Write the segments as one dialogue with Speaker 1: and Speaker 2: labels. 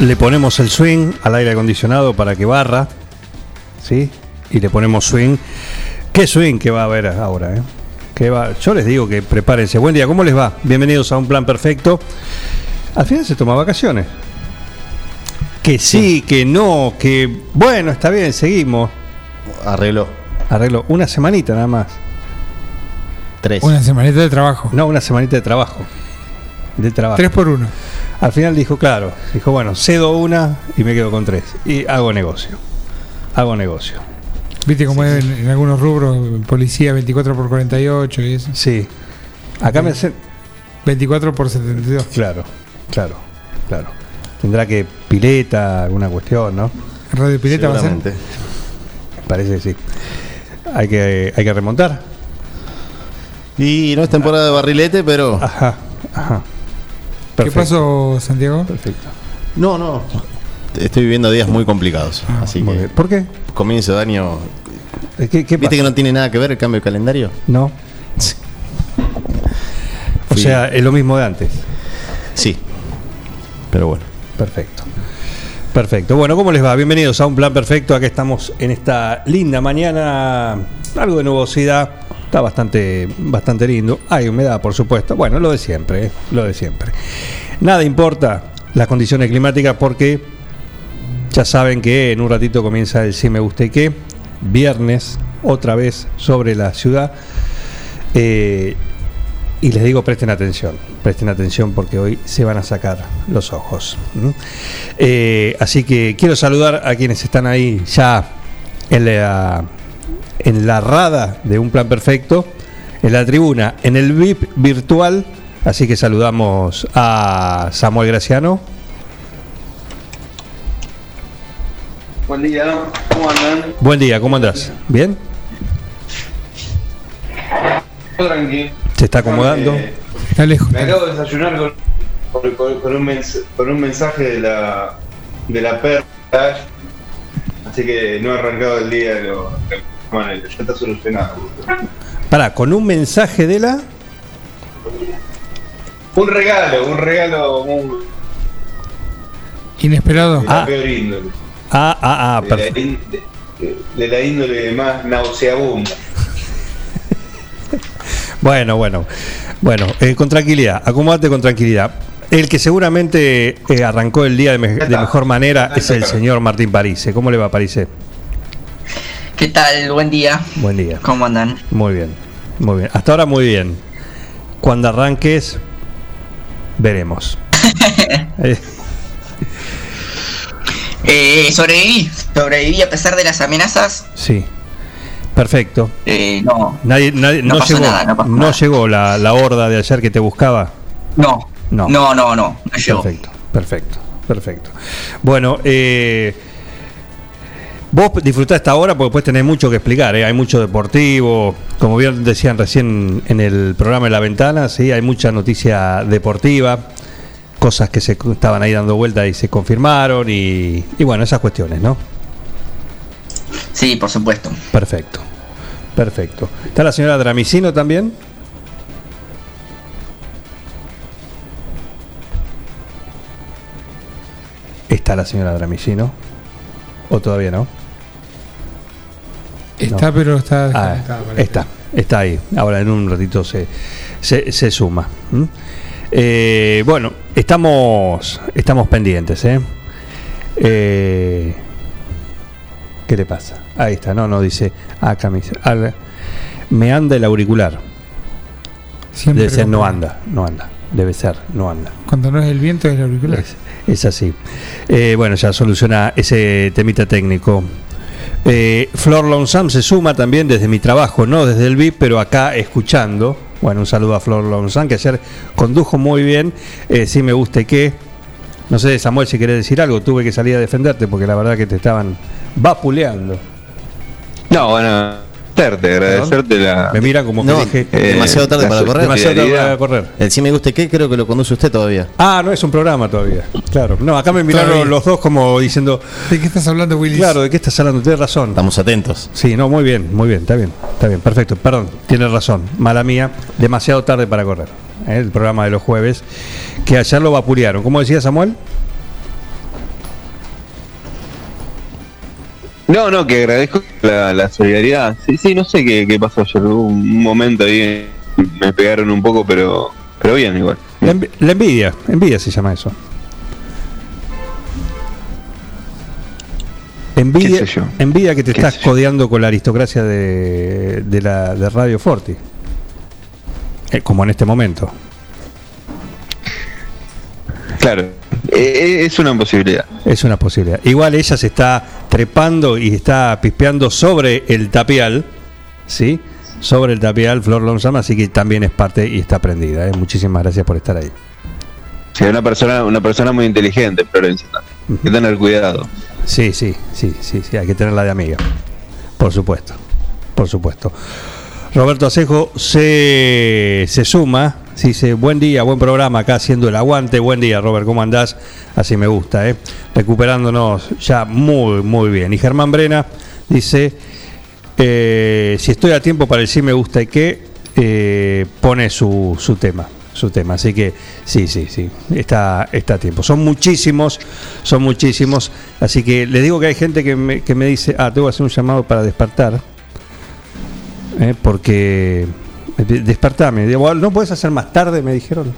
Speaker 1: Le ponemos el swing al aire acondicionado para que barra, ¿sí? Y le ponemos swing. ¿Qué swing que va a haber ahora? Eh? Que va? Yo les digo que prepárense. Buen día, ¿cómo les va? Bienvenidos a un plan perfecto. Al final se toma vacaciones. Que sí, que no, que bueno, está bien, seguimos.
Speaker 2: Arregló.
Speaker 1: Arreglo una semanita nada más.
Speaker 2: Tres.
Speaker 3: Una semanita de trabajo.
Speaker 1: No, una semanita de trabajo. De trabajo.
Speaker 3: Tres por uno.
Speaker 1: Al final dijo, claro, dijo, bueno, cedo una y me quedo con tres. Y hago negocio. Hago negocio.
Speaker 3: Viste cómo es en, en algunos rubros, policía 24 por 48 y eso.
Speaker 1: Sí. Acá me hacen.
Speaker 3: 24 por 72.
Speaker 1: Claro, claro, claro. Tendrá que pileta, alguna cuestión, ¿no?
Speaker 3: Radio Pileta va a ser.
Speaker 2: Seguramente.
Speaker 1: Parece que sí. Hay que, hay que remontar.
Speaker 2: Y no es temporada de barrilete, pero.
Speaker 1: Ajá, ajá.
Speaker 3: ¿Qué pasó, Santiago?
Speaker 1: Perfecto.
Speaker 2: No, no. Estoy viviendo días muy complicados.
Speaker 3: Ah,
Speaker 2: así
Speaker 1: Muy
Speaker 2: que.
Speaker 1: ¿Por qué?
Speaker 2: Comienzo de año.
Speaker 1: ¿Qué, qué
Speaker 2: ¿Viste
Speaker 1: pasa?
Speaker 2: que no tiene nada que ver el cambio de calendario?
Speaker 1: No. O
Speaker 2: Fui-
Speaker 1: sea, es lo mismo de antes.
Speaker 2: Sí. Pero bueno.
Speaker 1: Perfecto. Perfecto. Bueno, ¿cómo les va? Bienvenidos a Un Plan Perfecto. Aquí estamos en esta linda mañana. Algo de nubosidad. Está bastante, bastante lindo. Hay humedad, por supuesto. Bueno, lo de siempre, ¿eh? lo de siempre. Nada importa las condiciones climáticas porque ya saben que en un ratito comienza el Sí Me Gusta y qué. Viernes, otra vez sobre la ciudad. Eh, y les digo, presten atención, presten atención porque hoy se van a sacar los ojos. Eh, así que quiero saludar a quienes están ahí ya en la, en la rada de un plan perfecto, en la tribuna, en el VIP virtual. Así que saludamos a Samuel Graciano.
Speaker 4: Buen día, ¿cómo andan?
Speaker 1: Buen día, ¿cómo andás? ¿Bien?
Speaker 4: Tranquilo.
Speaker 1: ¿Se está acomodando?
Speaker 4: Eh,
Speaker 3: Está lejos.
Speaker 4: Me acabo de desayunar con, con- con- con un, mens- con un mensaje de la, de la perra, así que no he arrancado el día de lo manera, ya está solucionado.
Speaker 1: Pará, con un mensaje de la...
Speaker 4: Un regalo, un regalo muy,
Speaker 3: Inesperado.
Speaker 4: de la
Speaker 1: Ah.
Speaker 4: peor índole,
Speaker 1: Ah, ah, ah,
Speaker 4: de, la de- de la índole más nauseabunda.
Speaker 1: Bueno, bueno. Bueno, eh, con tranquilidad, acomódate con tranquilidad. El que seguramente eh, arrancó el día de, me- de mejor manera es el señor Martín Parise. ¿Cómo le va, Parise?
Speaker 5: ¿Qué tal? Buen día.
Speaker 1: Buen día.
Speaker 5: ¿Cómo andan?
Speaker 1: Muy bien, muy bien. Hasta ahora muy bien. Cuando arranques, veremos. Eh,
Speaker 5: Eh, sobreviví. Sobreviví a pesar de las amenazas.
Speaker 1: sí, perfecto.
Speaker 5: Eh, no,
Speaker 1: Nadie, nadie- no,
Speaker 5: No pasó
Speaker 1: llegó,
Speaker 5: nada, no pasó
Speaker 1: no llegó la, la horda de ayer que te buscaba.
Speaker 5: no,
Speaker 1: No.
Speaker 5: no, no, no, no, no llegó.
Speaker 1: Perfecto, perfecto, perfecto. Bueno, eh, vos disfrutás esta hora porque después tenés mucho que explicar, ¿eh? hay mucho deportivo, como bien decían recién en el programa de La Ventana, sí, hay mucha noticia deportiva, cosas que se estaban ahí dando vuelta y se confirmaron y, y bueno, esas cuestiones, ¿no?
Speaker 5: Sí, por supuesto.
Speaker 1: Perfecto, perfecto. ¿Está la señora Dramicino también? ¿Está la señora Dramicino? ¿O todavía no?
Speaker 3: Está,
Speaker 1: no.
Speaker 3: pero está
Speaker 1: Ah,
Speaker 3: desconectado, parece.
Speaker 1: está, está ahí. Ahora en un ratito se, se, se suma. Eh, bueno, estamos, estamos pendientes. ¿eh? Eh, ¿Qué le pasa? Ahí está, no, no, dice me dice, al- me anda el auricular.
Speaker 3: Siempre
Speaker 1: Debe ser no anda, no anda. Debe ser, no anda.
Speaker 3: Cuando no es el viento, es el auricular.
Speaker 1: Es, es así. Eh, bueno, ya soluciona ese temita técnico. Eh, Flor Lonsam se suma también desde mi trabajo, no desde el VIP, pero acá escuchando. Bueno, un saludo a Flor Lonsam, que ayer condujo muy bien. Eh, sí me gusta y qué. No sé, Samuel, si querés decir algo, tuve que salir a defenderte porque la verdad que te estaban vapuleando.
Speaker 4: No, bueno, agradecerte, agradecerte la.
Speaker 1: Me mira como que
Speaker 2: No,
Speaker 1: dije.
Speaker 4: eh,
Speaker 2: demasiado tarde para correr.
Speaker 1: demasiado tarde para correr.
Speaker 2: El sí me gusta qué creo que lo conduce usted todavía.
Speaker 1: Ah, no es un programa todavía. Claro. No, acá me miraron
Speaker 3: Todavía.
Speaker 1: los dos como diciendo,
Speaker 3: ¿De qué estás hablando, Willy?
Speaker 1: claro, ¿de qué estás hablando? Tienes razón.
Speaker 2: Estamos atentos.
Speaker 1: Sí, no, muy bien, muy bien, está bien, está bien, perfecto. Perdón, tienes razón, mala mía, demasiado tarde para correr. ¿eh? El programa de los jueves, que ayer lo vapulearon. ¿Cómo decía Samuel?
Speaker 4: No, no, que agradezco la, la solidaridad. Sí, sí, no sé qué, qué pasó ayer. Hubo un momento ahí, me pegaron un poco, pero, pero bien igual.
Speaker 1: La, envi- la envidia, envidia se llama eso. Envidia, envidia que te
Speaker 4: ¿Qué
Speaker 1: estás codeando con la aristocracia de, de la, de Radio Forti. Eh, como en este momento.
Speaker 4: Claro, eh, es una posibilidad.
Speaker 1: Es una posibilidad. Igual ella se está trepando y está pispeando sobre el tapial, ¿sí? Sobre el tapial Flor Lonsama, así que también es parte y está prendida. ¿eh? Muchísimas gracias por estar ahí.
Speaker 4: Sí, una persona, una persona muy inteligente, Florencia. Hay que tener cuidado.
Speaker 1: Sí, sí, sí, sí, sí, hay que tenerla de amiga. Por supuesto, por supuesto. Roberto Acejo se, se suma, sí, dice, buen día, buen programa acá haciendo el aguante. Buen día, Robert, ¿cómo andás? Así me gusta, ¿eh? Recuperándonos ya muy, muy bien. Y Germán Brena dice, eh, si estoy a tiempo para el sí me gusta y qué, eh, pone su, su tema. Su tema, así que sí, sí, sí, está, está a tiempo. Son muchísimos, son muchísimos. Así que les digo que hay gente que me, que me dice, ah, tengo que hacer un llamado para despertar. eh, porque despertame. Digo, no puedes hacer más tarde, me dijeron.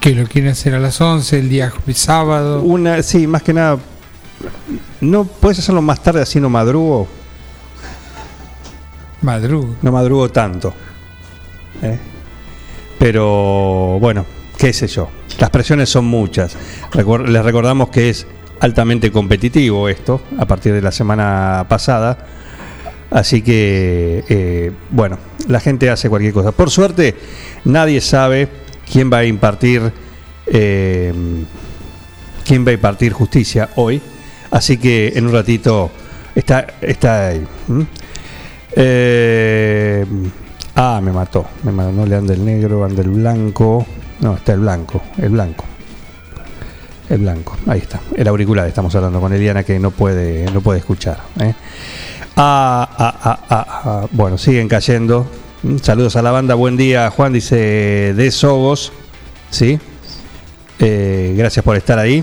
Speaker 3: Que lo quieren hacer a las 11, el día sábado.
Speaker 1: Una, sí, más que nada. No puedes hacerlo más tarde, así no madrugo.
Speaker 3: Madrugo.
Speaker 1: No madrugo tanto. ¿eh? Pero bueno, qué sé yo. Las presiones son muchas. Recor- les recordamos que es altamente competitivo esto a partir de la semana pasada. Así que, eh, bueno, la gente hace cualquier cosa. Por suerte, nadie sabe quién va a impartir, eh, quién va a impartir justicia hoy. Así que en un ratito está, está ahí. Eh, ah, me mató. Me mató. No le anda el negro, anda el blanco. No, está el blanco. El blanco. El blanco. Ahí está. El auricular. Estamos hablando con Eliana que no puede, no puede escuchar. ¿eh? Ah, ah, ah, ah, ah. Bueno, siguen cayendo. Mm, Saludos a la banda. Buen día, Juan. Dice de Sogos. ¿Sí? Eh, gracias por estar ahí.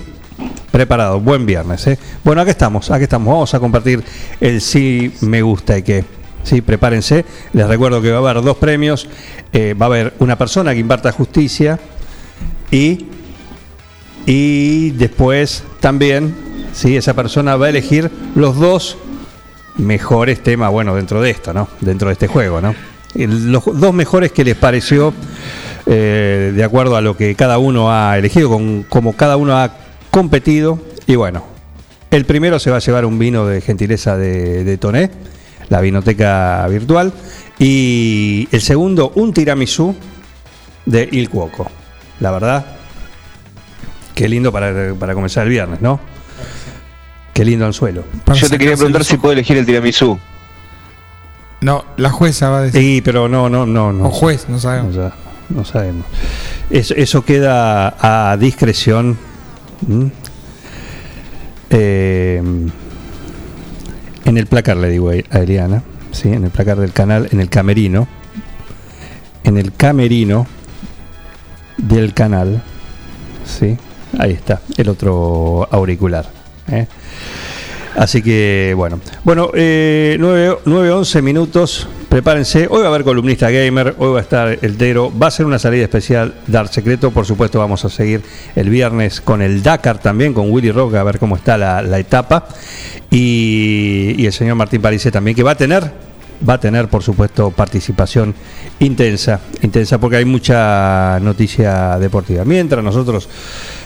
Speaker 1: Preparado, buen viernes. ¿eh? Bueno, aquí estamos, aquí estamos. Vamos a compartir el sí me gusta y que. Sí, prepárense. Les recuerdo que va a haber dos premios. Eh, va a haber una persona que imparta justicia y, y después también, sí, esa persona va a elegir los dos mejores temas, bueno, dentro de esto, ¿no? Dentro de este juego, ¿no? Los dos mejores que les pareció, eh, de acuerdo a lo que cada uno ha elegido, con, como cada uno ha competido. Y bueno, el primero se va a llevar un vino de gentileza de, de Toné, la vinoteca virtual. Y el segundo, un tiramisú de Il Cuoco. La verdad, qué lindo para, para comenzar el viernes, ¿no? Qué lindo anzuelo.
Speaker 3: Para
Speaker 4: Yo te quería preguntar si puedo elegir el tiramisú.
Speaker 3: No, la jueza va a decir.
Speaker 1: Sí, pero no, no, no, no.
Speaker 3: O juez, no
Speaker 1: No,
Speaker 3: sabemos.
Speaker 1: sa- no sabemos. Es- eso queda a discreción. Eh, en el placar, le digo a Eliana, ¿sí? en el placar del canal, en el camerino. En el camerino del canal. ¿sí? Ahí está, el otro auricular. ¿eh? Así que, bueno. Bueno, eh, 9, 11 minutos. prepárense. Hoy va a haber columnista gamer, hoy va a estar el Dero. Va a ser una salida especial Dar Secreto. Por supuesto, vamos a seguir el viernes con el Dakar también, con Willy Rock, a ver cómo está la, etapa. Y, y el señor Martín Parise también, que va a tener, va a tener, por supuesto, participación intensa, intensa, porque hay mucha noticia deportiva. Mientras nosotros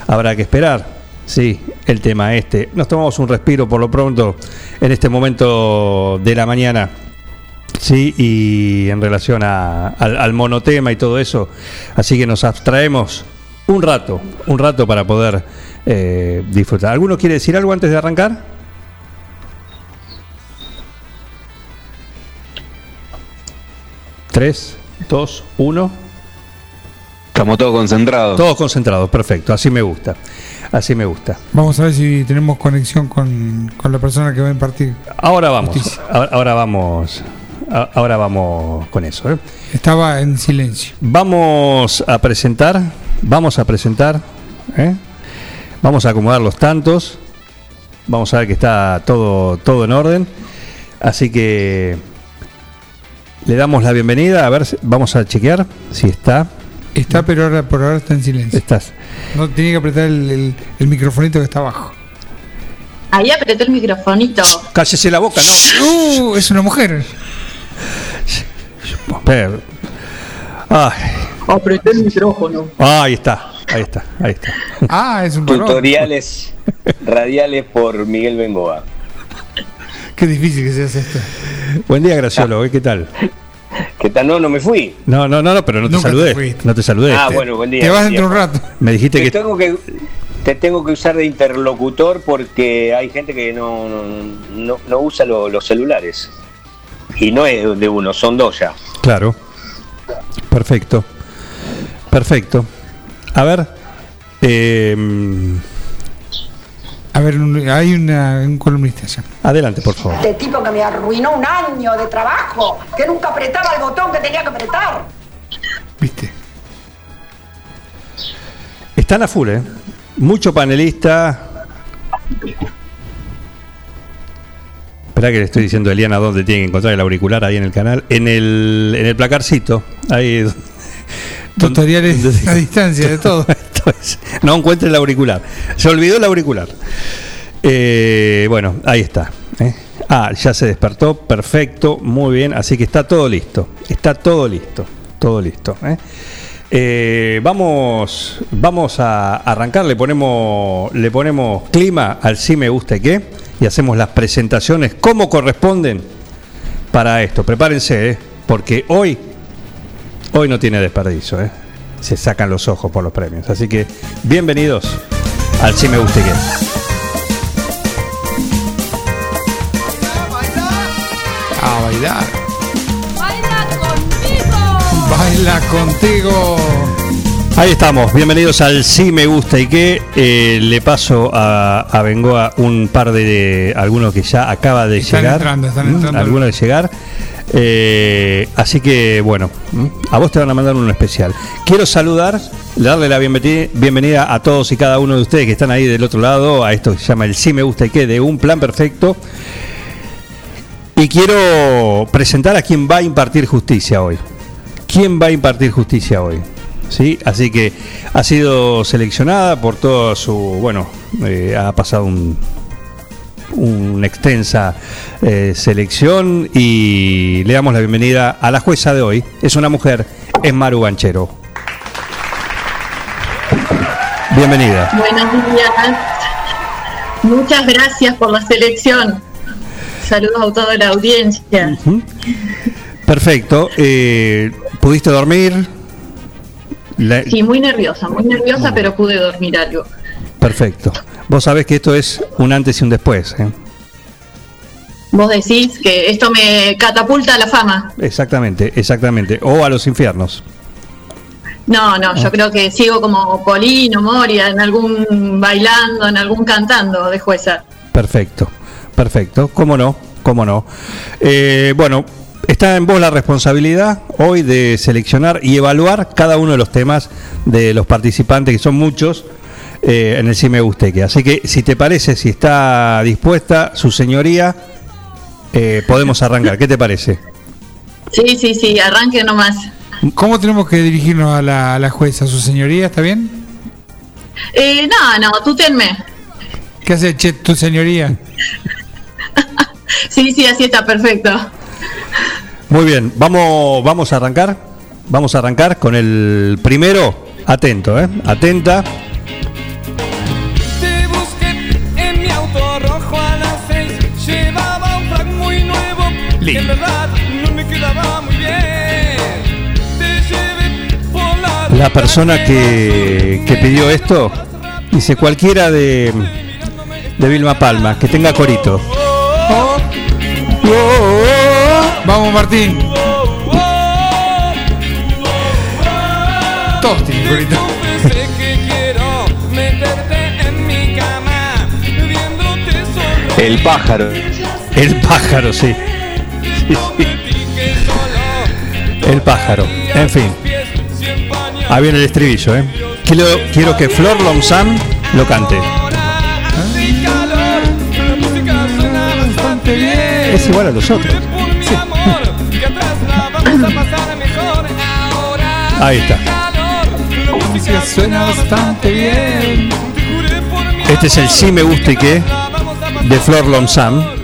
Speaker 1: habrá que esperar Sí, el tema este. Nos tomamos un respiro por lo pronto en este momento de la mañana. Sí, y en relación a- al, al monotema y todo eso. Así que nos abstraemos un rato, un rato para poder eh, disfrutar. ¿Alguno quiere decir algo antes de arrancar? Tres, dos, uno.
Speaker 6: Estamos todos concentrados.
Speaker 1: Todos concentrados, perfecto. Así me gusta. Así me gusta.
Speaker 3: Vamos a ver si tenemos conexión con, con la persona que va a impartir.
Speaker 1: Ahora vamos,
Speaker 3: Justicia.
Speaker 1: ahora, ahora vamos, ahora vamos con eso. ¿eh?
Speaker 3: Estaba en silencio.
Speaker 1: Vamos a presentar, vamos a presentar, ¿eh? vamos a acomodar los tantos, vamos a ver que está todo, todo en orden. Así que le damos la bienvenida, a ver, si- vamos a chequear si está.
Speaker 3: Está, pero ahora por ahora está en silencio.
Speaker 1: Estás.
Speaker 3: No tenía que apretar el, el, el microfonito que está abajo.
Speaker 7: Ahí apreté el microfonito.
Speaker 1: Cállese la boca, no.
Speaker 3: Uh, es una mujer.
Speaker 1: Pero- Ay,
Speaker 7: Apreté el micrófono.
Speaker 1: ahí está, ahí está, ahí está.
Speaker 3: Ah, es un.
Speaker 8: Tutoriales radiales por Miguel Bengoa.
Speaker 3: Qué difícil que se hace esto.
Speaker 1: Buen día, Graciolo, ¿eh? ¿qué tal?
Speaker 8: ¿Qué tal? No, no me fui.
Speaker 1: No, no, no, no, pero no te
Speaker 3: Nunca te
Speaker 1: saludé. no te saludé.
Speaker 8: Ah,
Speaker 1: Te-
Speaker 8: bueno, buen día.
Speaker 3: Te vas dentro un rato.
Speaker 1: Me dijiste
Speaker 8: Te
Speaker 1: que
Speaker 8: tengo que te tengo que usar de interlocutor porque hay gente que no, no, no usa lo- los celulares. Y no es de uno, son dos ya.
Speaker 1: Claro. Perfecto. Perfecto. A ver. eh,
Speaker 3: A ver, un- hay una, un columnista ya.
Speaker 1: adelante, por favor.
Speaker 9: Este tipo que me arruinó un año de trabajo, que nunca apretaba el botón que tenía que apretar.
Speaker 3: ¿Viste?
Speaker 1: Están a full, ¿eh? Mucho panelista. Espera que le estoy diciendo a Eliana dónde tiene que encontrar el auricular ahí en el canal. En el, en el placarcito. Ahí.
Speaker 3: Tutoriales a distancia de todo.
Speaker 1: Esto es- no encuentre el auricular. Se olvidó el auricular. Eh, bueno, ahí está. ¿eh? Ah, ya se despertó. Perfecto, muy bien. Así que está todo listo. Está todo listo. Todo listo. ¿eh? Vamos, vamos a arrancar. Le ponemos, le ponemos clima al sí me gusta y qué. Y hacemos las presentaciones como corresponden para esto. Prepárense, porque hoy Hoy no tiene desperdicio. Se sacan los ojos por los premios. Así que bienvenidos al Si Me Guste Que.
Speaker 3: A bailar. Baila contigo.
Speaker 1: Ahí estamos, bienvenidos al Sí Me Gusta y Que. Eh, le paso a, a Bengoa un par de. algunos que ya acaba de
Speaker 3: Están
Speaker 1: llegar.
Speaker 3: entrando, están
Speaker 1: ¿Mm?
Speaker 3: entrando.
Speaker 1: Algunos de llegar. Eh, así que bueno, a vos te van a mandar uno especial. Quiero saludar, darle la bienveni- bienvenida a todos y cada uno de ustedes que están ahí del otro lado, a esto que se llama el Sí Me Gusta y Que de un plan perfecto. Y quiero presentar a quien va a impartir justicia hoy. ¿Quién va a impartir justicia hoy? ¿Sí? Así que ha sido seleccionada por toda su. Bueno, eh, ha pasado un, una extensa eh, selección y le damos la bienvenida a la jueza de hoy. Es una mujer, es Maru Banchero. Bienvenida.
Speaker 7: Buenos días. Muchas gracias por la selección. Saludos a toda la audiencia.
Speaker 1: Perfecto. Eh, ¿Pudiste dormir? La-
Speaker 7: Sí, muy nerviosa, muy nerviosa, pero pude dormir algo.
Speaker 1: Perfecto. Vos sabés que esto es un antes y un después. ¿eh?
Speaker 7: Vos decís que esto me catapulta a la fama.
Speaker 1: Exactamente, exactamente. O a los infiernos.
Speaker 7: No, no, yo creo que sigo como Polino, Moria, en algún bailando, en algún cantando de jueza.
Speaker 1: Perfecto, perfecto. ¿Cómo no? ¿Cómo no? Eh, bueno, está en vos la responsabilidad hoy de seleccionar y evaluar cada uno de los temas de los participantes, que son muchos, eh, en el Sí Me Gusteque. Así que, si te parece, si está dispuesta su señoría, eh, podemos arrancar. ¿Qué te parece?
Speaker 7: Sí, sí, sí, arranque nomás.
Speaker 3: ¿Cómo tenemos que dirigirnos a la, a la jueza? ¿Su señoría está bien?
Speaker 7: Eh, no, no, tú tenme.
Speaker 3: ¿Qué hace che, tu señoría?
Speaker 7: Sí, sí, así está perfecto.
Speaker 1: Muy bien, vamos, vamos a arrancar. Vamos a arrancar con el primero. Atento, ¿eh? Atenta.
Speaker 10: La
Speaker 1: La persona que, que pidió esto dice cualquiera de, de Vilma Palma, que tenga corito.
Speaker 3: Vamos, Martín. Todos tienen corito.
Speaker 6: El pájaro.
Speaker 1: El pájaro, sí. El pájaro. En fin. Ahí viene el estribillo, ¿eh? Quiero, quiero que Flor Lomsam lo cante.
Speaker 10: Bien.
Speaker 1: Es igual a los otros. Ahí está.
Speaker 10: suena bastante bien.
Speaker 1: Este es el sí me gusta y qué de Flor Lomsam.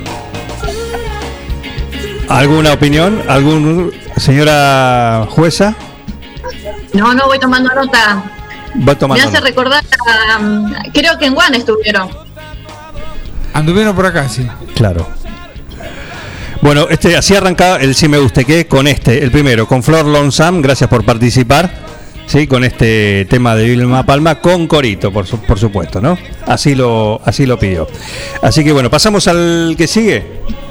Speaker 1: ¿Alguna opinión? ¿Algún señora jueza?
Speaker 7: No, no, voy tomando nota.
Speaker 1: Va
Speaker 7: Me
Speaker 1: tomando.
Speaker 7: hace recordar, a, um, creo que en Juan estuvieron.
Speaker 3: Anduvieron por acá, sí.
Speaker 1: Claro. Bueno, este así arranca el sí me gusta y qué con este, el primero, con Flor Lonsam, gracias por participar. Sí, con este tema de Vilma Palma con Corito, por, su- por supuesto, ¿no? Así lo así lo pidió. Así que bueno, pasamos al que sigue,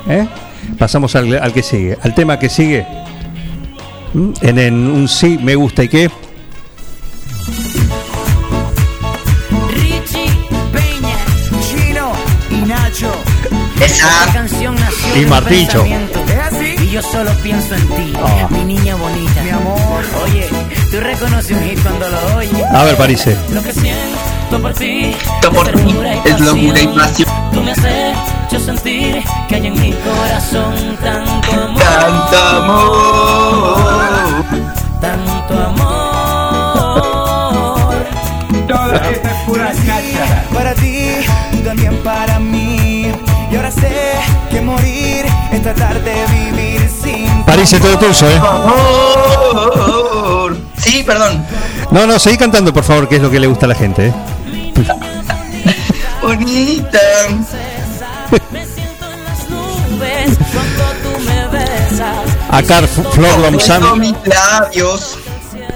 Speaker 1: ¿eh? Pasamos al, al que sigue, al tema que sigue. ¿Mm? En, en un sí me gusta y qué.
Speaker 11: Richie Peña, Chino y Nacho.
Speaker 5: Esa.
Speaker 11: Esta canción nació
Speaker 1: Y
Speaker 11: pensamiento. Y yo solo pienso en ti,
Speaker 1: Ah.
Speaker 11: mi niña bonita. Mi amor. Oye, tú reconoces un hit cuando lo oyes.
Speaker 1: A ver, Parise.
Speaker 11: Lo que siento por ti.
Speaker 5: por ti es locura y pasión.
Speaker 11: Tú me has hecho sentir que hay en mi corazón tanto amor.
Speaker 5: Tanto amor.
Speaker 11: Tanto amor.
Speaker 12: Toda esta es pura cacha. Para ti, tú también para mí. Y ahora sé que morir es tratar de vivir sin.
Speaker 1: Parise, todo tuyo, ¿eh?
Speaker 5: Amor. Sí, perdón.
Speaker 1: No, no, seguí cantando, por favor, que es lo que le gusta a la gente, ¿eh?
Speaker 5: Bonita.
Speaker 1: Acá Flor Lomsam.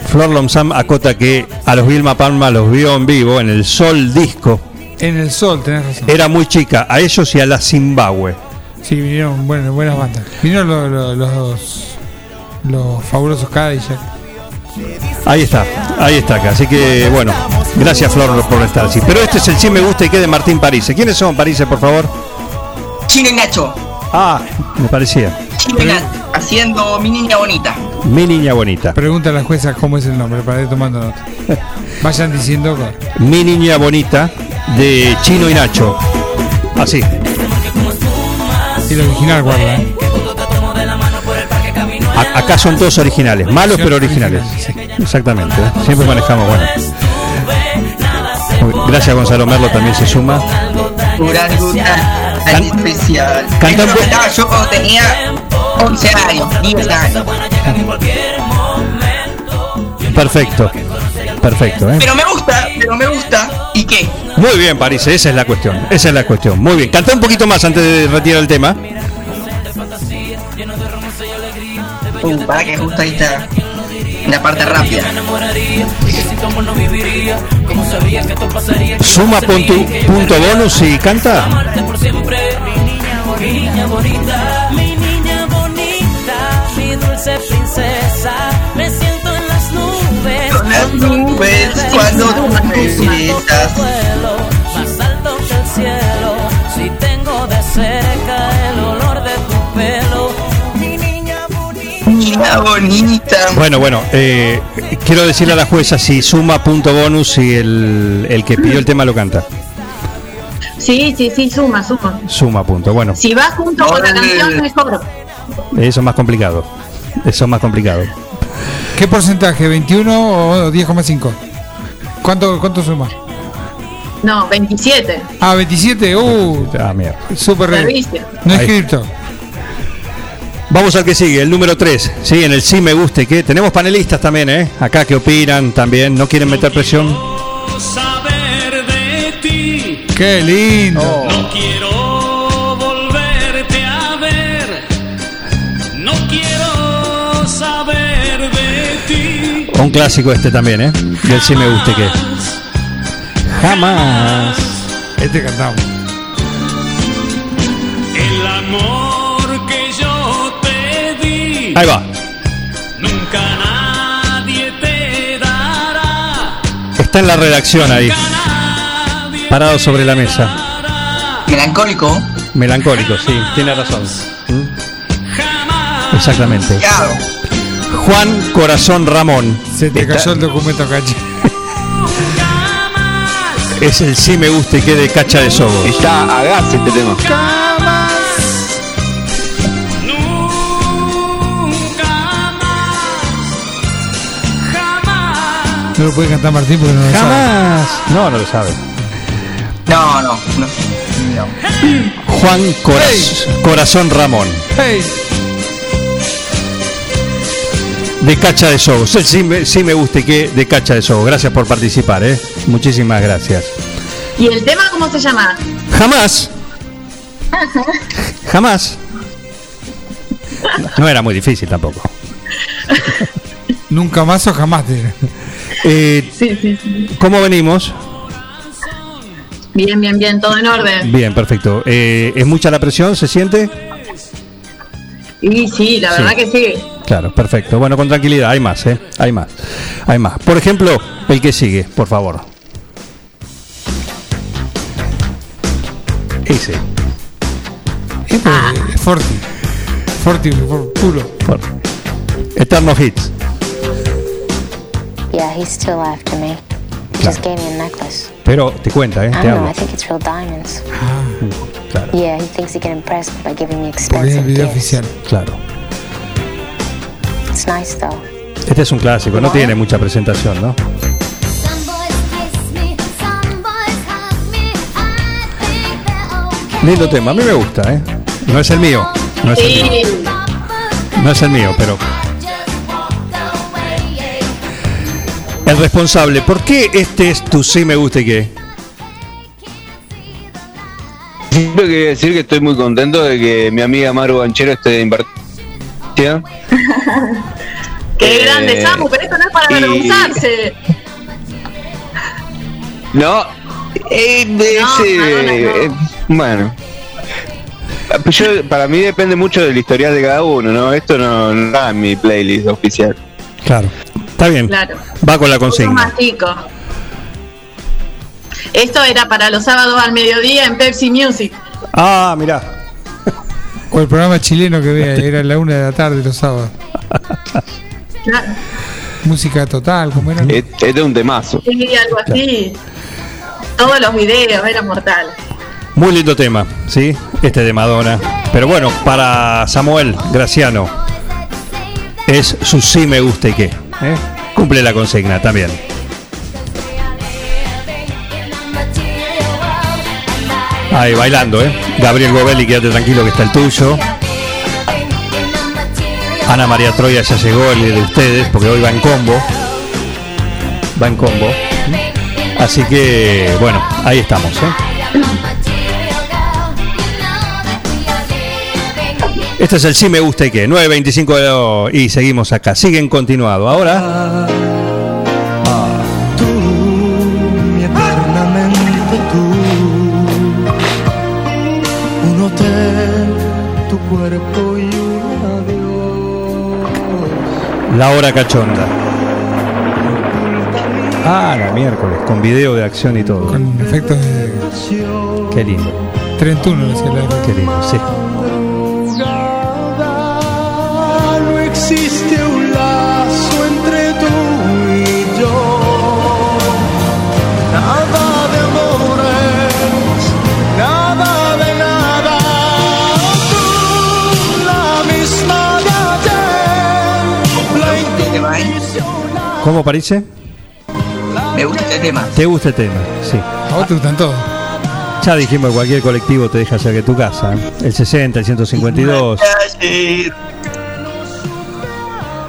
Speaker 1: Flor Lomsam acota que a los Vilma Palma los vio en vivo en el Sol Disco.
Speaker 3: En el sol, tenés razón.
Speaker 1: Era muy chica, a ellos y a la Zimbabue.
Speaker 3: Sí, vinieron bueno, buenas bandas. Vinieron los, los, los, los fabulosos Cadillac.
Speaker 1: Ahí está, ahí está acá. Así que bueno, gracias Flor por estar así. Pero este es el sí me gusta y qué de Martín Parise. ¿Quiénes son Parise, por favor?
Speaker 5: Chino y Nacho.
Speaker 1: Ah, me parecía.
Speaker 5: Chino y Nacho. Haciendo mi niña bonita.
Speaker 1: Mi niña bonita.
Speaker 3: Pregunta a la jueza cómo es el nombre para ir tomando nota. Vayan diciendo. con-
Speaker 1: Mi niña bonita de Chino y Nacho. Así.
Speaker 3: Y el original, guarda. ¿eh?
Speaker 1: A- acá son todos originales, malos pero originales. Exactamente. ¿eh? Siempre manejamos, bueno. Gracias Gonzalo Merlo también se suma.
Speaker 5: Tan especial.
Speaker 1: canta
Speaker 5: lo cantaba yo tenía 11 años, 10 años.
Speaker 1: Perfecto. Perfecto, ¿eh?
Speaker 5: Pero me gusta, pero me gusta. ¿Y qué?
Speaker 1: Muy bien, París, esa es la cuestión. Esa es la cuestión. Muy bien. Canta un poquito más antes de retirar el tema.
Speaker 5: Uh, para que justo ahí está la parte rápida.
Speaker 1: Suma punto, punto bonus y canta.
Speaker 11: Mi niña bonita, mi niña bonita, mi dulce princesa, me siento en las nubes.
Speaker 5: Con las nubes cuando tú me
Speaker 11: más alto que el cielo, si tengo de
Speaker 5: Bonita.
Speaker 1: Bueno, bueno, eh, quiero decirle a la jueza si suma punto bonus y el, el que pidió el tema lo canta.
Speaker 7: Sí, sí, sí, suma, suma.
Speaker 1: Suma punto. Bueno,
Speaker 7: Si va junto con la canción, mejor.
Speaker 1: eso es más complicado. Eso es más complicado.
Speaker 3: ¿Qué porcentaje? ¿21 o 10,5? ¿Cuánto, ¿Cuánto suma?
Speaker 7: No, 27.
Speaker 3: Ah, 27. Uh,
Speaker 1: Ah, mierda.
Speaker 7: Servicio.
Speaker 3: No es
Speaker 1: Ahí.
Speaker 3: cripto.
Speaker 1: Vamos al que sigue, el número 3. Sí, en el sí me guste que tenemos panelistas también, ¿eh? Acá que opinan también, no quieren meter presión.
Speaker 10: saber de ti.
Speaker 3: Qué lindo.
Speaker 10: No quiero volverte a ver. No quiero saber de ti.
Speaker 1: Un clásico este también, ¿eh? Del sí me guste que. Jamás.
Speaker 3: Este cantamos.
Speaker 1: Ahí va.
Speaker 10: Nunca nadie te dará.
Speaker 1: Está en la redacción ahí. Parado sobre la mesa.
Speaker 5: Melancólico.
Speaker 1: Melancólico, sí, tiene razón. ¿Mm? Exactamente. Juan Corazón Ramón.
Speaker 3: Se te
Speaker 1: Está-
Speaker 3: cayó el documento, caché.
Speaker 1: Es el sí me guste que de cacha de sobo.
Speaker 6: Está a gas este tema.
Speaker 3: No lo puede cantar Martín porque no lo sabe.
Speaker 1: Jamás. No, no lo sabe.
Speaker 5: No, no, no. no.
Speaker 1: Juan Coraz- Corazón Ramón.
Speaker 3: Hey.
Speaker 1: De Cacha de Sobo. Sí, sí me, sí me guste que de Cacha de Sobo. Gracias por participar, ¿eh? Muchísimas gracias.
Speaker 7: ¿Y el tema cómo se llama?
Speaker 1: Jamás, jamás. No era muy difícil tampoco.
Speaker 3: Nunca más o jamás. te-
Speaker 1: Eh,
Speaker 7: Sí, sí, sí.
Speaker 1: ¿Cómo venimos?
Speaker 7: Bien, bien, bien, todo en orden.
Speaker 1: Bien, perfecto. Eh, ¿Es mucha la presión? ¿Se siente?
Speaker 7: Y sí, la
Speaker 1: Sí.
Speaker 7: verdad que sí.
Speaker 1: Claro, perfecto. Bueno, con tranquilidad. Hay más, ¿eh? Hay más. Hay más. Por ejemplo, el que sigue, por favor. Ese.
Speaker 3: Este es Forti. Forti, for- puro.
Speaker 1: Eterno Hits.
Speaker 13: Yeah, he's still after me. He Just gave me a necklace.
Speaker 1: Pero te cuenta, ¿eh?
Speaker 13: I
Speaker 1: Te
Speaker 13: don't know,
Speaker 1: hablo.
Speaker 13: I think it's real diamonds.
Speaker 1: Claro,
Speaker 13: Yeah, he thinks he can impress me by giving me expensive
Speaker 3: el video
Speaker 13: gifts.
Speaker 3: oficial.
Speaker 1: claro.
Speaker 13: It's nice though.
Speaker 1: Este es un clásico, no tiene mucha presentación, ¿no? Lindo tema, a mí me gusta, ¿eh? No es el mío, no es el mío, no es el mío, pero... El responsable, ¿por qué este es tu sí me gusta y qué?
Speaker 6: Siempre quería decir que estoy muy contento de que mi amiga Maru Banchero esté invertida.
Speaker 7: Qué
Speaker 6: Eh,
Speaker 7: grande, Samu, pero esto no es para
Speaker 6: y-
Speaker 7: avergonzarse.
Speaker 6: No, eh, de
Speaker 7: No,
Speaker 6: ese,
Speaker 7: no, no, no.
Speaker 6: eh, bueno. Yo- para mí depende mucho del historial de cada uno, ¿no? Esto no, no está en mi playlist oficial.
Speaker 1: Claro, está bien,
Speaker 7: Claro.
Speaker 1: va con la consigna.
Speaker 7: más chico. Esto era para los sábados al mediodía en Pepsi Music.
Speaker 1: Ah, mirá,
Speaker 3: O el programa chileno que vea, era la una de la tarde los sábados.
Speaker 7: Claro.
Speaker 3: Música total, como era?
Speaker 6: Este este es un temazo.
Speaker 7: Sí, algo así. Todos los videos, era mortal.
Speaker 1: muy lindo tema, ¿sí? Este de Madonna. Pero bueno, para Samuel Graciano es su sí me gusta y qué. ¿Eh? Cumple la consigna también. Ahí bailando, ¿eh? Gabriel Gobelli, quédate tranquilo que está el tuyo. Ana María Troya ya llegó el de ustedes, porque hoy va en combo. Va en combo. Así que, bueno, ahí estamos, ¿eh? Este es el sí me gusta y qué. 9.25 de- y seguimos acá. Siguen continuado. Ahora,
Speaker 12: Tú, mi eternamente tú. Un hotel, tu cuerpo y un adiós.
Speaker 1: la hora cachonda. Ah, la miércoles, con video de acción y todo.
Speaker 3: Con efectos de
Speaker 1: Qué lindo,
Speaker 3: 31, decía la
Speaker 1: qué lindo, sí. ¿Cómo parece?
Speaker 14: Me gusta este tema.
Speaker 1: ¿Te gusta el tema? Sí.
Speaker 3: A vos te gustan todos.
Speaker 1: Ya dijimos que cualquier colectivo te deja cerca de tu casa. ¿eh? El 60, el 152.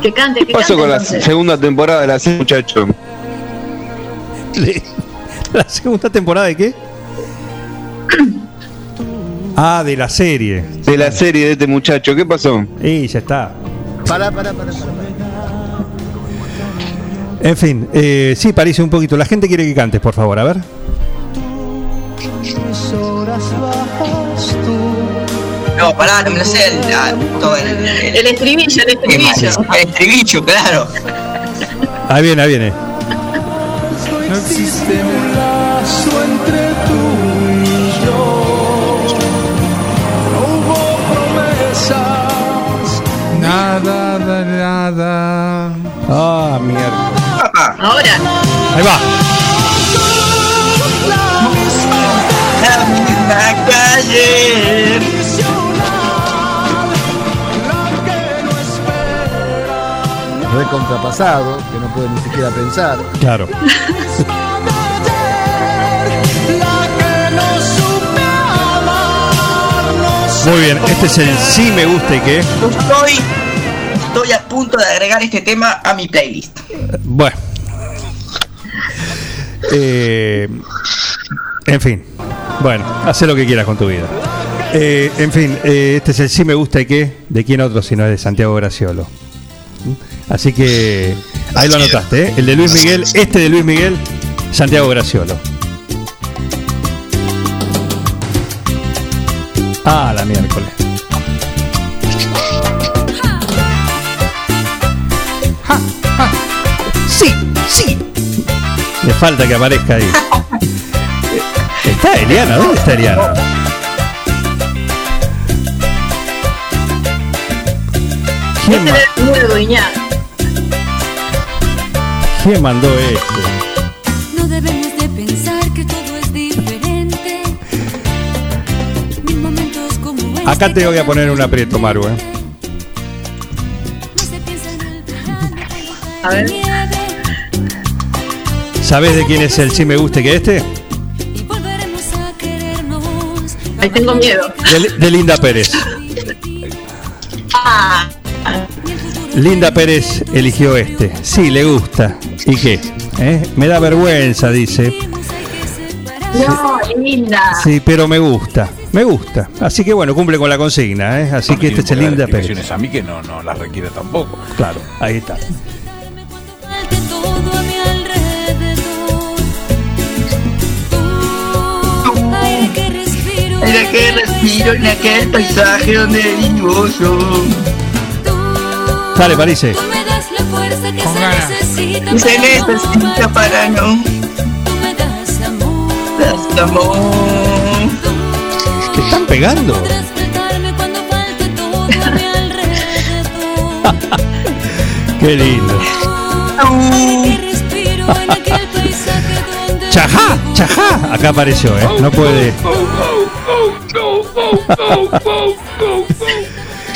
Speaker 7: Que cante,
Speaker 6: ¿Qué
Speaker 7: que
Speaker 6: pasó
Speaker 7: cante.
Speaker 6: con la
Speaker 7: entonces.
Speaker 6: segunda temporada de la serie, muchacho?
Speaker 1: ¿La segunda temporada de qué? Ah, de la serie.
Speaker 6: De la serie de este muchacho, ¿qué pasó?
Speaker 1: Y ya está.
Speaker 15: Pará, pará, pará. pará.
Speaker 1: En fin, eh, sí, parece un poquito. La gente quiere que cantes, por favor, a ver.
Speaker 14: No, pará, no me lo sé. el- todo el, el,
Speaker 7: El estribillo, el estribillo.
Speaker 14: el estribillo, claro.
Speaker 1: Ahí viene, ahí viene.
Speaker 16: No existe un lazo entre tú y yo. No hubo promesas.
Speaker 3: Nada, da, nada.
Speaker 1: Ah, mierda.
Speaker 7: Ahora.
Speaker 1: Ahí va.
Speaker 14: La calle.
Speaker 15: Recontrapasado, que no puede ni siquiera pensar.
Speaker 1: Claro. Muy bien, este es el sí me gusta y qué.
Speaker 14: Estoy, estoy a punto de agregar este tema a mi playlist.
Speaker 1: Bueno. Eh, en fin. Bueno, hace lo que quieras con tu vida. Eh, en fin, eh, este es el sí me gusta y qué. ¿De quién otro si no es de Santiago Graciolo? Así que ahí lo anotaste. El de Luis Miguel, este de Luis Miguel, Santiago Graciolo. Ah, la miércoles. Le falta que aparezca ahí. Está Eliana, ¿dónde está Eliana? ¿Quién, ma-
Speaker 7: Este
Speaker 1: quién mandó este?
Speaker 17: No debemos de pensar que todo es diferente. Momentos como este
Speaker 1: Acá te voy a poner un aprieto, Maru. ¿eh?
Speaker 7: A ver.
Speaker 1: ¿Sabes de quién es el sí me gusta que este?
Speaker 7: Ahí tengo miedo.
Speaker 1: De, de Linda Pérez.
Speaker 7: Ah,
Speaker 1: Linda Pérez eligió este. Sí, le gusta. ¿Y qué? ¿Eh? Me da vergüenza, dice.
Speaker 7: no, linda.
Speaker 1: Sí, pero me gusta. Me gusta. Así que bueno, cumple con la consigna. ¿eh? Así que este es el Linda Pérez.
Speaker 18: a mí que no, no las requiere tampoco.
Speaker 1: Claro, ahí está.
Speaker 17: Aire que respiro
Speaker 14: en aquel paisaje donde vivo yo.
Speaker 1: Dale, Parise.
Speaker 17: Me das la fuerza que se necesita.
Speaker 14: Y se
Speaker 17: para no
Speaker 14: necesita para no.
Speaker 17: Tú me das amor.
Speaker 14: Das amor.
Speaker 1: ¿Te están pegando? Qué lindo.
Speaker 17: Aire que respiro en aquel paisaje donde
Speaker 1: ¡Chajá! ¡Chajá! Acá apareció, ¿eh? No puede.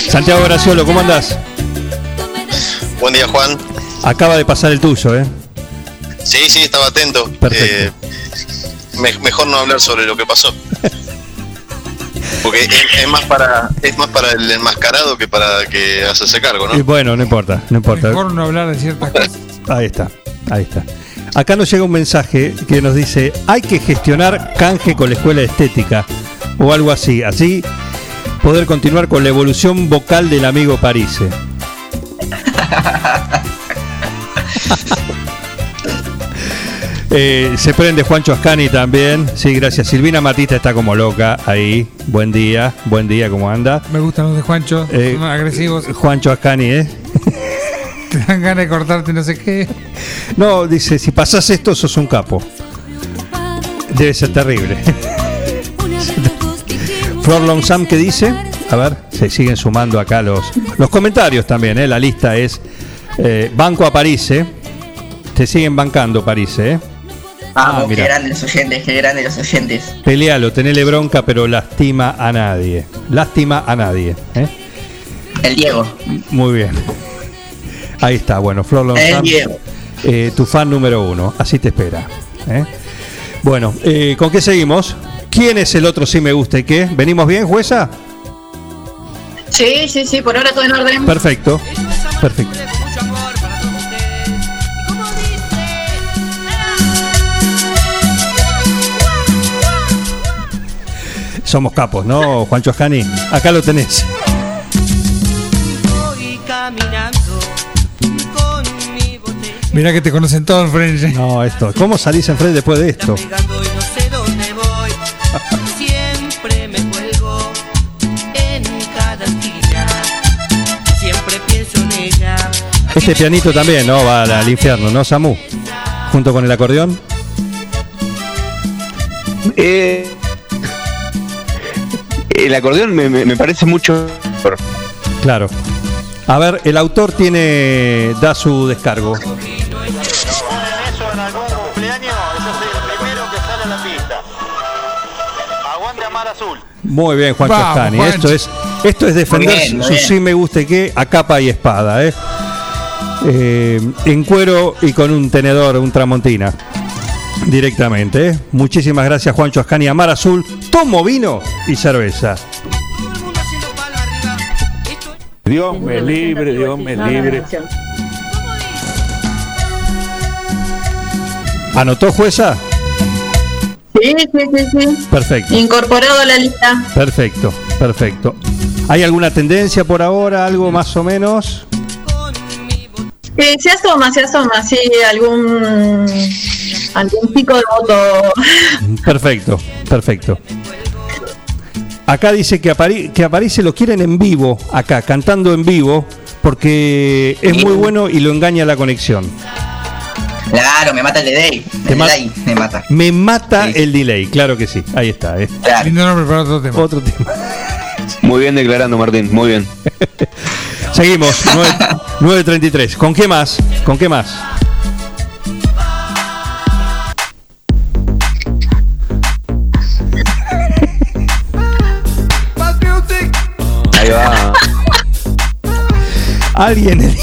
Speaker 1: Santiago Graciolo, ¿cómo andás?
Speaker 19: Buen día, Juan.
Speaker 1: Acaba de pasar el tuyo, ¿eh?
Speaker 19: Sí, sí, estaba atento.
Speaker 1: Perfecto.
Speaker 19: Eh, me- mejor no hablar sobre lo que pasó. Porque es, es más para es más para el enmascarado que para que hacerse cargo,
Speaker 1: Y
Speaker 19: ¿no?
Speaker 1: bueno, no importa, no importa.
Speaker 3: Mejor no hablar de ciertas cosas.
Speaker 1: Ahí está, ahí está. Acá nos llega un mensaje que nos dice, hay que gestionar canje con la escuela de estética o algo así, así poder continuar con la evolución vocal del amigo Parise. Eh, se prende Juancho Ascani también. Sí, gracias. Silvina Matista está como loca ahí. Buen día, buen día, ¿cómo anda?
Speaker 3: Me gustan los de Juancho,
Speaker 1: Eh,
Speaker 3: son agresivos.
Speaker 1: Juancho Ascani, ¿eh?
Speaker 3: Te dan ganas de cortarte no sé qué.
Speaker 1: No, dice, si pasás esto, sos un capo. Debe ser terrible. Flor Longsam, ¿qué dice? A ver, se siguen sumando acá los, los comentarios también, ¿eh? La lista es eh, Banco a París, ¿eh? Te siguen bancando París, ¿eh?
Speaker 14: Vamos,
Speaker 1: Ah,
Speaker 14: qué
Speaker 1: mira.
Speaker 14: grandes los oyentes, qué grandes los oyentes.
Speaker 1: Pelealo, tenele bronca, pero lastima a nadie. Lástima a nadie, ¿eh?
Speaker 14: El Diego.
Speaker 1: Muy bien. Ahí está, bueno, Flor
Speaker 14: El
Speaker 1: Longsam.
Speaker 14: Diego.
Speaker 1: eh, tu fan número uno. Así te espera. ¿eh? Bueno, eh, ¿con qué seguimos? ¿Quién es el otro sí me gusta y qué? ¿Venimos bien, jueza?
Speaker 7: Sí, sí, sí, por ahora todo en orden.
Speaker 1: Perfecto. Perfecto. Somos capos, ¿no, Juancho Ascani? Acá lo tenés.
Speaker 11: Voy caminando con mi botella
Speaker 3: Mirá que te conocen todos, French.
Speaker 1: No, esto. ¿Cómo salís en frente después de esto? Este pianito también, ¿no? Va al, al infierno, ¿no, Samu? Junto con el acordeón.
Speaker 6: Eh, el acordeón me, me- me parece mucho. mejor.
Speaker 1: Claro. A ver, el autor tiene. da su descargo. Muy bien, Juancho
Speaker 10: Vamos,
Speaker 1: Ascani.
Speaker 10: Juancho.
Speaker 1: Esto es, esto es defender
Speaker 10: Muy bien,
Speaker 1: su
Speaker 10: bien.
Speaker 1: sí me guste que a capa y espada, ¿eh? Eh, en cuero y con un tenedor, un tramontina. Directamente, ¿eh? Muchísimas gracias, Juancho Ascani. Amar Azul, tomo vino y cerveza.
Speaker 20: Dios me libre, Dios me libre.
Speaker 1: ¿Anotó, jueza?
Speaker 7: Sí, sí, sí, sí.
Speaker 1: Perfecto.
Speaker 7: Incorporado a la lista.
Speaker 1: Perfecto, perfecto. ¿Hay alguna tendencia por ahora? ¿Algo más o menos?
Speaker 7: Eh, se asoma, se asoma, sí, algún algún pico de voto.
Speaker 1: Perfecto, perfecto. Acá dice que, Apari- que a París se lo quieren en vivo, acá, cantando en vivo, porque es muy bueno y lo engaña la conexión.
Speaker 5: Claro, me mata el delay. El
Speaker 1: ma-
Speaker 5: delay me mata.
Speaker 1: Me mata el delay, claro que sí. Ahí está. eh.
Speaker 3: Lindo nombre para otro tema.
Speaker 1: Otro tema.
Speaker 6: Muy bien declarando, Martín, muy bien.
Speaker 1: Seguimos, 9 9.33. ¿Con qué más? ¿Con qué más?
Speaker 6: Ahí va.
Speaker 1: Alguien.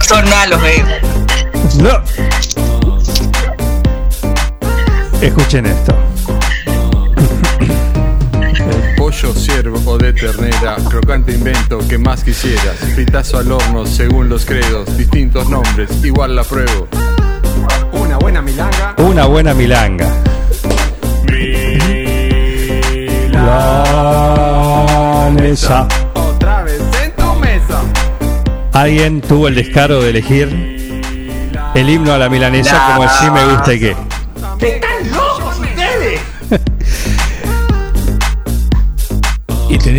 Speaker 5: Son malos, eh.
Speaker 1: No. Escuchen esto.
Speaker 21: Pollo, ciervo o de ternera, crocante invento que más quisieras. Fritazo al horno según los credos, distintos nombres, igual la pruebo. Una buena milanga.
Speaker 1: Una buena milanga. Milanesa.
Speaker 21: Otra vez en tu mesa.
Speaker 1: Alguien tuvo el descaro de elegir el himno a la milanesa como el sí me gusta y qué.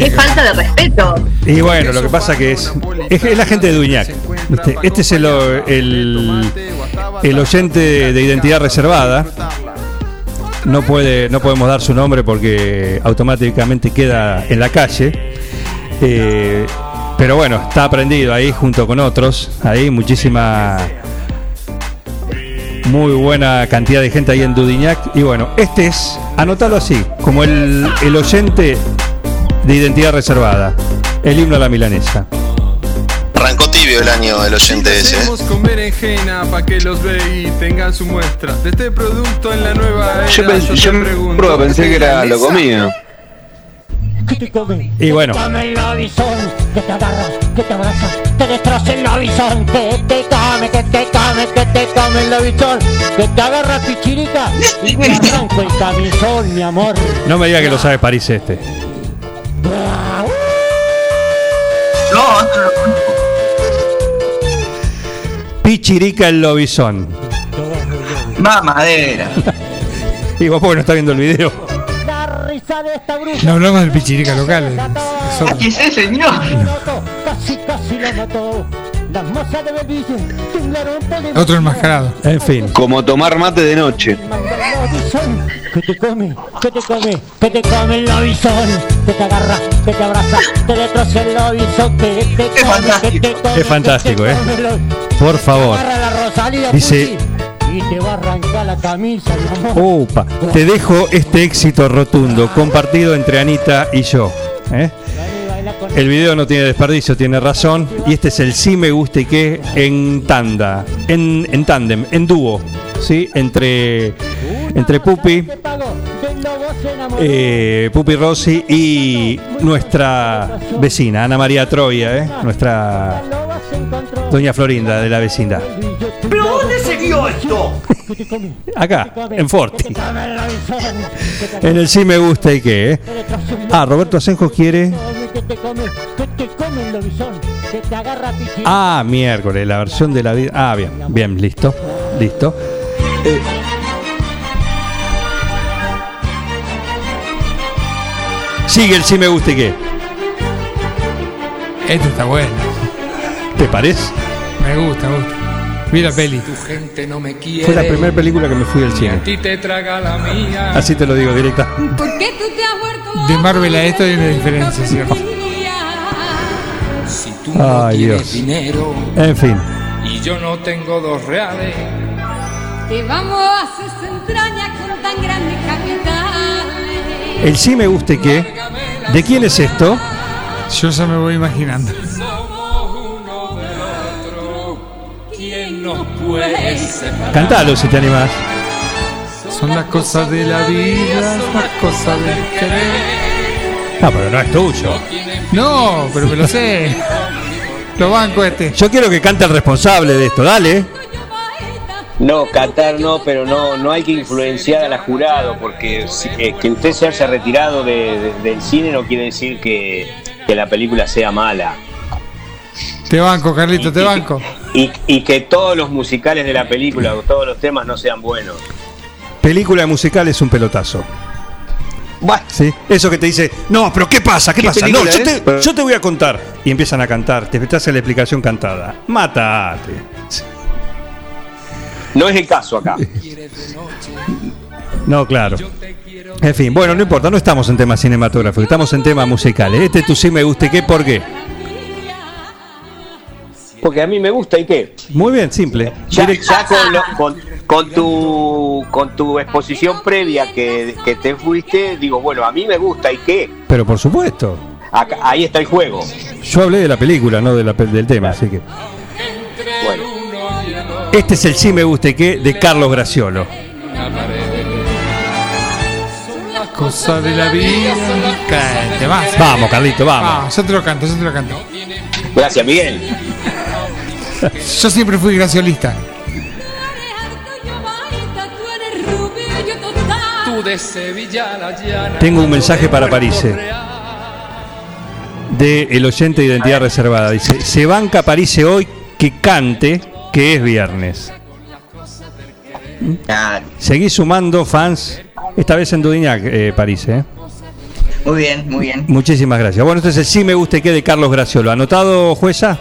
Speaker 7: Qué falta de respeto.
Speaker 1: Y bueno, lo que pasa que es, es, es la gente de Duñac. ¿viste? Este es el, el, el oyente de, de identidad reservada. No puede, no podemos dar su nombre porque automáticamente queda en la calle. Eh, pero bueno, está aprendido ahí junto con otros. Ahí muchísima, muy buena cantidad de gente ahí en Dudignac. Y bueno, este es, anótalo así, como el, el oyente de identidad reservada. El himno a la milanesa.
Speaker 19: Arrancó tibio el año el oyente ese. ¿eh?
Speaker 21: Con berenjena pa' que los ve y tengan su muestra. De este producto en la nueva era.
Speaker 6: Yo, pens-
Speaker 21: te
Speaker 6: yo
Speaker 21: pregunto,
Speaker 6: pensé que era lo comía.
Speaker 1: Y bueno,
Speaker 10: Come el lobizón, que te agarras, que te abrazas, te destroza el lobizón, que te come, que te come, que te come el lobizón, que te agarra pichirica y te arranco el camisón, mi amor.
Speaker 1: no me diga que lo sabe París este.
Speaker 5: Otro lo conozco.
Speaker 1: Pichirica el lobizón.
Speaker 5: Mamadera.
Speaker 1: Y vos porque no está viendo el video.
Speaker 10: La risa de esta bruja.
Speaker 3: No hablamos del pichirica local. es otro.
Speaker 5: ¿Qué es ese, señor?
Speaker 10: Casi, casi lo mató. Las mozas de Belville
Speaker 3: Otro enmascarado.
Speaker 1: En fin.
Speaker 6: Como tomar mate de noche.
Speaker 10: Que te come, que te come, que te come el lobizón, que te agarra, que te abraza, que destroza el lobizón, que te come, que te come.
Speaker 1: Es fantástico,
Speaker 10: que
Speaker 1: ¿eh?
Speaker 10: te come el lobizón.
Speaker 1: Por favor.
Speaker 10: Agarra la Rosalía
Speaker 1: Dice-
Speaker 10: y te va a arrancar la camisa, mi amor.
Speaker 1: Upa, te dejo este éxito rotundo compartido entre Anita y yo. ¿eh? El video no tiene desperdicio, tiene razón. Y este es el sí me gusta y qué en tanda, en, en tándem, en dúo, ¿sí? Entre, entre Pupi, eh, Pupi Rossi y nuestra vecina, Ana María Troya, ¿eh? nuestra doña Florinda de la vecindad.
Speaker 10: ¿Pero dónde se vio esto?
Speaker 1: Acá, en Forti. En el sí me gusta y qué. ¿eh? Ah, Roberto Asenjo quiere.
Speaker 10: Que te come, que te come el lobizón, que te agarra pichín.
Speaker 1: Ah, miércoles, la versión de la vida. Ah, bien, bien, listo. Listo. Eh, Sigue el sí me gusta y qué.
Speaker 3: Este está bueno.
Speaker 1: ¿Te parece?
Speaker 3: Me gusta, me gusta. Mira peli.
Speaker 22: Tu gente no me quiere.
Speaker 1: Fue la primera película que me fui al
Speaker 22: a
Speaker 1: cine.
Speaker 22: ti te traga la mía.
Speaker 1: Así te lo digo directa.
Speaker 23: ¿Por qué tú te has vuelto
Speaker 3: De Marvel a esto hay una diferencia, ¿sí?
Speaker 22: Si tú no
Speaker 1: Ay,
Speaker 22: tienes
Speaker 1: Dios.
Speaker 22: dinero
Speaker 1: En fin.
Speaker 22: y yo no tengo dos reales.
Speaker 23: Te vamos a hacer entrañas con tan grandes capitales.
Speaker 1: El sí me gusta y qué. ¿De quién es esto?
Speaker 3: Yo ya me voy imaginando.
Speaker 1: Cantalo si te animás.
Speaker 3: Son las cosas de la vida, las cosas del querer.
Speaker 1: No, pero no es tuyo.
Speaker 3: No, pero me lo sé. Lo banco este.
Speaker 1: Yo quiero que cante el responsable de esto, dale.
Speaker 8: No, cantar no, pero no, no hay que influenciar a la jurado, porque si- eh, que usted se haya retirado de- de- del cine no quiere decir que, que la película sea mala.
Speaker 3: Te banco, Carlito, te banco.
Speaker 8: Y, y que todos los musicales de la película o todos los temas no sean buenos.
Speaker 1: Película musical es un pelotazo. ¿Sí? Eso que te dice, no, pero ¿qué pasa? ¿Qué,
Speaker 8: ¿Qué
Speaker 1: pasa? No, yo te, yo te voy a contar. Y empiezan a cantar, te te hace la explicación cantada. Mátate.
Speaker 8: No es el caso acá.
Speaker 1: No, claro. En fin, bueno, no importa, no estamos en temas cinematográficos, estamos en temas musicales. Este tú sí me gusta, ¿y qué? ¿Por qué?
Speaker 8: Porque a mí me gusta y qué.
Speaker 1: Muy bien, simple.
Speaker 8: Ya, ya con, lo- con, con tu, con tu exposición previa que, que te fuiste, digo, bueno, a mí me gusta y qué.
Speaker 1: Pero por supuesto.
Speaker 8: Acá- ahí está el juego.
Speaker 1: Yo hablé de la película, no de la, del tema, así que.
Speaker 8: Bueno,
Speaker 1: Este es el sí me gusta, ¿y qué? De Carlos Graciolo.
Speaker 3: Las cosas de la vida. Vas.
Speaker 1: Vamos, Carlito, vamos.
Speaker 3: Ah, yo te lo canto, yo te lo canto.
Speaker 8: gracias, Miguel.
Speaker 3: Yo siempre fui graciolista.
Speaker 1: Tengo un mensaje para París. De el oyente de identidad reservada. Dice, se banca París hoy que cante que es viernes. Seguí sumando fans, esta vez en Dudignac, eh, París. eh.
Speaker 5: Muy bien, muy bien.
Speaker 1: Muchísimas gracias. Bueno, entonces sí me gusta que de Carlos Graciolo. ¿Anotado, jueza?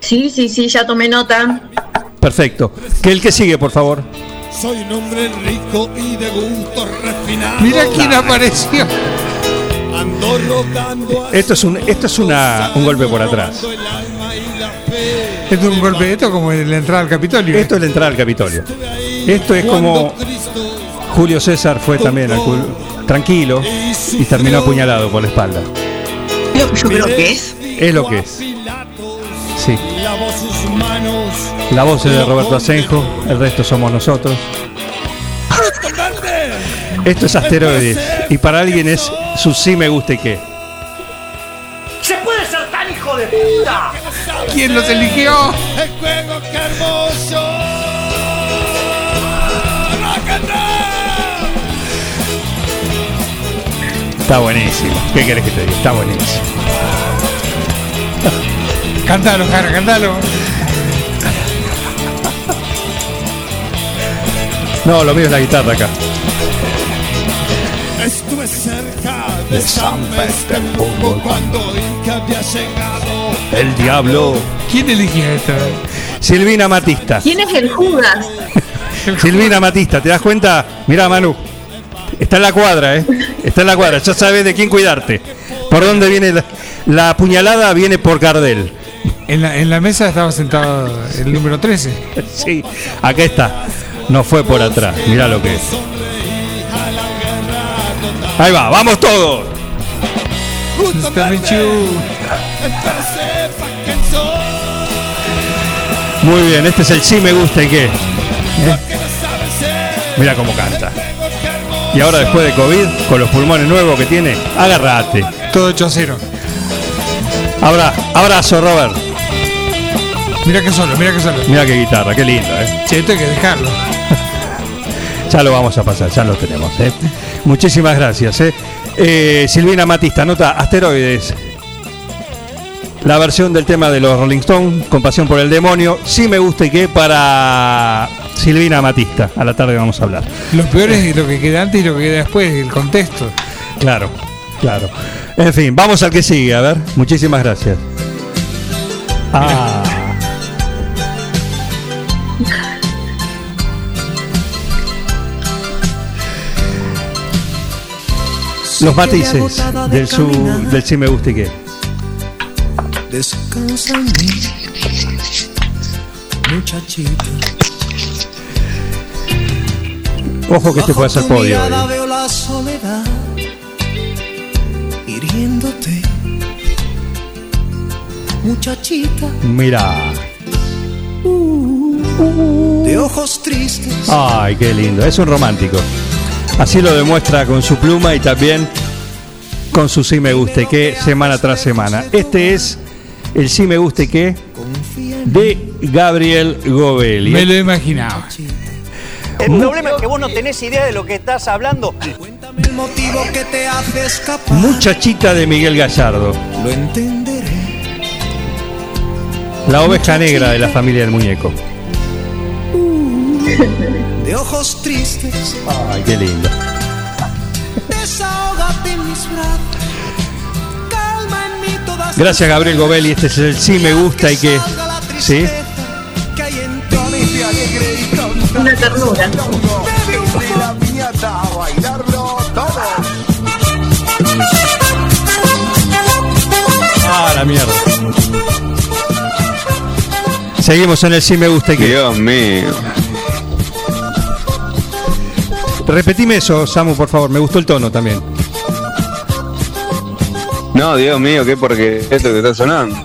Speaker 7: Sí, sí, sí, ya tomé nota.
Speaker 1: Perfecto. Que el que sigue, por favor.
Speaker 24: Soy un hombre rico y de gusto refinado.
Speaker 3: Mira quién apareció.
Speaker 24: Ando rogando a
Speaker 1: Esto es un, esto es una, un golpe por atrás.
Speaker 3: Esto es un golpe, esto es como la entrada al Capitolio.
Speaker 1: Esto es la entrada al Capitolio. Esto es como Julio César fue también al cul- tranquilo y terminó apuñalado por la espalda.
Speaker 5: Yo, yo creo que es.
Speaker 1: Es lo que es. Sí.
Speaker 24: lavó sus manos.
Speaker 1: La voz es de Roberto Asenjo, el resto somos nosotros. Esto es asteroides y para alguien es su sí me gusta y qué.
Speaker 10: ¡Se puede ser tan hijo de puta!
Speaker 3: ¿Quién los eligió?
Speaker 24: El juego que hermoso.
Speaker 1: Está buenísimo. ¿Qué querés que te diga? Está buenísimo.
Speaker 3: Cántalo, Jara, cántalo.
Speaker 1: No, lo mío es la guitarra acá.
Speaker 24: Estuve cerca de San Petersburgo cuando Inca había llegado.
Speaker 1: El diablo.
Speaker 3: ¿Quién eligió esto?
Speaker 1: Silvina Matista.
Speaker 7: ¿Quién es el Judas?
Speaker 1: Silvina Matista, ¿te das cuenta? Mira, Manu. Está en la cuadra, ¿eh? Está en la cuadra. Ya sabes de quién cuidarte. ¿Por dónde viene la, la puñalada? Viene por Cardel.
Speaker 3: En la, en la mesa estaba sentado el número 13.
Speaker 1: Sí, acá está. No fue por atrás. Mira lo que es. Ahí va, vamos todos. Muy bien, este es el sí me gusta y qué. ¿Eh? Mira cómo canta. Y ahora después de COVID, con los pulmones nuevos que tiene, agárrate.
Speaker 3: Todo 8 a 0.
Speaker 1: Abra, abrazo, Robert.
Speaker 3: Mira que solo, mira que solo.
Speaker 1: Mira qué guitarra, qué linda, ¿eh?
Speaker 3: Che, esto hay que dejarlo.
Speaker 1: Ya lo vamos a pasar, ya lo tenemos. ¿eh? Muchísimas gracias. ¿eh? Eh, Silvina Matista, nota Asteroides. La versión del tema de los Rolling Stones, Compasión por el Demonio. Sí me gusta y que para Silvina Matista. A la tarde vamos a hablar.
Speaker 3: Lo peor es lo que queda antes y lo que queda después, el contexto.
Speaker 1: Claro, claro. En fin, vamos al que sigue, a ver. Muchísimas gracias. Ah. Los matices del, su, del sí me gusta y qué.
Speaker 16: Descansa en mí, muchachita.
Speaker 1: Ojo que este puede ser podio.
Speaker 16: mirada
Speaker 1: hoy.
Speaker 16: veo la soledad muchachita.
Speaker 1: Mira.
Speaker 16: De ojos tristes,
Speaker 1: Ay, qué lindo. Es un romántico. Así lo demuestra con su pluma y también con su sí me gusta y qué semana tras semana. Este es el sí me gusta y qué de Gabriel Govelli.
Speaker 3: Me lo imaginaba.
Speaker 25: El problema es que vos no tenés idea de lo que estás hablando.
Speaker 16: el motivo que te hace escapar.
Speaker 1: Muchachita de Miguel Gallardo.
Speaker 16: Lo entenderé.
Speaker 1: La oveja negra de la familia del muñeco.
Speaker 16: De ojos tristes,
Speaker 1: Ay, qué lindo.
Speaker 16: desahógate en mis brazos. Calma en mí todas
Speaker 1: Gracias Gabriel Govelli. Este es el sí me gusta y. ¿Sí?
Speaker 16: que pronta.
Speaker 7: Una ternura.
Speaker 1: Ah, la mierda. Seguimos en el sí me gusta y qué.
Speaker 6: Dios mío.
Speaker 1: Repetime eso, Samu, por favor. Me gustó el tono también.
Speaker 6: No, Dios mío, qué porque esto que está sonando.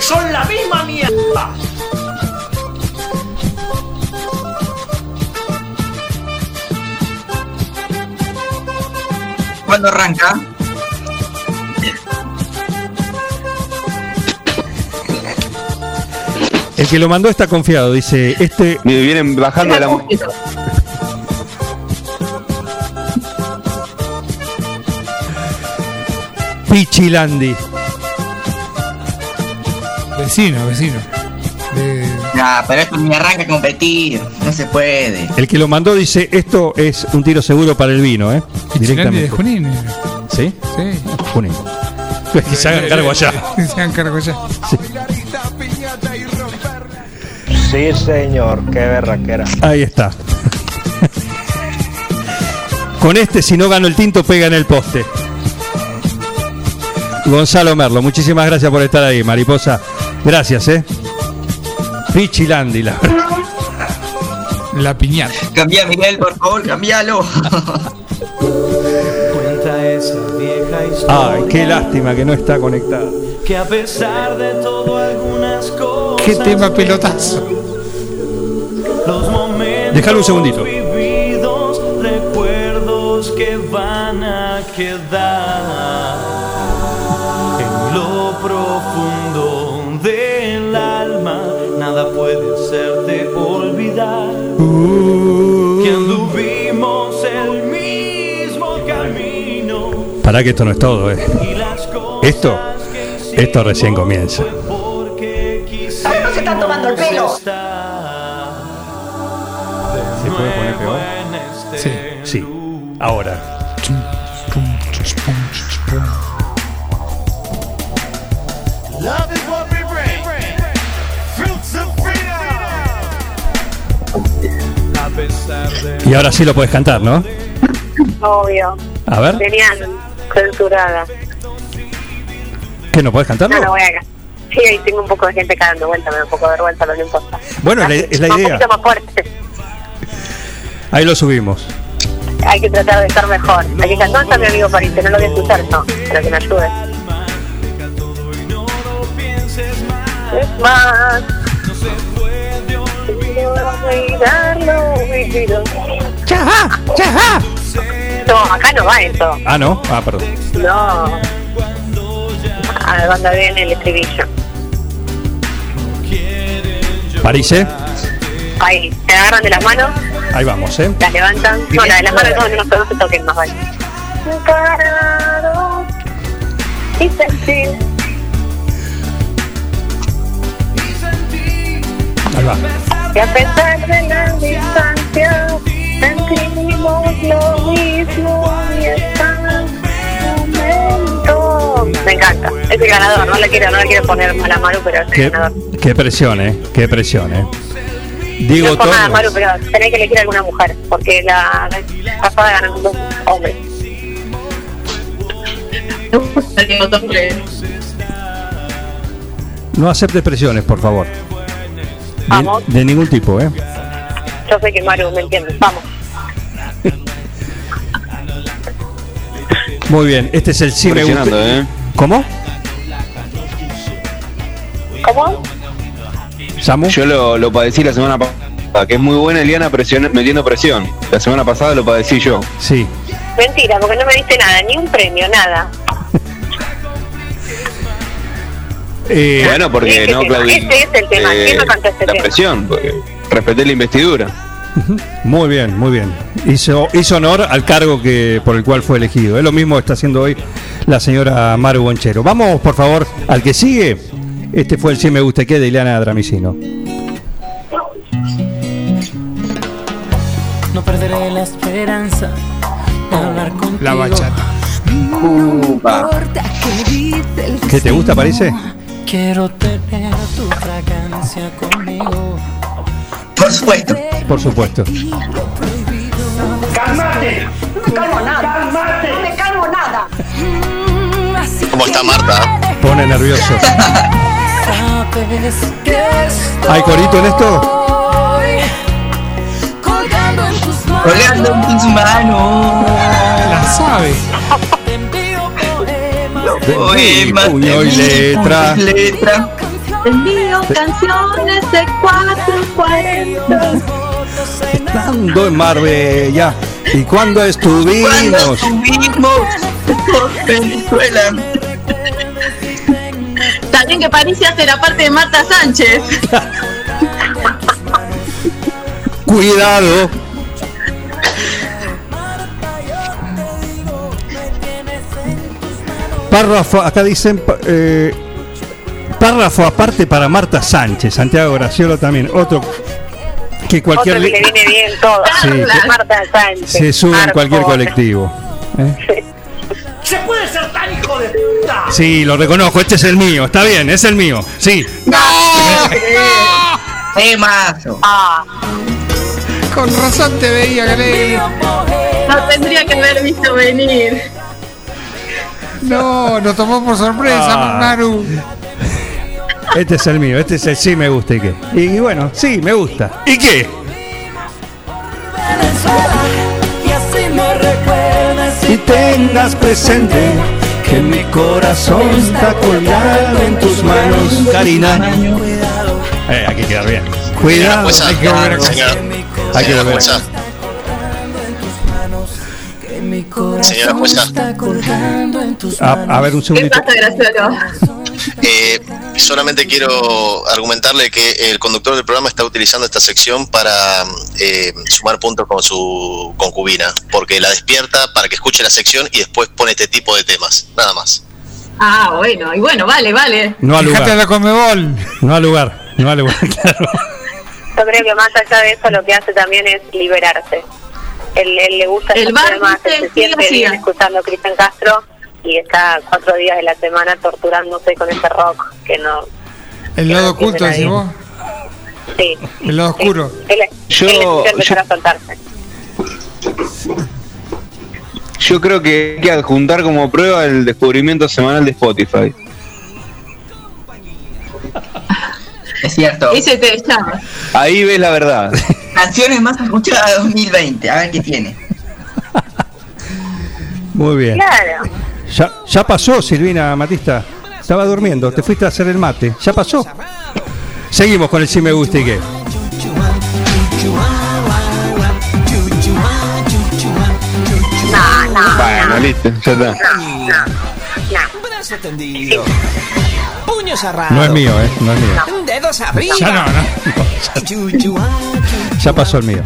Speaker 25: Son la misma mierda.
Speaker 14: ¿Cuándo arranca?
Speaker 1: Que lo mandó está confiado. Dice, este
Speaker 6: Mire, Vienen bajando de la.
Speaker 1: Pichilandi.
Speaker 3: Vecino, vecino. De-
Speaker 14: pero esto ni arranca a competir. No se puede.
Speaker 1: El que lo mandó dice, esto es un tiro seguro para el vino, ¿eh?
Speaker 3: Pichilandi de
Speaker 1: Directamente.
Speaker 3: Junín.
Speaker 1: ¿Sí?
Speaker 3: Sí.
Speaker 1: Junín. Que se hagan cargo allá.
Speaker 3: Se hagan cargo allá.
Speaker 25: Sí, señor, qué berraquera.
Speaker 1: Ahí está. Con este, si no gano el tinto, pega en el poste. Gonzalo Merlo, muchísimas gracias por estar ahí, mariposa. Gracias, ¿eh? Pichilandi, la
Speaker 3: La piñata.
Speaker 14: Cambia, Miguel, por favor, cambialo.
Speaker 16: Cuenta esa vieja historia.
Speaker 1: Ay, qué lástima que no está conectada.
Speaker 16: Que a pesar de todo algunas cosas.
Speaker 3: Qué tema pelotazo.
Speaker 16: Los momentos
Speaker 1: un segundito.
Speaker 16: vividos, recuerdos que van a quedar en lo profundo del alma. Nada puede hacerte olvidar que anduvimos el mismo camino
Speaker 1: Para que esto no es todo, ¿eh?
Speaker 16: y las cosas
Speaker 1: Esto, esto recién comienza.
Speaker 9: Ay, no se están tomando el pelo.
Speaker 1: Ahora.
Speaker 16: Love is what we bring. Fruits of freedom. A pesar de
Speaker 1: Y ahora sí lo puedes cantar, ¿no?
Speaker 26: Obvio.
Speaker 1: A ver.
Speaker 26: Tenían censurada.
Speaker 1: ¿Qué no puedes cantarlo?
Speaker 26: No, no voy a Sí, ahí tengo un poco de gente dando vuelta, me da un poco de vergüenza, pero no importa.
Speaker 1: Bueno, es la, es la
Speaker 26: Un
Speaker 1: idea.
Speaker 26: poquito más fuerte.
Speaker 1: Ahí lo subimos.
Speaker 26: Hay que tratar de estar mejor. Aquí está, ¿dónde está mi amigo París? No lo voy a escuchar, no, para que me ayude. Es más.
Speaker 1: ¡Chaja! ¡Chaja!
Speaker 26: No, acá no va eso.
Speaker 1: Ah, no. Ah, perdón.
Speaker 26: No. A ver, cuando viene el estribillo.
Speaker 1: Parise.
Speaker 26: Ahí, se agarran de las manos,
Speaker 1: Ahí vamos, ¿eh?
Speaker 26: las levantan. No, la de las manos no, no, no se toquen más, vale. Y sentir.
Speaker 1: Ahí va.
Speaker 26: Y a pesar de la distancia, sentimos lo mismo y está momento. Me encanta, es el ganador, no le quiero, no le quiero poner mal a Maru, pero es el
Speaker 1: Qué,
Speaker 26: ganador.
Speaker 1: qué presión, ¿eh? Qué presión, ¿eh?
Speaker 26: No por nada. Maru, pero tenés que elegir a alguna mujer, porque la pasada ganan dos hombres.
Speaker 1: No aceptes presiones, por favor.
Speaker 26: Vamos.
Speaker 1: De, de ningún tipo, ¿eh?
Speaker 26: Yo sé que Maru me entiende. Vamos.
Speaker 1: Muy bien, este es el sí me gusta.
Speaker 6: ¿eh?
Speaker 1: ¿Cómo?
Speaker 26: ¿Cómo?
Speaker 1: ¿Samu?
Speaker 6: Yo lo, lo padecí la semana pasada, que es muy buena Eliana presión, metiendo presión. La semana pasada lo padecí yo.
Speaker 1: Sí.
Speaker 26: Mentira, porque no me diste nada, ni un premio, nada.
Speaker 1: Eh,
Speaker 6: bueno, porque
Speaker 26: ¿Qué
Speaker 6: no? Claudia.
Speaker 26: Este es el tema. ¿Quién me cantó este
Speaker 6: la
Speaker 26: tema?
Speaker 6: presión, porque respeté la investidura.
Speaker 1: Muy bien, muy bien. Hizo, hizo honor al cargo que por el cual fue elegido. Es lo mismo que está haciendo hoy la señora Maru Bonchero. Vamos, por favor, al que sigue. Este fue el sí me gusta que de Ileana Dramicino.
Speaker 11: No perderé la esperanza de hablar contigo.
Speaker 3: La bachata.
Speaker 1: ¿Qué te gusta, parece?
Speaker 11: Quiero tener tu fragancia conmigo.
Speaker 5: Por supuesto.
Speaker 1: Por supuesto.
Speaker 9: ¡Cálmate! No me calmo nada. No me calmo nada.
Speaker 19: ¿Cómo está Marta?
Speaker 1: Pone nervioso. ¿Hay corito en esto?
Speaker 11: colgando en tus manos.
Speaker 5: Colgando en tus manos.
Speaker 3: La sabe.
Speaker 11: Te envío poemas.
Speaker 5: Poemas,
Speaker 1: puño y letra.
Speaker 5: letra.
Speaker 7: Envío canciones de cuatro cuentos.
Speaker 1: Estando en Marbella. ¿Y cuándo
Speaker 5: Cuando
Speaker 1: estuvimos?
Speaker 5: estuvimos por Venezuela.
Speaker 7: Que París se hace la parte de Marta Sánchez.
Speaker 1: Cuidado. Párrafo, acá dicen eh, párrafo aparte para Marta Sánchez, Santiago Graciolo también, otro que cualquier
Speaker 26: Otro que le viene bien todo.
Speaker 1: Sí,
Speaker 26: La Marta Sánchez.
Speaker 1: se sube en cualquier colectivo. ¿eh?
Speaker 9: ¿Se puede ser tan hijo de puta?
Speaker 1: Sí, lo reconozco, este es el mío, está bien, es el mío, sí.
Speaker 5: Temazo.
Speaker 26: Ah,
Speaker 3: Con razón te veía, Grey.
Speaker 7: No tendría que haber visto venir.
Speaker 3: No, nos tomó por sorpresa,
Speaker 1: Ah.
Speaker 3: Maru.
Speaker 1: Este es el mío, este es el sí me gusta y qué. Y bueno, sí, me gusta. ¿Y qué?
Speaker 11: Y
Speaker 1: Y tengas presente que mi corazón está colgado en tus manos, Karina. Eh, hay que quedar bien. Cuidado, hay que volver
Speaker 11: mi corazón
Speaker 19: Señora jueza.
Speaker 11: está colgando en tus
Speaker 1: A,
Speaker 11: manos.
Speaker 1: a ver, un
Speaker 7: ¿Qué
Speaker 1: segundito.
Speaker 19: Eh, solamente quiero argumentarle que el conductor del programa está utilizando esta sección para eh, sumar puntos con su concubina, porque la despierta para que escuche la sección y después pone este tipo de temas, nada más.
Speaker 7: Ah, bueno, y bueno, vale, vale.
Speaker 1: No al lugar.
Speaker 3: la Comebol.
Speaker 1: No al lugar. No al lugar, claro.
Speaker 26: yo creo que más allá de eso lo que hace también es liberarse. Él, él le gusta
Speaker 7: El bar
Speaker 26: temas, se siente bien escuchando a Cristian Castro y está cuatro días de la semana torturándose con ese rock que no...
Speaker 3: El
Speaker 26: que
Speaker 3: lado
Speaker 26: no
Speaker 3: oculto, decís vos.
Speaker 26: Sí.
Speaker 3: El lado oscuro.
Speaker 26: Él,
Speaker 6: Yo-
Speaker 26: él necesita empezar
Speaker 6: yo-
Speaker 26: a soltarse.
Speaker 6: Yo creo que hay que adjuntar como prueba el descubrimiento semanal de Spotify.
Speaker 5: Es cierto.
Speaker 7: Ese te llama.
Speaker 6: Ahí ves la verdad.
Speaker 5: Canciones más escuchadas de 2020. A ver qué tiene.
Speaker 1: Muy bien.
Speaker 26: Claro.
Speaker 1: Ya, ya pasó, Silvina Matista. Estaba durmiendo, te fuiste a hacer el mate. Ya pasó. Seguimos con el si me gusta y qué.
Speaker 26: No, no.
Speaker 6: Bueno, listo, ya está.
Speaker 26: Brazo tendido.
Speaker 11: Puño cerrado.
Speaker 1: No es mío, ¿eh? No es mío.
Speaker 11: Dedos arriba.
Speaker 1: Ya no, no. Ya pasó el mío.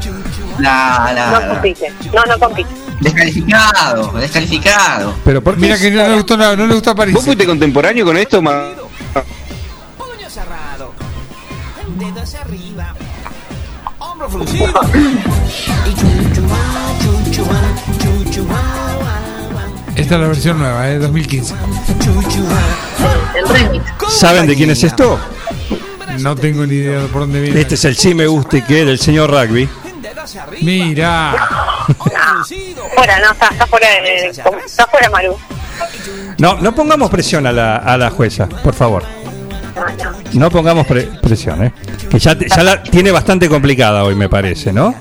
Speaker 5: No, no,
Speaker 26: No
Speaker 5: no.
Speaker 26: compite. No, no compite.
Speaker 5: Descalificado, descalificado.
Speaker 1: Pero ¿por
Speaker 3: Mira que no le gustó, no, no le gustó París.
Speaker 6: ¿Vos fuiste contemporáneo con esto, ma?
Speaker 11: Puño cerrado. Dedos arriba. Hombro fruncido.
Speaker 3: Esta es la versión nueva, ¿eh? 2015.
Speaker 7: El remix.
Speaker 1: ¿Saben de quién es esto?
Speaker 3: No tengo ni idea de por dónde viene.
Speaker 1: Este es el sí me gusta y qué del señor Rugby.
Speaker 3: Mira.
Speaker 26: Fuera, no, está, está fuera está fuera Maru.
Speaker 1: No, no pongamos presión a la, a la jueza, por favor.
Speaker 26: No,
Speaker 1: pongamos pre- presión, ¿eh? Que ya, te- ya la tiene bastante complicada hoy, me parece, ¿no?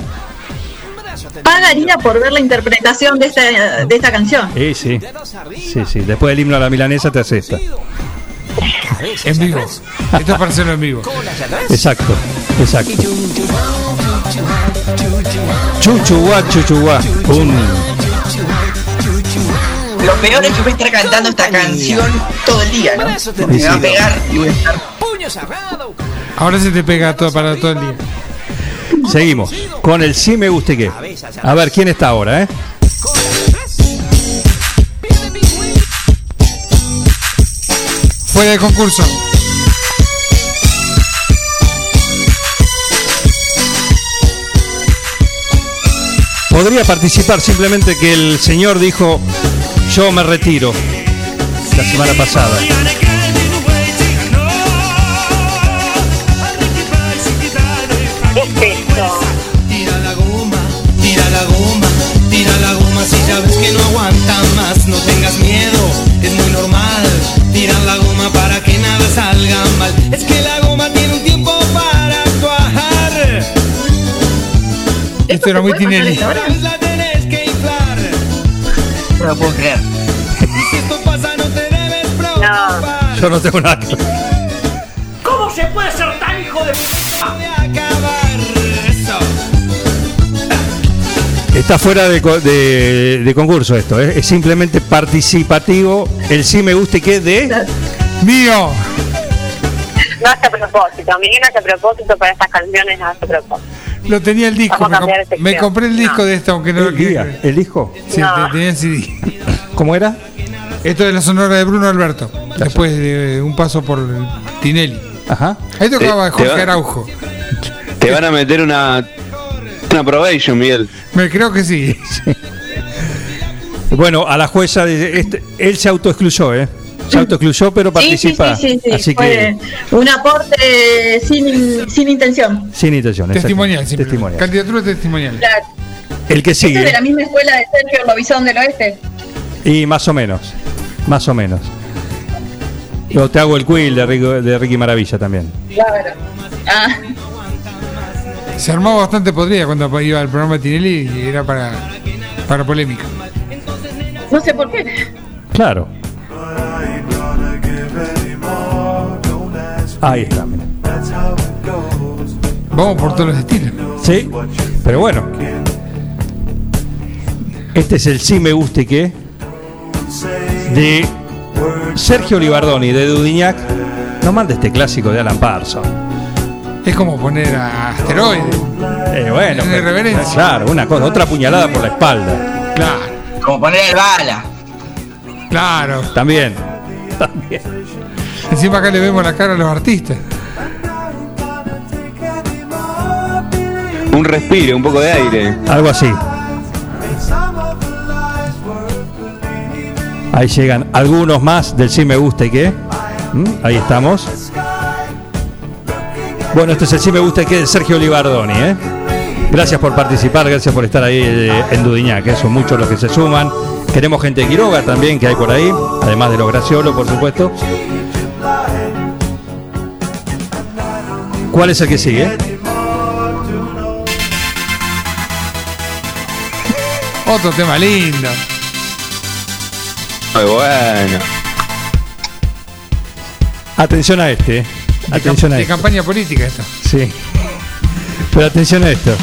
Speaker 7: Pagaría por ver la interpretación de esta, de esta canción.
Speaker 1: Sí, sí. Sí, sí. Después del himno a la milanesa te hace esta.
Speaker 3: En vivo. Esto es para hacerlo en vivo.
Speaker 1: Exacto, exacto. Chuchuá, chuchuá. Un...
Speaker 5: Lo peor es que voy a estar cantando esta canción todo el día, ¿no? Me va a pegar y voy a estar.
Speaker 11: Puño cerrado.
Speaker 3: Ahora se te pega todo para todo el día.
Speaker 1: Seguimos con el sí me gusta y qué. A ver, ¿quién está ahora, eh?
Speaker 3: Fuera de concurso.
Speaker 1: Podría participar simplemente que el señor dijo, yo me retiro. La semana pasada.
Speaker 26: ¿Qué es esto?
Speaker 12: Tira la goma, tira la goma, tira la goma si ya ves que no aguanta más, no tengas miedo, salga mal. Es que la goma tiene un tiempo para cuajar.
Speaker 3: Esto era muy Tinelli.
Speaker 12: La tenés que inflar.
Speaker 5: No lo puedo creer.
Speaker 12: Si esto pasa no te debes preocupar.
Speaker 1: Yo no tengo nada. que-
Speaker 11: ¿Cómo se puede ser tan hijo de
Speaker 12: Voy a acabar eso.
Speaker 1: Está fuera de, de- de concurso esto, ¿eh? es simplemente participativo. El sí me gusta y qué de
Speaker 3: mío.
Speaker 26: No hace a propósito. Miguel hace a propósito para estas canciones, no hace a propósito.
Speaker 3: Lo tenía el disco. Me,
Speaker 26: de
Speaker 3: compré el disco
Speaker 26: No.
Speaker 3: de esta, aunque no lo
Speaker 1: día, el hijo.
Speaker 3: Sí,
Speaker 26: No.
Speaker 3: te- tenía el CD.
Speaker 1: ¿Cómo era?
Speaker 3: Esto es la sonora de Bruno Alberto. Después de un paso por Tinelli.
Speaker 1: Ajá.
Speaker 3: Ahí tocaba
Speaker 6: Te- te
Speaker 3: Jorge
Speaker 6: va-
Speaker 3: Araujo.
Speaker 6: Te van a meter una, una probation, Miguel.
Speaker 3: Me creo que sí.
Speaker 1: Bueno, a la jueza, de- este- él se autoexcluyó, ¿eh? Se autoexcluyó, pero
Speaker 7: Sí, sí,
Speaker 1: participa.
Speaker 7: sí, sí, sí,
Speaker 1: Así
Speaker 7: fue
Speaker 1: que,
Speaker 7: un aporte sin, sin intención.
Speaker 1: sin intención.
Speaker 3: Testimonial.
Speaker 1: Testimonial.
Speaker 3: Candidatura testimonial.
Speaker 7: Claro.
Speaker 1: El que
Speaker 7: Este es de
Speaker 1: sigue.
Speaker 7: la misma escuela de Sergio Lobizón del Oeste.
Speaker 1: Y más o menos. Más o menos. Yo te hago el quill de Ricky, de Ricky Maravilla también.
Speaker 7: Claro. Ah,
Speaker 3: Se armó bastante podrida cuando iba al programa de Tinelli y era para, para polémica.
Speaker 7: no sé por qué.
Speaker 1: Claro. Ahí está, mira.
Speaker 3: Vamos por todos los estilos.
Speaker 1: Sí, pero bueno. Este es el sí me gusta y qué de Sergio Olivardoni de Dudignac. No mande este clásico de Alan Parsons.
Speaker 3: Es como poner a asteroide.
Speaker 1: Eh, bueno,
Speaker 3: En
Speaker 1: pero-
Speaker 3: reverencia.
Speaker 1: claro, una cosa, otra puñalada por la espalda.
Speaker 3: Claro,
Speaker 5: Como poner el bala.
Speaker 3: claro.
Speaker 1: También. También.
Speaker 3: Encima acá le vemos la cara a los artistas.
Speaker 6: Un respiro, un poco de aire.
Speaker 1: Algo así. Ahí llegan algunos más del sí me gusta y qué. ¿Mm? Ahí estamos. Bueno, este es el sí me gusta y qué de Sergio Olivardoni, ¿eh? Gracias por participar, gracias por estar ahí eh, en Dudiñac, que son muchos los que se suman. Queremos gente de Quiroga también que hay por ahí, además de los Graciolo, por supuesto. ¿Cuál es el que sigue?
Speaker 3: Otro tema lindo.
Speaker 6: Muy bueno.
Speaker 1: Atención a este. eh. Atención a
Speaker 3: de
Speaker 1: este.
Speaker 3: campaña política esto.
Speaker 1: Sí. Pero atención a esto.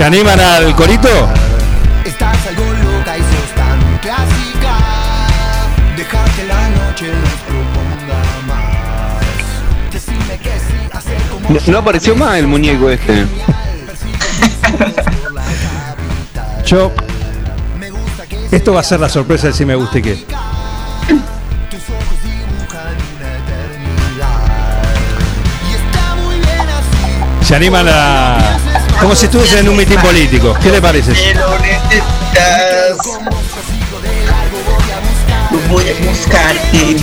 Speaker 27: Se nos va
Speaker 1: ¿Se animan al corito?
Speaker 27: Estás algo loca y sos tan clásica Deja que la noche nos proponga más Decime que sí, hacer como
Speaker 6: No, no apareció más el muñeco este.
Speaker 1: Yo. Esto va a ser la sorpresa de si me gusta y qué. Se animan a. Como si estuviesen en un mitin político. ¿Qué te parece?
Speaker 5: Que lo necesitas. Voy a buscarte.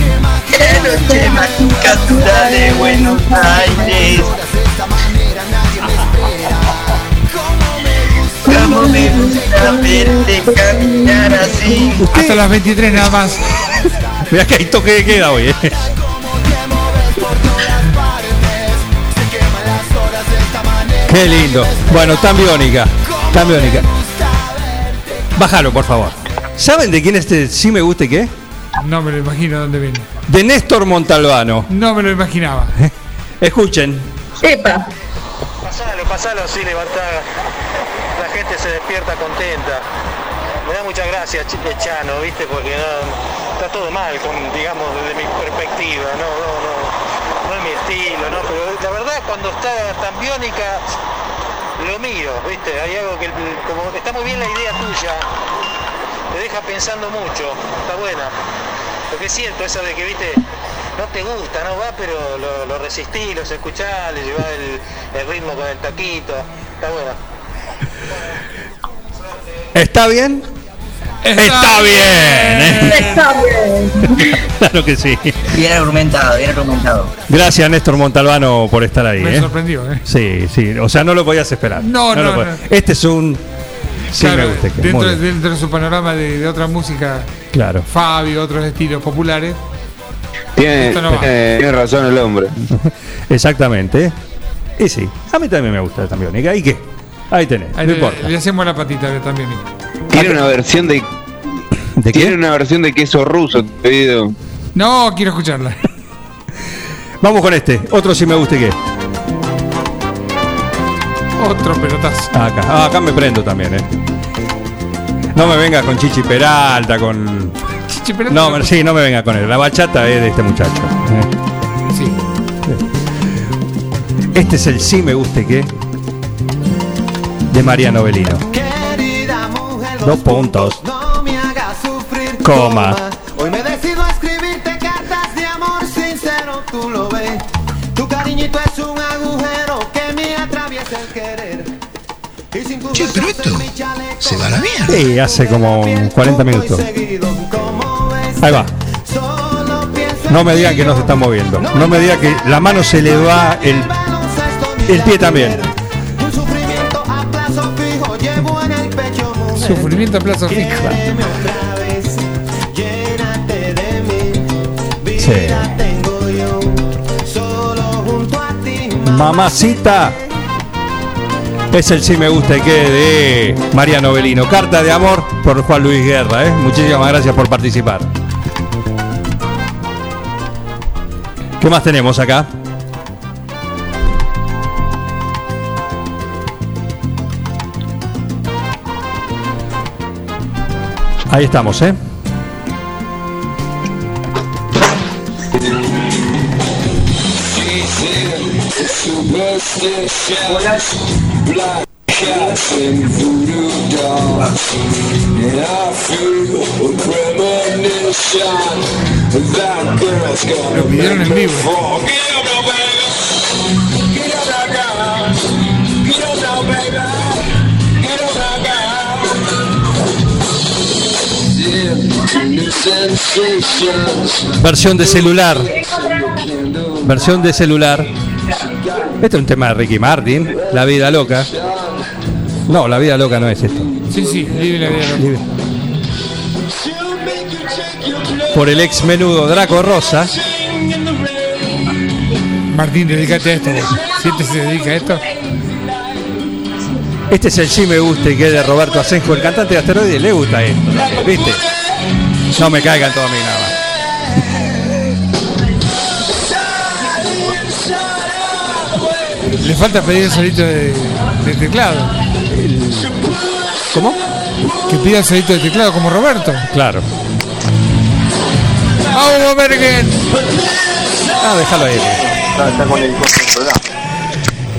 Speaker 5: Que noche mágica dura de Buenos Aires. Como me gusta verte caminar así.
Speaker 3: Hasta las 23 nada más.
Speaker 1: Mira que hay toque de queda hoy, eh. Qué lindo. Tan biónica. Tan biónica. Bájalo, por favor. ¿Saben de quién este sí me gusta y qué?
Speaker 3: No me lo imagino dónde viene.
Speaker 1: De Néstor Montalbano.
Speaker 3: No me lo imaginaba.
Speaker 1: Escuchen.
Speaker 7: Epa.
Speaker 28: Pasalo, pasalo así, levantá. La gente se despierta contenta. Me da muchas gracias, Ch- Chano, ¿viste? Porque no, está todo mal, con, digamos, desde mi perspectiva. No, no, no, no es mi estilo, ¿no? Pero cuando está tan biónica, lo miro, ¿viste? Hay algo que, como está muy bien la idea tuya, te deja pensando mucho, está buena. Porque es cierto eso de que, ¿viste? No te gusta, no va, pero lo, lo los escuchás, le llevás el, el ritmo con el taquito, está buena.
Speaker 1: ¿Está bien? Está, bien. ¿eh?
Speaker 7: Está bien.
Speaker 1: claro que sí.
Speaker 5: Bien argumentado, bien argumentado.
Speaker 1: Gracias, Néstor Montalbano, por estar ahí.
Speaker 3: Me
Speaker 1: ¿eh?
Speaker 3: sorprendió, ¿eh?
Speaker 1: Sí, sí. O sea, no lo podías esperar.
Speaker 3: No, no, no.
Speaker 1: Este es un. Sí,
Speaker 3: Claro,
Speaker 1: me gusta.
Speaker 3: dentro,
Speaker 1: bien.
Speaker 3: de su panorama de, de otra música,
Speaker 1: Claro.
Speaker 3: Fabio, otros estilos populares.
Speaker 6: Tiene,
Speaker 3: Esto no va.
Speaker 6: tiene- tiene razón el hombre.
Speaker 1: Exactamente. Y sí, a mí también me gusta esta biónica. ¿Y qué? Ahí tenés,
Speaker 3: Ahí
Speaker 1: no
Speaker 3: le,
Speaker 1: importa.
Speaker 3: le hacemos la patita también.
Speaker 6: Tiene una versión de.
Speaker 1: ¿De
Speaker 6: Tiene una versión de queso ruso, te digo.
Speaker 3: No, quiero escucharla.
Speaker 1: Vamos con este. Otro si me gusta y qué.
Speaker 3: Otro pelotazo.
Speaker 1: Acá, ah, acá me prendo también, ¿eh? No me venga con Chichi Peralta, con.
Speaker 3: Chichi Peralta
Speaker 1: No, sí, no me venga con él. La bachata es de este muchacho. ¿eh?
Speaker 3: Sí.
Speaker 1: Este es el sí me gusta y qué. De Mariano Belino. Dos puntos.
Speaker 27: No me hagas sufrir
Speaker 1: Coma.
Speaker 27: Hoy me decido a escribirte cartas de amor sincero, tú lo ves. Tu cariñito es un agujero que me atraviesa el querer. Y sin tu
Speaker 29: Che, pero esto se va a la mierda.
Speaker 1: Sí, hace como 40 minutos. Ahí va. No me digan que no se está moviendo. No me digan que la mano se le va el, el pie también.
Speaker 27: Sufrimiento a plazo fijo. Quiéreme otra vez, llénate de mí.
Speaker 1: Sí. Mamacita. Es el sí me gusta y qué de Mariano Belino. Carta de amor por Juan Luis Guerra. ¿eh? Muchísimas gracias por participar. ¿Qué más tenemos acá? Ahí estamos, ¿eh?
Speaker 3: Lo pidieron en vivo.
Speaker 1: Versión de celular. Versión de celular. Este es un tema de Ricky Martin, La vida loca. No, La vida loca no es esto.
Speaker 3: Sí, sí, vive la vida loca.
Speaker 1: Por el ex menudo Draco Rosa.
Speaker 3: Martín, dedícate a esto. este se dedica a esto.
Speaker 1: Este es el sí me gusta y que es de Roberto Asenjo, el cantante de Asteroide, le gusta esto. ¿Viste? No me caigan todo a mí nada.
Speaker 3: Le falta pedir el solito de, de teclado.
Speaker 1: ¿Cómo?
Speaker 3: Que pida el solito de teclado como Roberto.
Speaker 1: Claro.
Speaker 3: ¡Vamos, Bergen!
Speaker 1: Ah, déjalo ahí.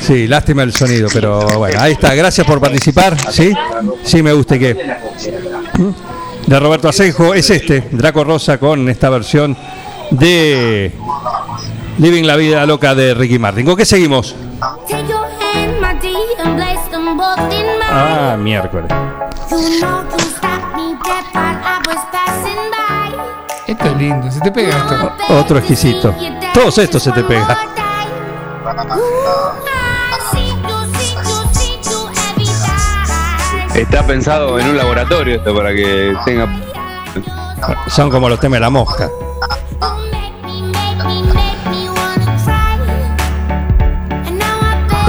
Speaker 1: Sí, lástima el sonido, pero bueno, ahí está. Gracias por participar. Sí, sí me gusta y que. De Roberto Asenjo es este, Draco Rosa, con esta versión de Living la vida loca de Ricky Martin. ¿Con qué seguimos? Ah, miércoles.
Speaker 3: Esto es lindo, se te pega esto.
Speaker 1: Otro exquisito. Todos estos se te pega.
Speaker 6: Está pensado en un laboratorio esto para que tenga.
Speaker 1: Son como los temas de la mosca.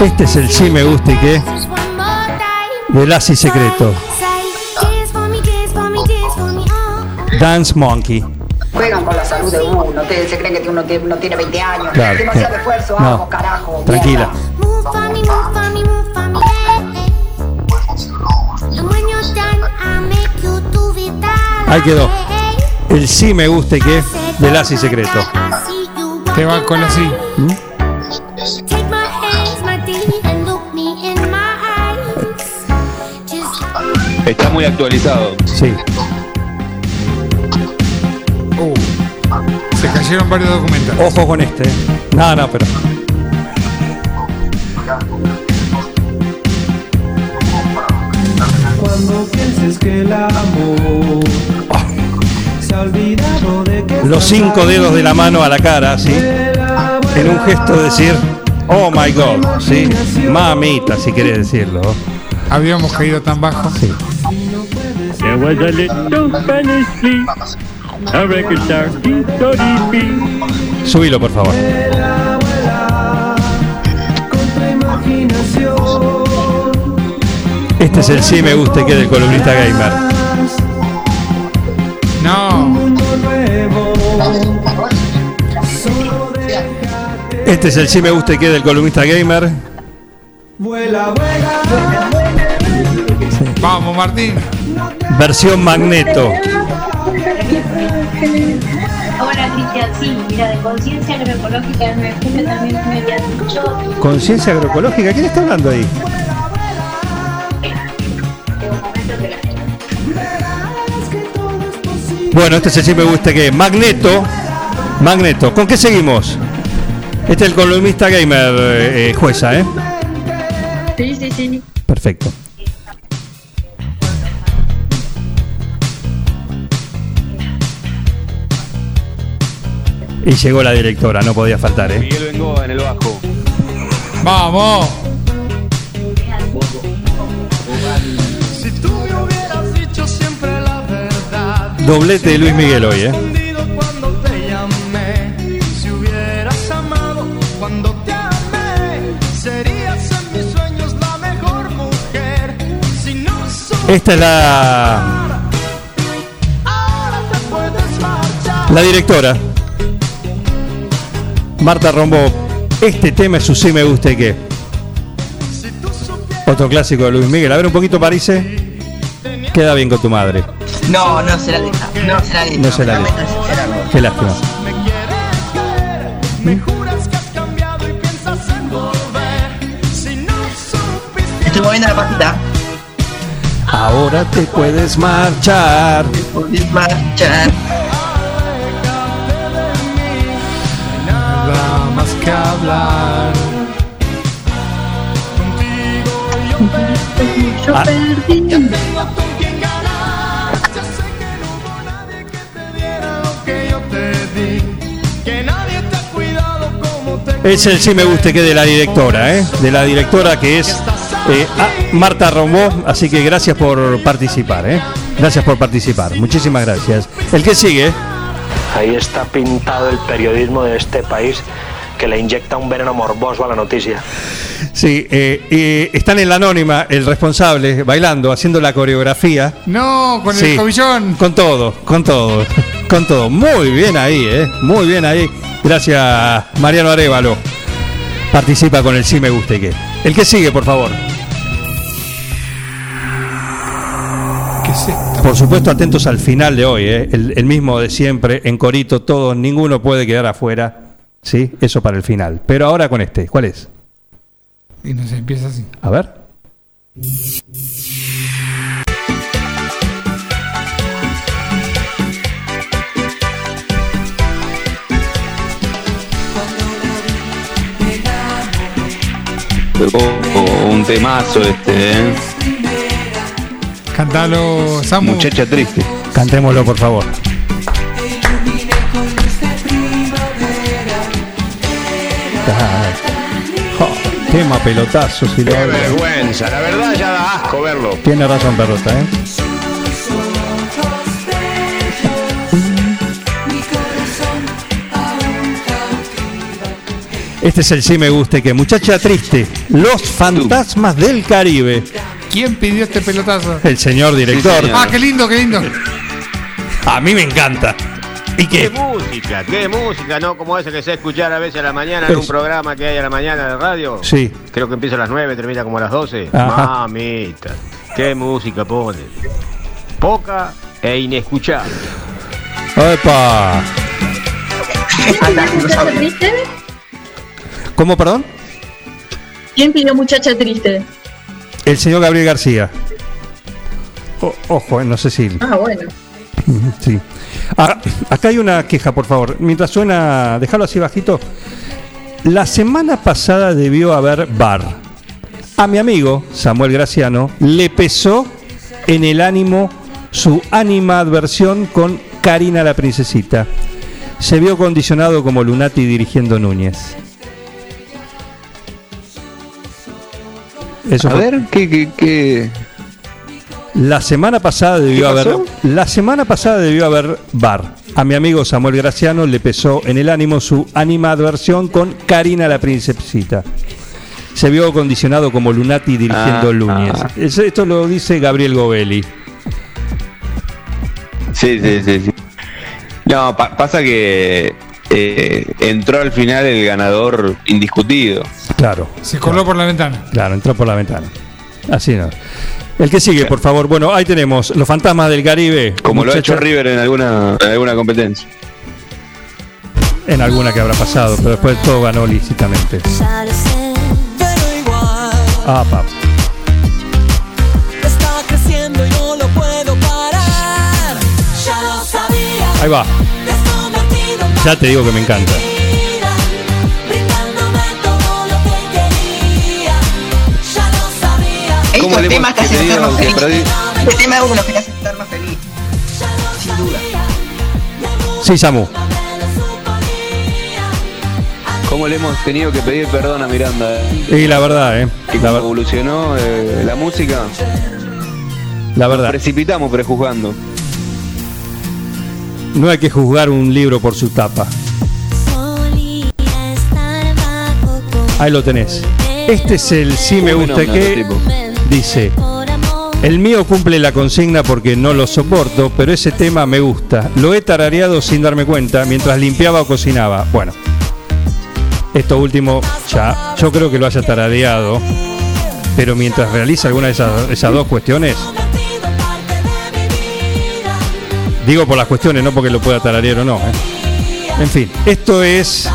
Speaker 1: Este es el sí me gusta y qué de Lassie Secreto. Dance Monkey.
Speaker 9: Juegan con la salud de uno. Ustedes se creen que uno tiene, uno tiene 20 años.
Speaker 1: Claro.
Speaker 9: Demasiado esfuerzo,
Speaker 1: No.
Speaker 9: vamos, carajo.
Speaker 1: Tranquila.
Speaker 30: Move
Speaker 1: Ahí quedó. El sí me gusta y qué de Lassie Secreto.
Speaker 3: Te va con
Speaker 30: my eyes. Just
Speaker 6: Está muy actualizado.
Speaker 1: Sí.
Speaker 3: Uh, se cayeron varios documentos.
Speaker 1: Ojo con este. eh. No, no, pero.
Speaker 27: Que el amor se ha olvidado de que
Speaker 1: Los cinco dedos de la mano a la cara, ¿sí? En un gesto de decir, oh my god, ¿sí? Mamita, si querés decirlo.
Speaker 3: Habíamos caído tan bajo.
Speaker 1: Sí.
Speaker 31: There was a little Spanish flea, a record star,
Speaker 1: Subilo, por favor. Este es el sí me gusta y que del columnista gamer.
Speaker 3: No.
Speaker 1: Este es el sí me gusta y que del columnista gamer.
Speaker 3: Vamos, Martín.
Speaker 1: Versión magneto.
Speaker 32: Hola Cristian, sí, mira, de conciencia agroecológica de 9 de junio también me habían dicho
Speaker 1: Conciencia agroecológica. ¿Quién está hablando ahí? Bueno, este sí me gusta que Magneto. Magneto. ¿Con qué seguimos? Este es el columnista gamer eh, eh, jueza, ¿eh?
Speaker 32: Sí, sí, sí.
Speaker 1: Perfecto. Y llegó la directora, no podía faltar, ¿eh?
Speaker 6: Miguel Bengoa en el bajo.
Speaker 3: Vamos.
Speaker 1: Doblete de Luis Miguel hoy, ¿eh? Esta es la, la directora. Marta Rombo. Este tema es su sí me gusta y qué. Otro clásico de Luis Miguel. A ver un poquito, Parise. Queda bien con tu madre.
Speaker 5: No, no se la deja. No se la deja.
Speaker 1: No se la deja.
Speaker 5: Lamento sinceramente.
Speaker 1: Qué lástima.
Speaker 12: Me juras que has cambiado y piensas en volver. Si no supiste.
Speaker 5: Estoy moviendo la patita.
Speaker 1: Ahora te puedes marchar.
Speaker 5: Puedes marchar.
Speaker 3: Nada más que hablar.
Speaker 32: Yo
Speaker 1: Ah.
Speaker 32: perdí.
Speaker 12: Ya tengo
Speaker 1: Es el sí me guste que de la directora, ¿eh? De la directora que es eh, Marta Rombó. Así que gracias por participar, ¿eh? Gracias por participar. Muchísimas gracias. El que sigue.
Speaker 25: Ahí está pintado el periodismo de este país que le inyecta un veneno morboso a la noticia.
Speaker 1: Sí, eh, eh, están en la anónima el responsable bailando, haciendo la coreografía.
Speaker 3: No, con
Speaker 1: Sí.
Speaker 3: el cobillón.
Speaker 1: Con todo, con todo, con todo. Muy bien ahí, ¿eh? Muy bien ahí. Gracias, Mariano Arevalo. Participa con el sí me guste que. El que sigue, por favor.
Speaker 3: ¿Qué es esto?
Speaker 1: Por supuesto, atentos al final de hoy, ¿eh? el, el mismo de siempre, en corito, todos, ninguno puede quedar afuera. ¿Sí? Eso para el final. Pero ahora con este, ¿cuál es?
Speaker 3: Y no se empieza así.
Speaker 1: A ver.
Speaker 6: Oh, un temazo este, ¿eh?
Speaker 3: Cantalo, Samu.
Speaker 6: Muchacha triste.
Speaker 1: Cantémoslo, por favor. Jo, tema pelotazo, si lo
Speaker 8: Qué
Speaker 1: hablo.
Speaker 8: vergüenza, la verdad ya da asco verlo.
Speaker 1: Tiene razón, Perrota, ¿eh? Este es el sí me guste que muchacha triste, los fantasmas del Caribe.
Speaker 3: ¿Quién pidió este pelotazo?
Speaker 1: El señor director.
Speaker 3: Ah, qué lindo, qué lindo.
Speaker 1: A mí me encanta. ¿Y
Speaker 8: Qué
Speaker 1: qué?
Speaker 8: música, qué música, ¿no? Como ese que sé escuchar a veces a la mañana en un programa que hay a la mañana de radio.
Speaker 1: Sí.
Speaker 8: Creo que empieza a las 9, termina como a las 12.
Speaker 1: Ajá.
Speaker 8: Mamita, qué música pone. Poca e inescuchable.
Speaker 1: ¡Epa!
Speaker 7: ¿Muchacha triste?
Speaker 1: ¿Cómo, perdón?
Speaker 7: ¿Quién pidió muchacha triste?
Speaker 1: El señor Gabriel García. O- ojo, eh, no sé si.
Speaker 7: Ah, bueno.
Speaker 1: Sí. Ah, acá hay una queja, por favor. Mientras suena, déjalo así bajito. La semana pasada debió haber bar. A mi amigo Samuel Graciano le pesó en el ánimo su animadversión con Karina la princesita. Se vio condicionado como Lunati dirigiendo Núñez. Eso
Speaker 6: A
Speaker 1: fue-
Speaker 6: ver, ¿qué, qué, qué?
Speaker 1: La semana pasada debió
Speaker 6: ¿Qué
Speaker 1: haber. La semana pasada debió haber bar. A mi amigo Samuel Graciano le pesó en el ánimo su animadversión con Karina la princesita. Se vio condicionado como Lunati dirigiendo
Speaker 6: Ah,
Speaker 1: Núñez.
Speaker 6: ah.
Speaker 1: Es- Esto lo dice Gabriel Govelli.
Speaker 6: Sí, sí, sí, sí. No, pa- pasa que eh, entró al final el ganador indiscutido.
Speaker 1: Claro.
Speaker 3: Se coló por la ventana.
Speaker 1: Claro, entró por la ventana. Así no. El que sigue, por favor. Bueno, ahí tenemos Los Fantasmas del Caribe.
Speaker 6: Como lo ha hecho River en alguna, en alguna competencia.
Speaker 1: En alguna que habrá pasado, pero después todo ganó lícitamente. Ah, pap.
Speaker 27: Está creciendo Ya
Speaker 1: te digo que me encanta.
Speaker 27: que quería. Ya lo sabía.
Speaker 6: ¿Cómo
Speaker 14: Estos
Speaker 6: le
Speaker 14: temas te
Speaker 6: hemos
Speaker 14: hacen estar más
Speaker 6: que
Speaker 14: feliz. Este tema es uno que te hace estar más feliz. Sin duda.
Speaker 1: Sí, Samu.
Speaker 6: ¿Cómo le hemos tenido que pedir perdón a Miranda? eh?
Speaker 1: Y la verdad, ¿eh?
Speaker 6: Que
Speaker 1: La,
Speaker 6: evolucionó eh, la música,
Speaker 1: la verdad.
Speaker 6: precipitamos prejuzgando.
Speaker 1: No hay que juzgar un libro por su tapa. Ahí lo tenés. Este es el sí me gusta que
Speaker 6: tipo.
Speaker 1: dice. El mío cumple la consigna porque no lo soporto, pero ese tema me gusta. Lo he tarareado sin darme cuenta mientras limpiaba o cocinaba. Bueno, esto último ya, yo creo que lo haya tarareado, pero mientras realiza alguna de esas, esas dos cuestiones, digo por las cuestiones, no porque lo pueda tararear o no. ¿eh? En fin, esto es.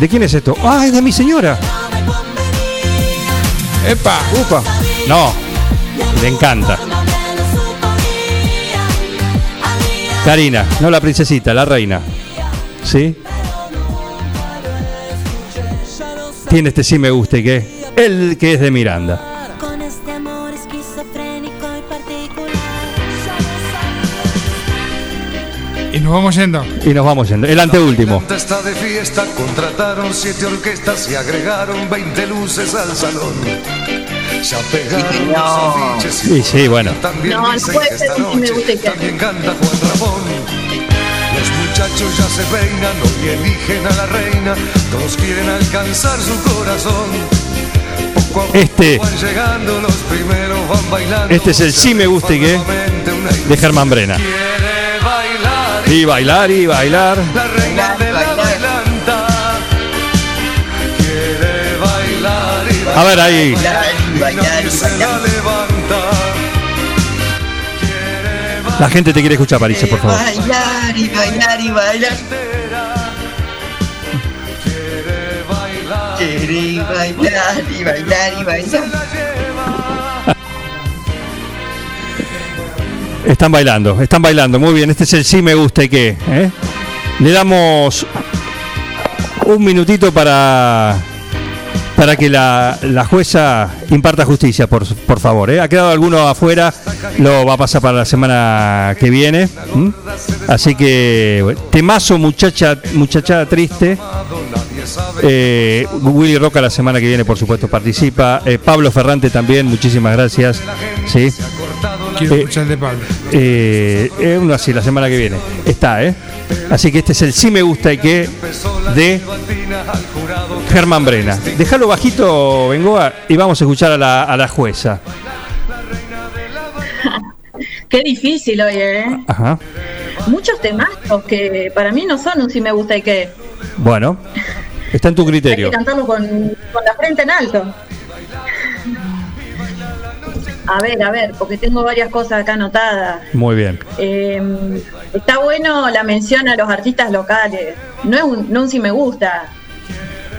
Speaker 1: ¿De quién es esto? ¡Ah, es de mi señora!
Speaker 3: ¡Epa!
Speaker 1: ¡Upa! No, le encanta. Karina, no la princesita, la reina. ¿Sí? Tiene este sí me gusta, ¿y qué? El que es de Miranda.
Speaker 3: Nos vamos yendo.
Speaker 1: Y nos vamos yendo. El anteúltimo.
Speaker 24: Está de fiesta, contrataron siete orquestas y agregaron 20 luces al salón. Los afiches
Speaker 1: Sí, sí, bueno.
Speaker 24: También
Speaker 7: No, no
Speaker 24: dicen
Speaker 7: puede
Speaker 24: que esta noche
Speaker 7: y que-
Speaker 24: también canta Juan Ramón. Los muchachos ya se peinan, hoy eligen a la reina, todos quieren alcanzar su corazón. Poco a poco
Speaker 1: Este-
Speaker 24: van llegando los primeros, van bailando.
Speaker 1: Este es el sí me gusta y qué de Germán Brena. Y bailar y bailar.
Speaker 24: la reina de la bailanta. Quiere bailar y bailar.
Speaker 1: A ver ahí.
Speaker 24: La
Speaker 1: gente te quiere escuchar, París, por favor.
Speaker 14: Bailar y bailar y bailar. Quiere bailar y bailar y bailar.
Speaker 1: Están bailando, están bailando. Muy bien, este es el sí me gusta y qué. ¿eh? Le damos un minutito para para que la, la jueza imparta justicia, por, por favor. ¿eh? Ha quedado alguno afuera, lo va a pasar para la semana que viene. Así que, temazo, muchacha, muchachada triste. Eh, Willy Roca la semana que viene, por supuesto, participa. Eh, Pablo Ferrante también, muchísimas gracias. Sí.
Speaker 3: Quiero
Speaker 1: Eh,
Speaker 3: escuchar de Pablo.
Speaker 1: Eh, eh, uno así, la semana que viene. Está, ¿eh? Así que este es el sí me gusta y que de Germán Brena. Déjalo bajito, Bengoa, y vamos a escuchar a la, a la jueza.
Speaker 7: Qué difícil hoy, ¿eh?
Speaker 1: Ajá.
Speaker 7: Muchos temazos que para mí no son un si me gusta y que
Speaker 1: Bueno, está en tu
Speaker 7: hay que
Speaker 1: criterio.
Speaker 7: cantarlo con, con la frente en alto. A ver, a ver, porque tengo varias cosas acá anotadas.
Speaker 1: Muy bien.
Speaker 7: Eh, está bueno la mención a los artistas locales. No es un, no un si me gusta,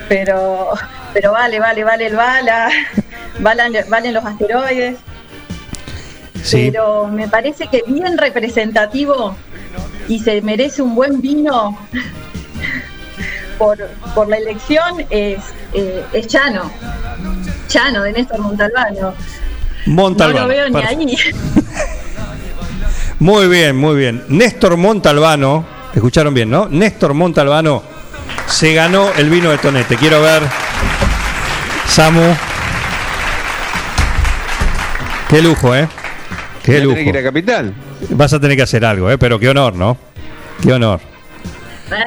Speaker 7: pero, pero vale, vale, vale el bala, valen, valen los asteroides.
Speaker 1: Sí.
Speaker 7: Pero me parece que bien representativo y se merece un buen vino por, por la elección es, eh, es Chano. Chano de Néstor Montalbano.
Speaker 1: Montalbano.
Speaker 7: No lo veo ni ahí.
Speaker 1: Muy bien, muy bien. Néstor Montalbano, escucharon bien, ¿no? Néstor Montalbano se ganó el vino de Tonete. Quiero ver, Samu. Qué lujo, ¿eh? Qué
Speaker 6: Voy a
Speaker 1: lujo.
Speaker 6: tener que ir a Capital.
Speaker 1: Vas a tener que hacer algo, ¿eh? Pero qué honor, ¿no? Qué honor.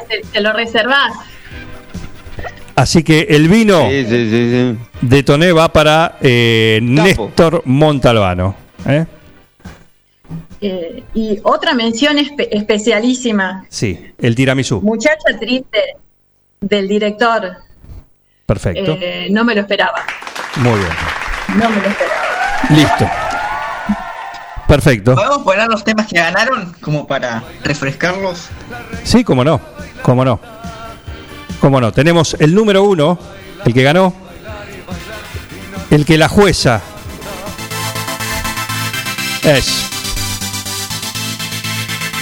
Speaker 7: Te, te lo reservás.
Speaker 1: Así que el vino de Toné va para eh, Néstor Montalbano. ¿eh?
Speaker 7: Eh, y otra mención espe- especialísima,
Speaker 1: Sí, el tiramisú.
Speaker 7: muchacha triste del director.
Speaker 1: Perfecto.
Speaker 7: Eh, no me lo esperaba.
Speaker 1: Muy bien.
Speaker 7: No me lo esperaba.
Speaker 1: Listo. Perfecto.
Speaker 14: ¿Podemos poner los temas que ganaron como para refrescarlos?
Speaker 1: Sí, cómo no. Cómo no. Cómo no. Tenemos el número uno, el que ganó. El que la jueza es.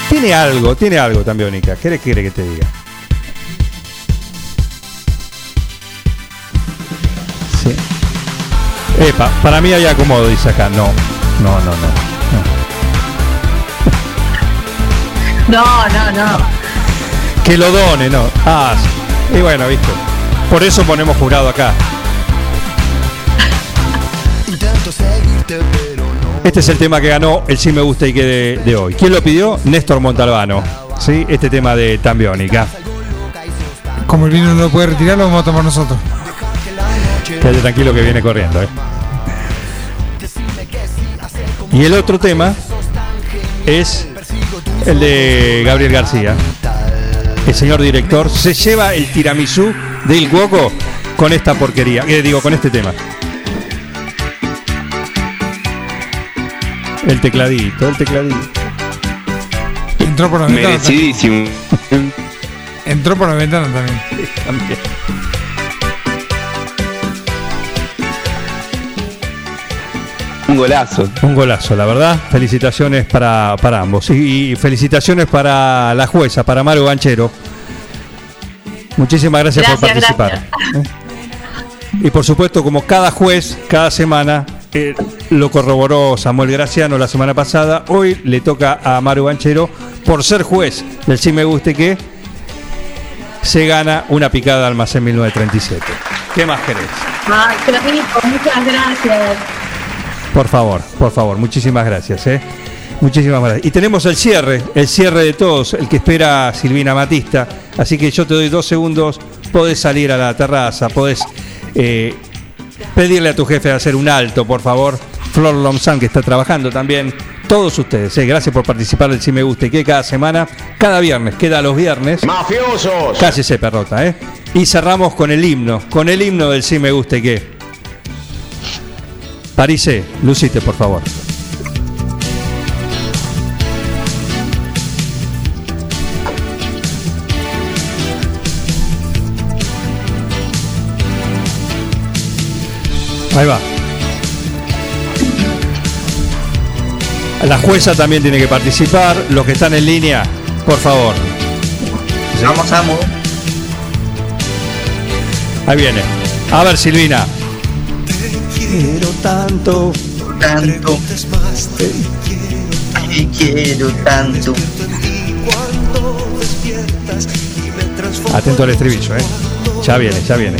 Speaker 1: Tiene algo, tiene algo también, Mónica. ¿Qué quiere que te diga? Sí. Epa, para mí hay acomodo, dice acá. No, no, no, no.
Speaker 7: No, no, no.
Speaker 1: Que lo done, no. Ah, sí. Y bueno, viste. Por eso ponemos jurado acá. Este es el tema que ganó el Sí Me Gusta y que de, de hoy. ¿Quién lo pidió? Néstor Montalbano. ¿Sí? Este tema de Tambiónica.
Speaker 3: Como el vino no lo puede retirar, lo vamos a tomar nosotros.
Speaker 1: Quédate tranquilo que viene corriendo. ¿eh? Y el otro tema es el de Gabriel García. El señor director se lleva el tiramisú del Cuoco con esta porquería. Eh, digo, con este tema. El tecladito, el tecladito.
Speaker 3: Entró por la ventana.
Speaker 6: Merecidísimo.
Speaker 3: Entró por la ventana también.
Speaker 1: También.
Speaker 6: Un golazo.
Speaker 1: Un golazo, la verdad. Felicitaciones para, para ambos. Y, y felicitaciones para la jueza, para Maru Ganchero. Muchísimas gracias, por
Speaker 7: Gracias,
Speaker 1: participar. ¿eh? Y por supuesto, como cada juez, cada semana, eh, lo corroboró Samuel Graciano la semana pasada, hoy le toca a Maru Ganchero por ser juez del Si Me Guste Que, se gana una picada de almacén 1937. ¿Qué más querés?
Speaker 7: Ay, muchas gracias.
Speaker 1: Por favor, por favor, muchísimas gracias. ¿eh? Muchísimas gracias. Y tenemos el cierre, el cierre de todos, el que espera Silvina Matista. Así que yo te doy dos segundos, podés salir a la terraza, podés eh, pedirle a tu jefe de hacer un alto, por favor. Flor Lomzán, que está trabajando también. Todos ustedes, eh, gracias por participar del Si Me Guste, que cada semana, cada viernes, queda los viernes.
Speaker 33: ¡Mafiosos!
Speaker 1: Cállese, perrota, ¿eh? Y cerramos con el himno, con el himno del Si Me Guste, que. Parise, lucite, por favor. Ahí va. La jueza también tiene que participar. Los que están en línea, por favor.
Speaker 14: Vamos, amo.
Speaker 1: Ahí viene. A ver, Silvina.
Speaker 27: Quiero tanto.
Speaker 14: Tanto. Te quiero tanto.
Speaker 1: Atento al estribillo, ¿eh? Ya viene, ya viene.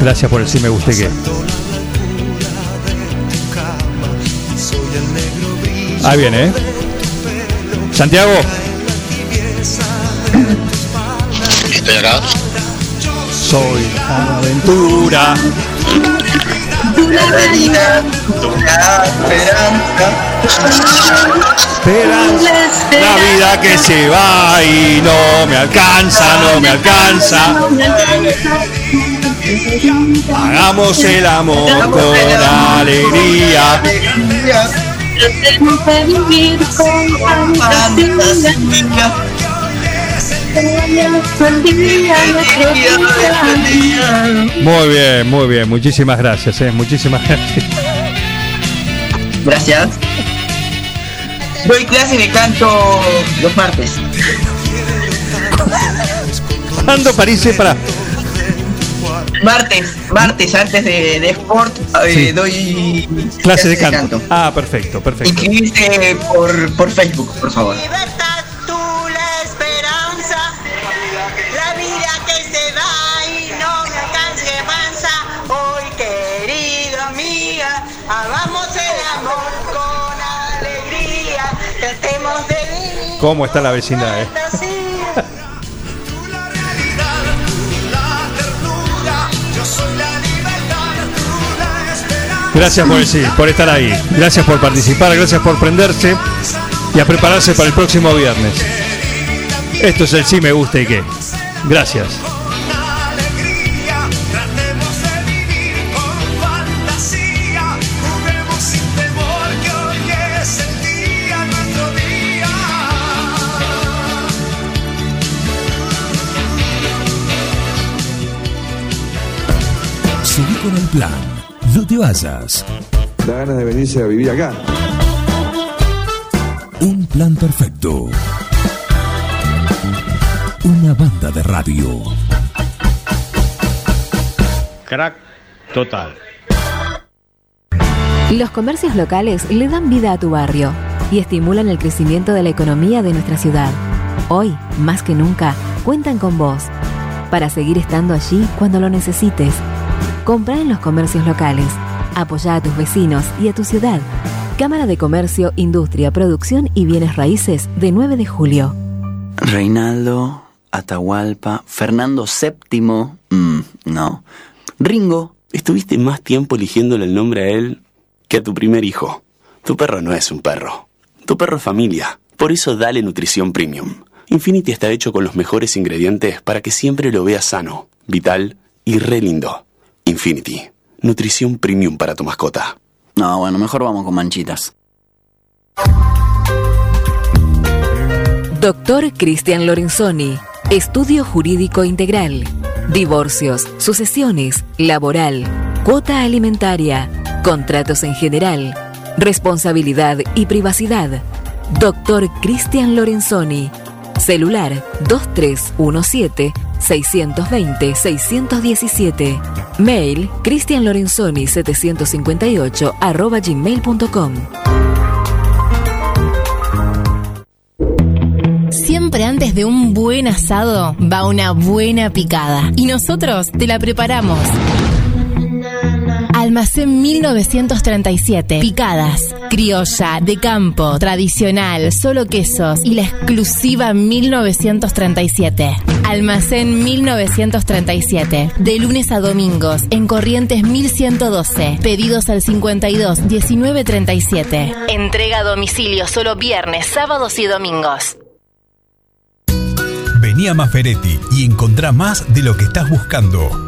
Speaker 1: Gracias por el sí me guste que. Ahí viene, ¿eh? Santiago.
Speaker 19: Estoy acá.
Speaker 1: Soy aventura.
Speaker 14: La realidad, la esperanza.
Speaker 1: Esperanza. La vida que se va y no me alcanza, no me alcanza. Hagamos el amor con alegría.
Speaker 26: Tratemos de vivir con fantasía.
Speaker 1: Muy bien, muy bien. Muchísimas gracias, ¿eh? Muchísimas gracias.
Speaker 14: Gracias. Doy clase de canto los martes.
Speaker 1: ¿Cuándo París para?
Speaker 14: Martes, martes antes de, de Sport eh,
Speaker 1: Sí.
Speaker 14: doy
Speaker 1: Clase de canto. Ah, perfecto, perfecto.
Speaker 14: Inscribirse por, por Facebook, por favor.
Speaker 1: ¿Cómo está la vecindad, eh? Gracias por, sí, por estar ahí. Gracias por participar. Gracias por prenderse y a prepararse para el próximo viernes. Esto es el sí me gusta y qué. Gracias.
Speaker 34: Con el plan. No te vayas.
Speaker 35: Da ganas de venirse a vivir acá.
Speaker 34: Un plan perfecto. Una banda de radio.
Speaker 36: Crack total.
Speaker 37: Los comercios locales le dan vida a tu barrio y estimulan el crecimiento de la economía de nuestra ciudad. Hoy, más que nunca, cuentan con vos para seguir estando allí cuando lo necesites. Compra en los comercios locales. Apoya a tus vecinos y a tu ciudad. Cámara de Comercio, Industria, Producción y Bienes Raíces de 9 de julio.
Speaker 38: Reinaldo, Atahualpa, Fernando VII, mm, no. Ringo,
Speaker 39: Estuviste más tiempo eligiéndole el nombre a él que a tu primer hijo. Tu perro no es un perro. Tu perro es familia. Por eso dale nutrición premium. Infinity está hecho con los mejores ingredientes para que siempre lo veas sano, vital y re lindo. Infinity. Nutrición premium para tu mascota.
Speaker 38: No, bueno, mejor vamos con manchitas.
Speaker 37: Doctor Cristian Lorenzoni. Estudio Jurídico Integral. Divorcios, sucesiones, laboral, cuota alimentaria, contratos en general, responsabilidad y privacidad. Doctor Cristian Lorenzoni. Celular 2317-620-617. Mail cristianlorenzoni758 arroba gmail.com.
Speaker 40: Siempre antes de un buen asado va una buena picada y nosotros te la preparamos. Almacén 1937. Picadas. Criolla, de campo, tradicional, solo quesos y la exclusiva 1937. Almacén 1937. De lunes a domingos en Corrientes 1112. Pedidos al 52 19 37. Entrega a domicilio solo viernes, sábados y domingos.
Speaker 41: Vení a Maferetti y encontrá más de lo que estás buscando.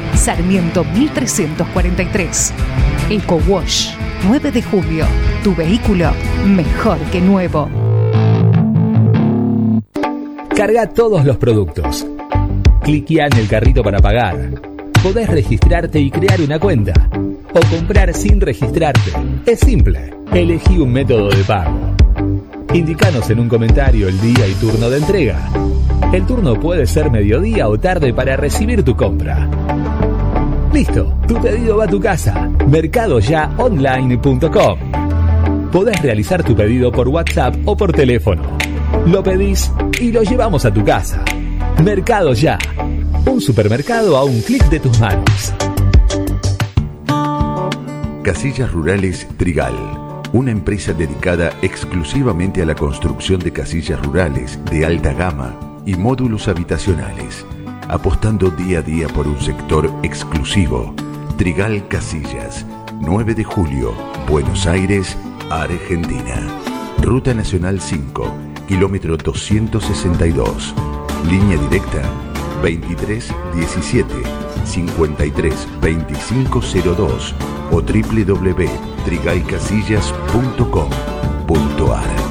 Speaker 42: Sarmiento 1343. Eco Wash 9 de julio. Tu vehículo mejor que nuevo.
Speaker 43: Carga todos los productos. Cliquea en el carrito para pagar. Podés registrarte y crear una cuenta. O comprar sin registrarte. Es simple. Elegí un método de pago. Indicanos en un comentario el día y turno de entrega. El turno puede ser mediodía o tarde para recibir tu compra. Listo, tu pedido va a tu casa. Mercadoyaonline.com. Podés realizar tu pedido por WhatsApp o por teléfono. Lo pedís y lo llevamos a tu casa. Mercado Ya. Un supermercado a un clic de tus manos.
Speaker 44: Casillas Rurales Trigal, una empresa dedicada exclusivamente a la construcción de casillas rurales de alta gama y módulos habitacionales, apostando día a día por un sector exclusivo. Trigal Casillas, 9 de julio, Buenos Aires, Argentina. Ruta Nacional 5, kilómetro 262. Línea directa 23 17 53 2502 o www.trigaycasillas.com.ar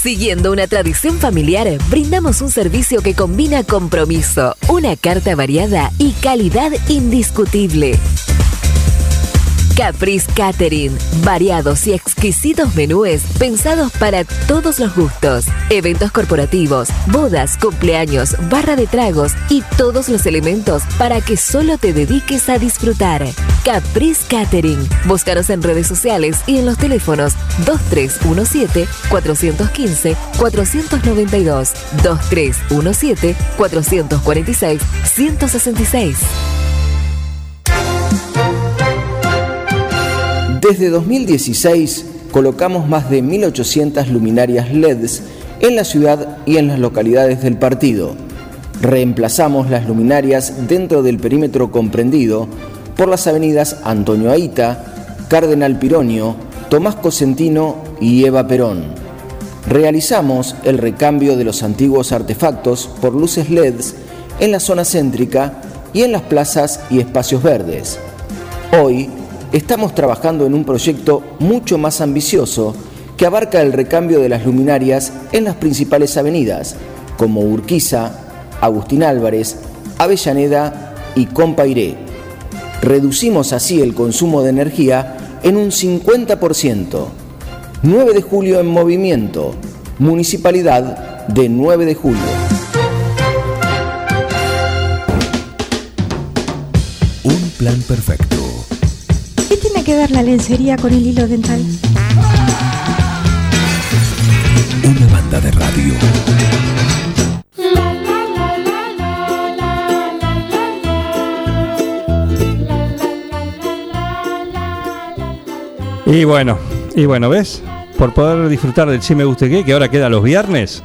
Speaker 37: Siguiendo una tradición familiar, brindamos un servicio que combina compromiso, una carta variada y calidad indiscutible. Caprice Catering, variados y exquisitos menúes pensados para todos los gustos. Eventos corporativos, bodas, cumpleaños, barra de tragos y todos los elementos para que solo te dediques a disfrutar. Caprice Catering. Búscanos en redes sociales y en los teléfonos 2317-415-492, 2317-446-166.
Speaker 33: Desde 2016 colocamos más de 1.800 luminarias LEDs en la ciudad y en las localidades del partido. Reemplazamos las luminarias dentro del perímetro comprendido por las avenidas Antonio Aita, Cardenal Pironio, Tomás Cosentino y Eva Perón. Realizamos el recambio de los antiguos artefactos por luces LEDs en la zona céntrica y en las plazas y espacios verdes. Hoy estamos trabajando en un proyecto mucho más ambicioso que abarca el recambio de las luminarias en las principales avenidas, como Urquiza, Agustín Álvarez, Avellaneda y Compairé. Reducimos así el consumo de energía en un 50%. 9 de julio en movimiento. Municipalidad de 9 de julio.
Speaker 34: Un plan perfecto.
Speaker 45: ¿Qué tiene que ver la lencería con el hilo dental?
Speaker 34: Una banda de radio.
Speaker 1: Y bueno, y bueno, ¿ves? Por poder disfrutar del Sí Me Guste Qué, que ahora queda los viernes.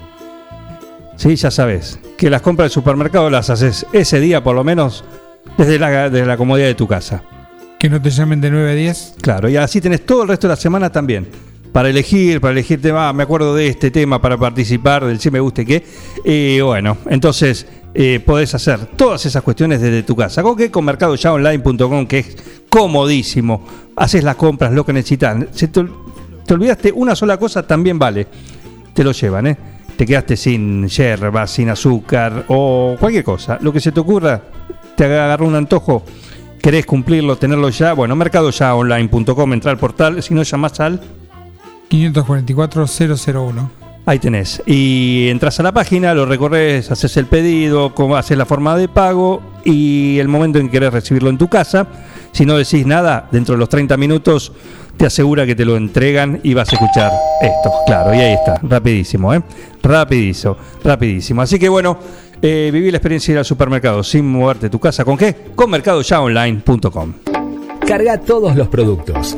Speaker 1: Sí, ya sabes, que las compras del supermercado las haces ese día por lo menos desde la, desde la comodidad de tu casa.
Speaker 16: Que no te llamen de 9 a 10.
Speaker 1: Claro, y así tenés todo el resto de la semana también. Para elegir, para elegir tema, me acuerdo de este tema para participar del Sí Me Guste Qué. Y bueno, entonces eh, podés hacer todas esas cuestiones desde tu casa. ¿Con qué? Con mercadoyaonline.com, que es comodísimo. Haces las compras, lo que necesitas. Si te, te olvidaste una sola cosa, también vale. Te lo llevan, ¿eh? Te quedaste sin yerba, sin azúcar o cualquier cosa. Lo que se te ocurra, te agarró un antojo, querés cumplirlo, tenerlo ya. Bueno, mercadoyaonline.com, entra al portal. Si no, llamás al
Speaker 16: 544-001.
Speaker 1: Ahí tenés. Y entras a la página, lo recorres, haces el pedido, cómo haces la forma de pago y el momento en que querés recibirlo en tu casa. Si no decís nada, dentro de los 30 minutos te asegura que te lo entregan y vas a escuchar esto. Claro, y ahí está, rapidísimo, ¿eh? Rapidísimo, rapidísimo. Así que bueno, eh, viví la experiencia de ir al supermercado sin moverte de tu casa. ¿Con qué? Con mercadoyaonline.com.
Speaker 43: Carga todos los productos.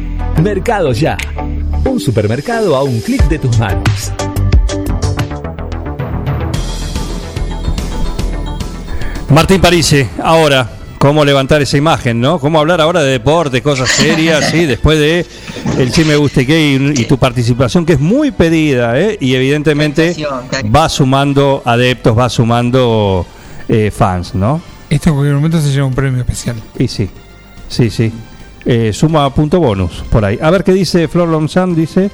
Speaker 43: Mercado Ya. Un supermercado a un clic de tus manos.
Speaker 1: Martín Parise, ahora, ¿cómo levantar esa imagen, no? ¿Cómo hablar ahora de deporte, cosas serias, sí? Después de el me guste qué y, y tu participación, que es muy pedida, ¿eh? Y evidentemente va sumando adeptos, va sumando eh, fans, ¿no?
Speaker 16: Esto en cualquier momento se lleva un premio especial.
Speaker 1: Y sí, sí, sí. Eh, suma punto bonus por ahí. A ver qué dice Flor Lomsan, dice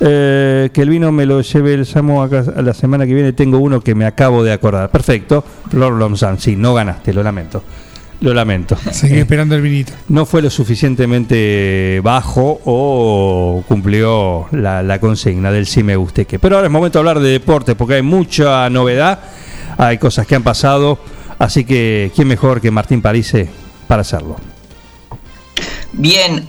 Speaker 1: eh, que el vino me lo lleve el Samo acá a la semana que viene. Tengo uno que me acabo de acordar. Perfecto, Flor Lomsan, sí, no ganaste, lo lamento. Lo lamento.
Speaker 16: Seguí esperando el vinito.
Speaker 1: No fue lo suficientemente bajo o cumplió la, la consigna del sí me guste que. Pero ahora es momento de hablar de deporte porque hay mucha novedad, hay cosas que han pasado, así que quién mejor que Martín Parise para hacerlo.
Speaker 14: Bien.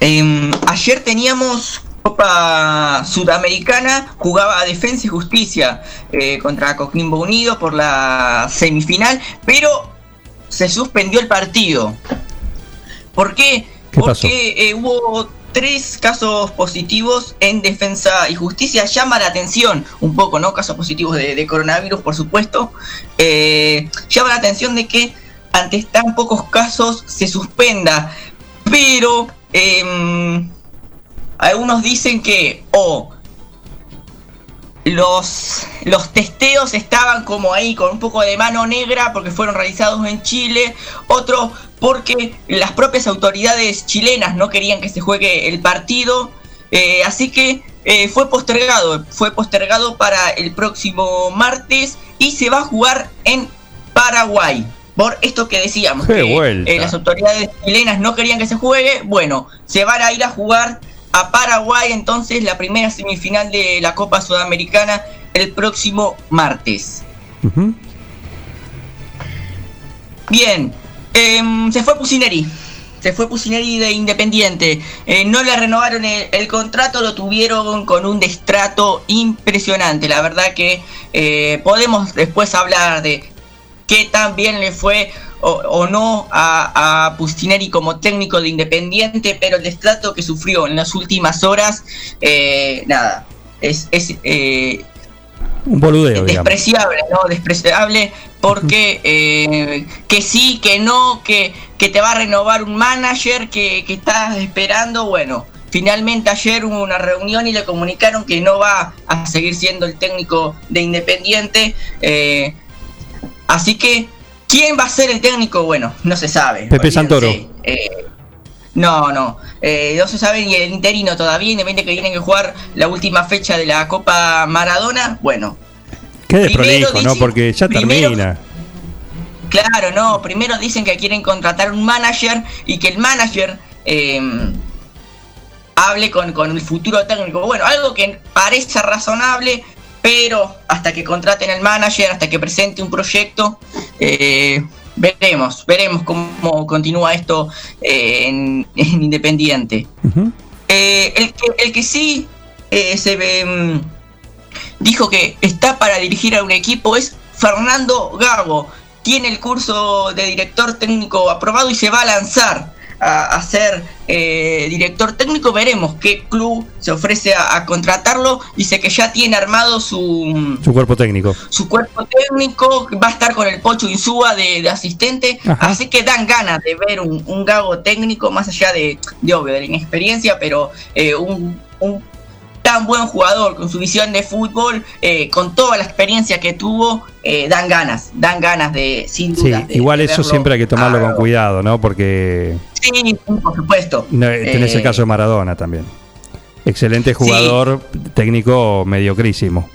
Speaker 14: Em, ayer teníamos Copa Sudamericana, jugaba Defensa y Justicia eh, contra Coquimbo Unido por la semifinal, pero se suspendió el partido. ¿Por qué?
Speaker 1: ¿Qué
Speaker 14: Porque eh, hubo tres casos positivos en Defensa y Justicia. Llama la atención un poco, ¿no? Casos positivos de, de coronavirus, por supuesto. Eh, llama la atención de que ante tan pocos casos se suspenda. Pero em, algunos dicen que o los, los testeos estaban como ahí con un poco de mano negra porque fueron realizados en Chile, otro porque las propias autoridades chilenas no querían que se juegue el partido, eh, así que eh, fue postergado, fue postergado para el próximo martes y se va a jugar en Paraguay. Por esto que decíamos, que eh, las autoridades chilenas no querían que se juegue, bueno, se van a ir a jugar a Paraguay entonces la primera semifinal de la Copa Sudamericana el próximo martes. Bien, em, se fue Pusineri. Se fue Pusineri de Independiente. Eh, no le renovaron el, el contrato, lo tuvieron con un destrato impresionante. La verdad que eh, podemos después hablar de qué tan bien le fue o, o no a, a Pustineri como técnico de Independiente, pero el destrato que sufrió en las últimas horas, eh, nada, es, es eh,
Speaker 1: Un boludeo, digamos.
Speaker 14: despreciable, ¿no? Despreciable porque eh, que sí, que no, que, que te va a renovar un manager que, que estás esperando, bueno. Finalmente ayer hubo una reunión y le comunicaron que no va a seguir siendo el técnico de Independiente. eh, así que ¿Quién va a ser el técnico? Bueno, no se sabe.
Speaker 1: Pepe. Santoro.
Speaker 14: Eh, no, no. Eh, no se sabe ni el interino todavía, independiente que tienen que jugar la última fecha de la Copa Maradona. Bueno,
Speaker 1: Qué desprolijo, ¿no? Porque ya
Speaker 14: primero-
Speaker 1: termina.
Speaker 14: Claro, no. Primero dicen que quieren contratar un manager y que el manager eh, hable con, con el futuro técnico. Bueno, algo que parece razonable, pero hasta que contraten al manager, hasta que presente un proyecto, eh, veremos, veremos cómo continúa esto eh, en, en Independiente. Eh, el, que, el que sí se ve, mm, dijo que está para dirigir a un equipo es Fernando Gago. Tiene el curso de director técnico aprobado y se va a lanzar a, a ser eh, director técnico. Veremos qué club se ofrece a, a contratarlo. Dice que ya tiene armado su,
Speaker 1: Su cuerpo técnico.
Speaker 14: su cuerpo técnico, va a estar con el Pocho Insúa de, de asistente,
Speaker 1: Ajá.
Speaker 14: así que dan ganas de ver un, un gago técnico, más allá de, de obvio, de la inexperiencia, pero eh, un, un tan buen jugador con su visión de fútbol, eh, con toda la experiencia que tuvo, eh, dan ganas, dan ganas de, sin
Speaker 1: Sí,
Speaker 14: duda. de-
Speaker 1: igual
Speaker 14: de
Speaker 1: eso
Speaker 14: verlo
Speaker 1: siempre hay que tomarlo con cuidado, ¿no? Porque
Speaker 14: Sí, por supuesto.
Speaker 1: tenés el
Speaker 14: Eh,
Speaker 1: caso de Maradona también. Excelente jugador, técnico mediocrísimo.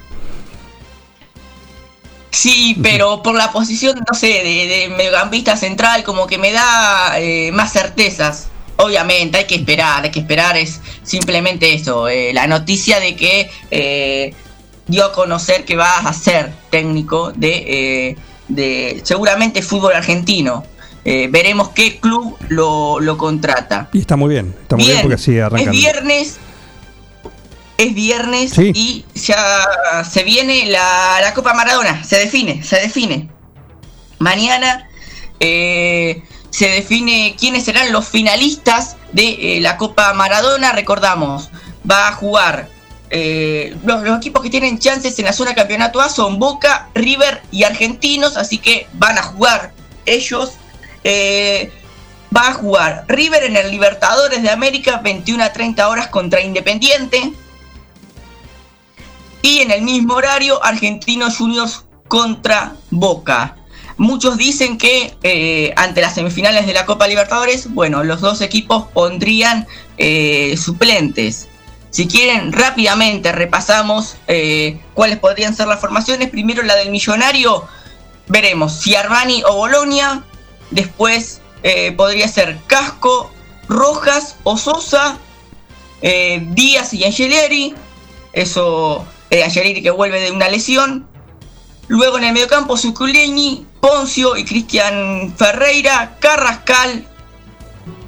Speaker 14: Sí, pero por la posición, no sé, de, de mediocampista central, como que me da eh, más certezas. Obviamente, hay que esperar, hay que esperar, es simplemente eso. eh, la noticia de que eh, dio a conocer que va a ser técnico de, eh, de seguramente fútbol argentino. Veremos qué club lo, lo contrata.
Speaker 1: Y está muy bien, está muy bien, porque así
Speaker 14: Es
Speaker 1: arrancan.
Speaker 14: viernes. Es viernes
Speaker 1: Sí.
Speaker 14: y ya se viene la, la Copa Maradona. Se define, se define. Mañana eh, se define quiénes serán los finalistas de eh, la Copa Maradona. Recordamos, va a jugar. eh, los, equipos que tienen chances en la zona campeonato A son Boca, River y Argentinos, así que van a jugar ellos. Eh, va a jugar River en el Libertadores de América 21 a 30 horas contra Independiente. Y en el mismo horario, Argentinos Juniors contra Boca. Muchos dicen que eh, ante las semifinales de la Copa Libertadores, bueno, los dos equipos pondrían eh, suplentes. Si quieren, rápidamente repasamos eh, cuáles podrían ser las formaciones. Primero la del Millonario, veremos si Armani o Bolonia. Después podría ser Casco, Rojas o Sosa, Díaz y Angelieri. Eso, Angelieri que vuelve de una lesión. Luego en el mediocampo, Zuculini, Poncio y Cristian Ferreira, Carrascal,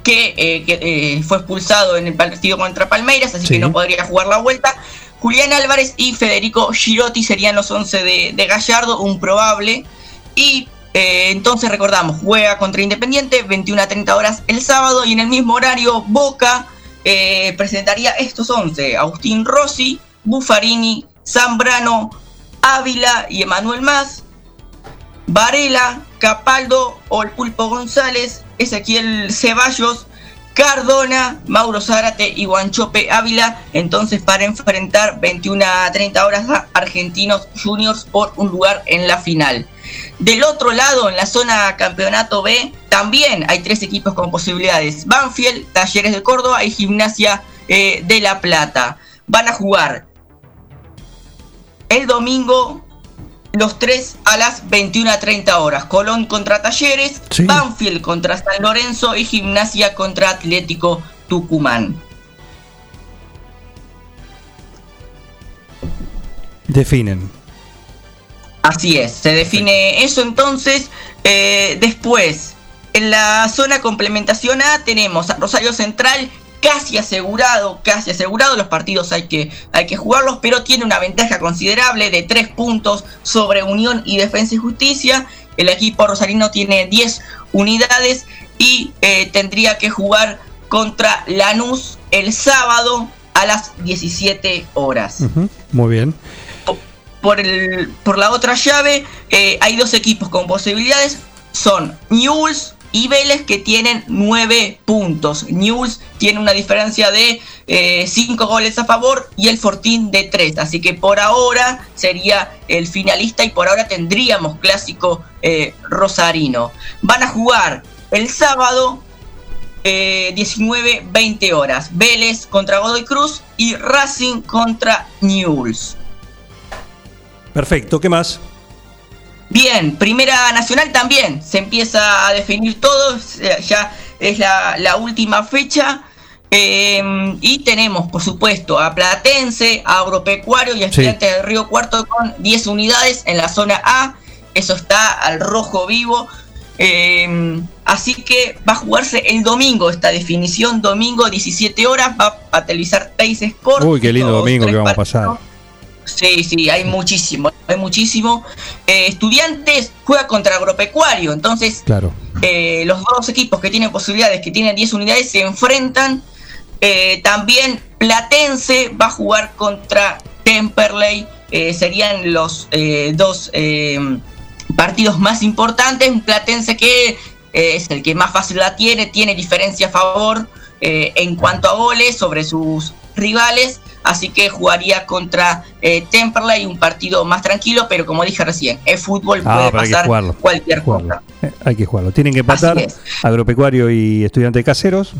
Speaker 14: que, eh, que, eh, fue expulsado en el partido contra Palmeiras, así
Speaker 1: Sí.
Speaker 14: que no podría jugar la vuelta. Julián Álvarez y Federico Girotti serían los 11 de, de Gallardo, un probable. Y eh, entonces recordamos, juega contra Independiente, 21 a 30 horas el sábado, y en el mismo horario Boca presentaría estos 11, Agustín Rossi, Buffarini, Zambrano, Ávila y Emanuel Más, Varela, Capaldo, Olpulpo González, Ezequiel Ceballos, Cardona, Mauro Zárate y Guanchope Ávila, entonces para enfrentar 21 a 30 horas a Argentinos Juniors por un lugar en la final. Del otro lado, en la zona campeonato B, también hay tres equipos con posibilidades. Banfield, Talleres de Córdoba y Gimnasia eh, de La Plata. Van a jugar el domingo los tres a las 21 a 30 horas. Colón contra Talleres,
Speaker 1: Sí.
Speaker 14: Banfield contra San Lorenzo y Gimnasia contra Atlético Tucumán.
Speaker 1: Definen.
Speaker 14: Así es, se define eso entonces. Eh, después, en la zona complementación A tenemos a Rosario Central casi asegurado, casi asegurado. Los partidos hay que, hay que jugarlos, pero tiene una ventaja considerable de 3 puntos sobre Unión y Defensa y Justicia. El equipo rosarino tiene 10 unidades y eh, tendría que jugar contra Lanús el sábado a las 17 horas.
Speaker 1: Muy bien.
Speaker 14: Por, el, por la otra llave eh, hay dos equipos con posibilidades. Son Newell's y Vélez que tienen 9 puntos. Newell's tiene una diferencia de 5 goles a favor y el Fortín de 3. Así que por ahora sería el finalista y por ahora tendríamos clásico eh, rosarino. Van a jugar el sábado 19-20 horas. Vélez contra Godoy Cruz y Racing contra Newell's.
Speaker 1: Perfecto, ¿qué más?
Speaker 14: Bien, Primera Nacional también. Se empieza a definir todo. Ya es la, la última fecha. Eh, y tenemos, por supuesto, a Platense, a Agropecuario y a Estudiantes del Río Cuarto con 10 unidades en la zona A. Eso está al rojo vivo. Eh, así que va a jugarse el domingo esta definición. Domingo, 17 horas. Va a televisar Teis Sport.
Speaker 1: Uy, qué lindo domingo que vamos a pasar.
Speaker 14: Sí, sí, hay muchísimo, hay muchísimo. Eh, estudiantes juega contra Agropecuario, entonces
Speaker 1: claro.
Speaker 14: eh, los dos equipos que tienen posibilidades, que tienen 10 unidades, se enfrentan. Eh, también Platense va a jugar contra Temperley, eh, serían los eh, dos partidos más importantes. Un Platense que es el que más fácil la tiene, tiene diferencia a favor en cuanto a goles sobre sus rivales así que jugaría contra eh, Temperley, un partido más tranquilo, pero como dije recién, el fútbol
Speaker 1: Ah,
Speaker 14: puede pasar cualquier cosa.
Speaker 1: Eh, hay que jugarlo. Tienen que
Speaker 14: es.
Speaker 1: agropecuario y estudiante caseros.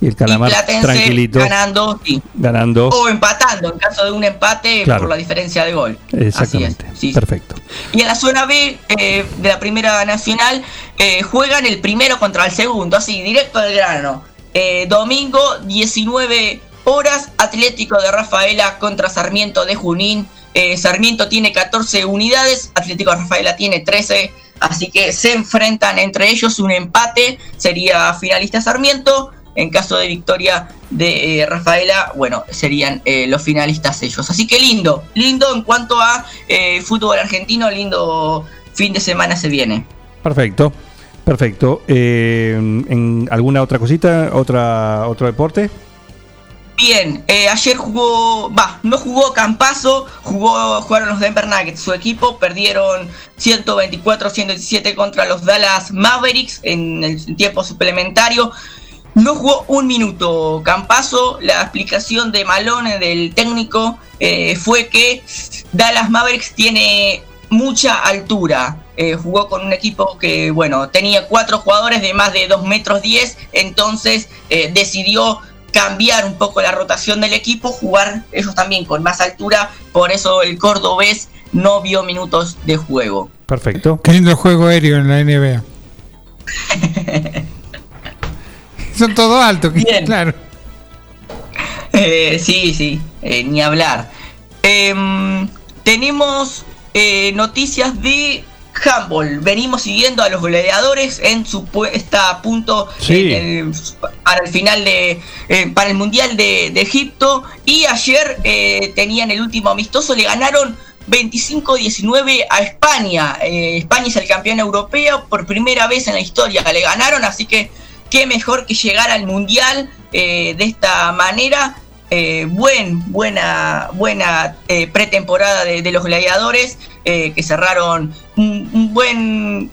Speaker 1: Y el calamar
Speaker 14: y
Speaker 1: tranquilito
Speaker 14: ganando, sí.
Speaker 1: ganando.
Speaker 14: O empatando, en caso de un empate
Speaker 1: Claro.
Speaker 14: por la diferencia de gol.
Speaker 1: Exactamente.
Speaker 14: Así es, sí.
Speaker 1: Perfecto.
Speaker 14: Y en la zona B eh, de la Primera Nacional eh, juegan el primero contra el segundo, así, directo del grano. Eh, domingo, 19 horas, Atlético de Rafaela contra Sarmiento de Junín. Eh, Sarmiento tiene 14 unidades, Atlético de Rafaela tiene 13, así que se enfrentan entre ellos. Un empate sería finalista Sarmiento. En caso de victoria de eh, Rafaela, bueno, serían eh, los finalistas ellos. Así que lindo, lindo en cuanto a fútbol argentino, lindo fin de semana se viene.
Speaker 1: Perfecto. Perfecto. ¿En alguna otra cosita? ¿Otra, ¿Otro deporte?
Speaker 14: Bien, eh, ayer jugó, va, no jugó Campazo, jugó, jugaron los Denver Nuggets, su equipo, perdieron 124-117 contra los Dallas Mavericks en el tiempo suplementario. No jugó un minuto Campazo, la explicación de Malone, del técnico, eh, fue que Dallas Mavericks tiene mucha altura. Eh, jugó con un equipo que, bueno, tenía cuatro jugadores de más de 2 metros 10, entonces decidió cambiar un poco la rotación del equipo, jugar ellos también con más altura, por eso el cordobés no vio minutos de juego.
Speaker 1: Perfecto.
Speaker 16: Qué lindo juego aéreo en la NBA. Son todos altos, que- claro.
Speaker 14: Eh, sí, sí, eh, ni hablar. Em, tenemos eh, noticias de handball. Venimos siguiendo a los gladiadores en su puesta a punto
Speaker 1: Sí.
Speaker 14: en el- para el final de eh, para el mundial de, de Egipto y ayer eh, tenían el último amistoso le ganaron 25-19 a España. Eh, España es el campeón europeo por primera vez en la historia. Le ganaron, así que qué mejor que llegar al mundial de esta manera. Eh, buen, buena, buena eh, pretemporada de, de los gladiadores eh, que cerraron un, un buen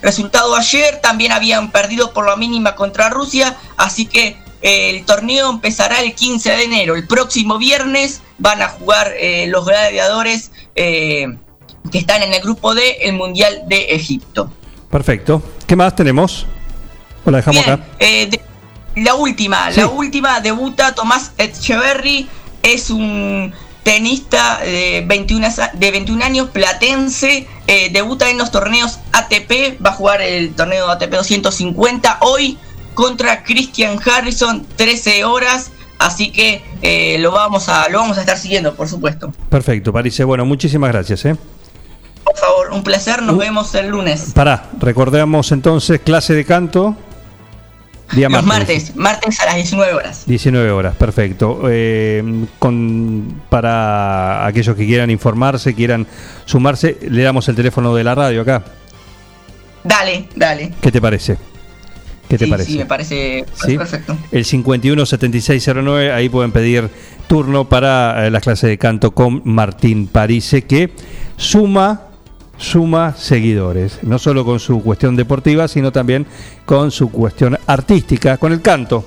Speaker 14: resultado ayer. También habían perdido por la mínima contra Rusia, así que el torneo empezará el 15 de enero. El próximo viernes van a jugar los gladiadores que están en el grupo D, el Mundial de Egipto.
Speaker 1: Perfecto. ¿Qué más tenemos? O la dejamos
Speaker 14: Bien,
Speaker 1: acá.
Speaker 14: de- la última,
Speaker 1: Sí.
Speaker 14: la última debuta Tomás Echeverry, es un tenista de 21, a- de 21 años, platense, eh, debuta en los torneos ATP, va a jugar el torneo ATP 250 hoy contra Christian Harrison, 13 horas, así que eh, lo, vamos a, lo vamos a estar siguiendo, por supuesto.
Speaker 1: Perfecto, Parise. Bueno, muchísimas gracias. ¿eh?
Speaker 14: Por favor, un placer, nos vemos el lunes.
Speaker 1: Pará, recordemos entonces clase de canto. Día
Speaker 14: Los
Speaker 1: martes.
Speaker 14: martes, martes a las 19 horas.
Speaker 1: 19 horas, perfecto. Eh, con, para aquellos que quieran informarse, quieran sumarse, le damos el teléfono de la radio acá.
Speaker 14: Dale, dale.
Speaker 1: ¿Qué te parece? ¿Qué te
Speaker 14: Sí,
Speaker 1: parece?
Speaker 14: Sí, me parece
Speaker 1: ¿Sí?
Speaker 14: perfecto.
Speaker 1: El 517609, ahí pueden pedir turno para eh, las clases de canto con Martín Parise, que suma suma seguidores, no solo con su cuestión deportiva, sino también con su cuestión artística, con el canto.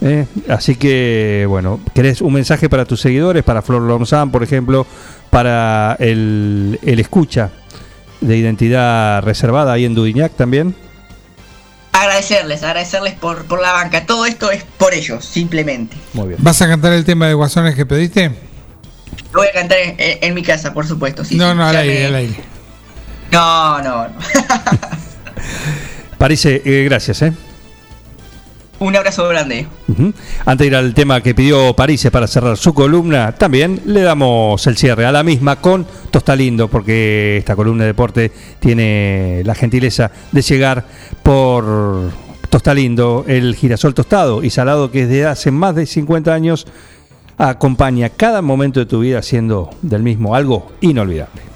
Speaker 1: ¿eh? Así que, bueno, ¿querés un mensaje para tus seguidores, para Flor Lomzán, por ejemplo, para el, el escucha de identidad reservada ahí en Dudignac también?
Speaker 14: Agradecerles, agradecerles por, por la banca. Todo esto es por ellos, simplemente.
Speaker 1: Muy bien.
Speaker 3: ¿Vas a cantar el tema de Guasones que pediste?
Speaker 14: Lo voy a cantar en, en mi casa, por supuesto. sí,
Speaker 3: no,
Speaker 14: sí,
Speaker 3: no, al aire,
Speaker 14: me-
Speaker 3: al aire.
Speaker 14: No, no, no.
Speaker 1: Parece, eh, gracias, ¿eh?
Speaker 14: Un abrazo grande.
Speaker 1: Antes de ir al tema que pidió Parise para cerrar su columna, también le damos el cierre a la misma con Tostalindo, porque esta columna de deporte tiene la gentileza de llegar por Tostalindo, el girasol tostado y salado que desde hace más de 50 años acompaña cada momento de tu vida haciendo del mismo algo inolvidable.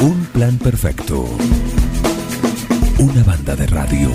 Speaker 46: Un
Speaker 41: plan perfecto. Una banda de radio.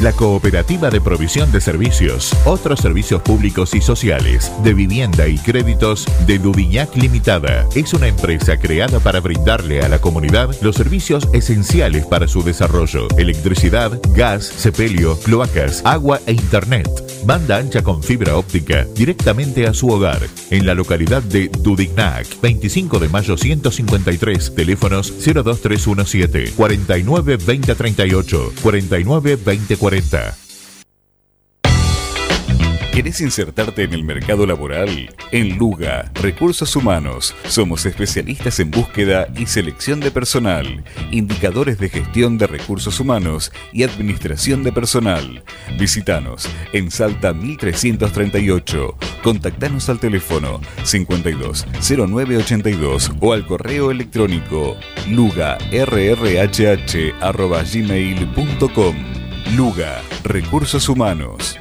Speaker 47: La Cooperativa de Provisión de Servicios, otros servicios públicos y sociales, de vivienda y créditos de Dudignac Limitada, es una empresa creada para brindarle a la comunidad los servicios esenciales para su desarrollo: electricidad, gas, sepelio, cloacas, agua e internet. Banda ancha con fibra óptica directamente a su hogar, en la localidad de Dudignac, 25 de mayo 153, teléfonos 02317 49 2038, 49 2040.
Speaker 48: ¿Querés insertarte en el mercado laboral? En Luga, Recursos Humanos, somos especialistas en búsqueda y selección de personal, indicadores de gestión de recursos humanos y administración de personal. Visítanos en Salta 1338. Contactanos al teléfono 52 0982 o al correo electrónico lugarrhh@gmail.com. Luga, Recursos Humanos.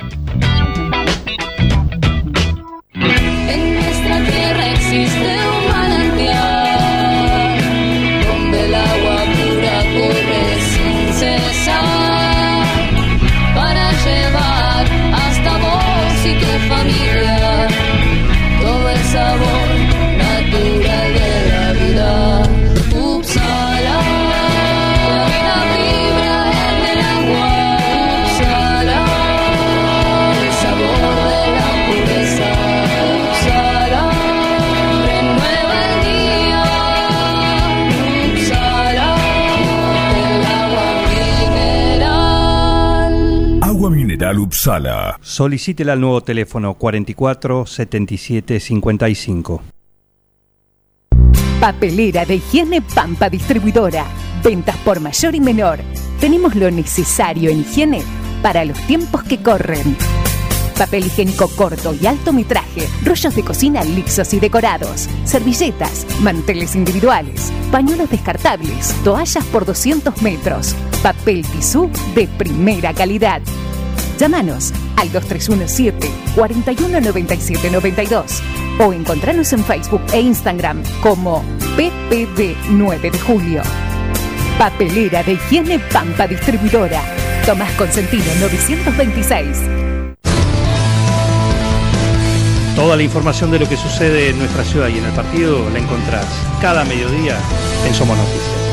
Speaker 49: Upsala.
Speaker 1: Solicítela al nuevo teléfono 44 77 55.
Speaker 42: Papelera de higiene Pampa Distribuidora. Ventas por mayor y menor. Tenemos lo necesario en higiene para los tiempos que corren. Papel higiénico corto y alto metraje, rollos de cocina lixos y decorados, servilletas, manteles individuales, pañuelos descartables, toallas por 200 metros, papel tisú de primera calidad. Llámanos al 2317 419792 o encontranos en Facebook e Instagram como PPD 9 de Julio. Papelera de higiene Pampa Distribuidora. Tomás Consentino 926.
Speaker 1: Toda la información de lo que sucede en nuestra ciudad y en el partido la encontrás cada mediodía en Somos Noticias.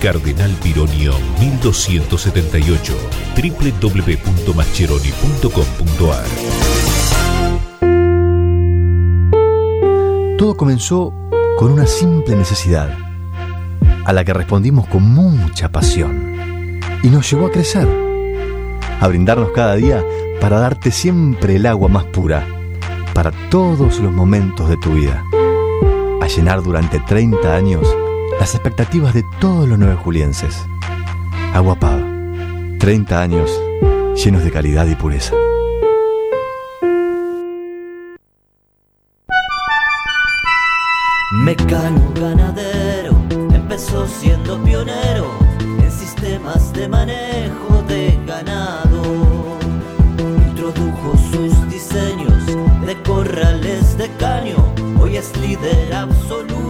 Speaker 47: Cardenal Pironio 1278 www.mascheroni.com.ar
Speaker 50: Todo comenzó con una simple necesidad, a la que respondimos con mucha pasión, y nos llevó a crecer, a brindarnos cada día para darte siempre el agua más pura, para todos los momentos de tu vida, a llenar durante 30 años las expectativas de todos los nueve julienses. Agua Pava, 30 años llenos de calidad y pureza.
Speaker 51: Mecano ganadero empezó siendo pionero en sistemas de manejo de ganado. Introdujo sus diseños de corrales de caño, hoy es líder absoluto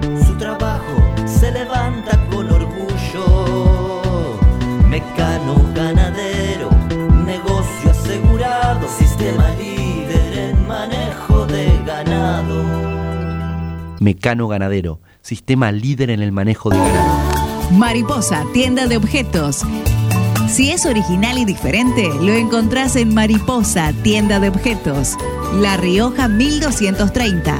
Speaker 51: Mecano Ganadero, sistema líder en
Speaker 52: el manejo de ganado.
Speaker 42: Mariposa, tienda de objetos. Si es original y diferente, lo encontrás en Mariposa, tienda de objetos. La Rioja 1230.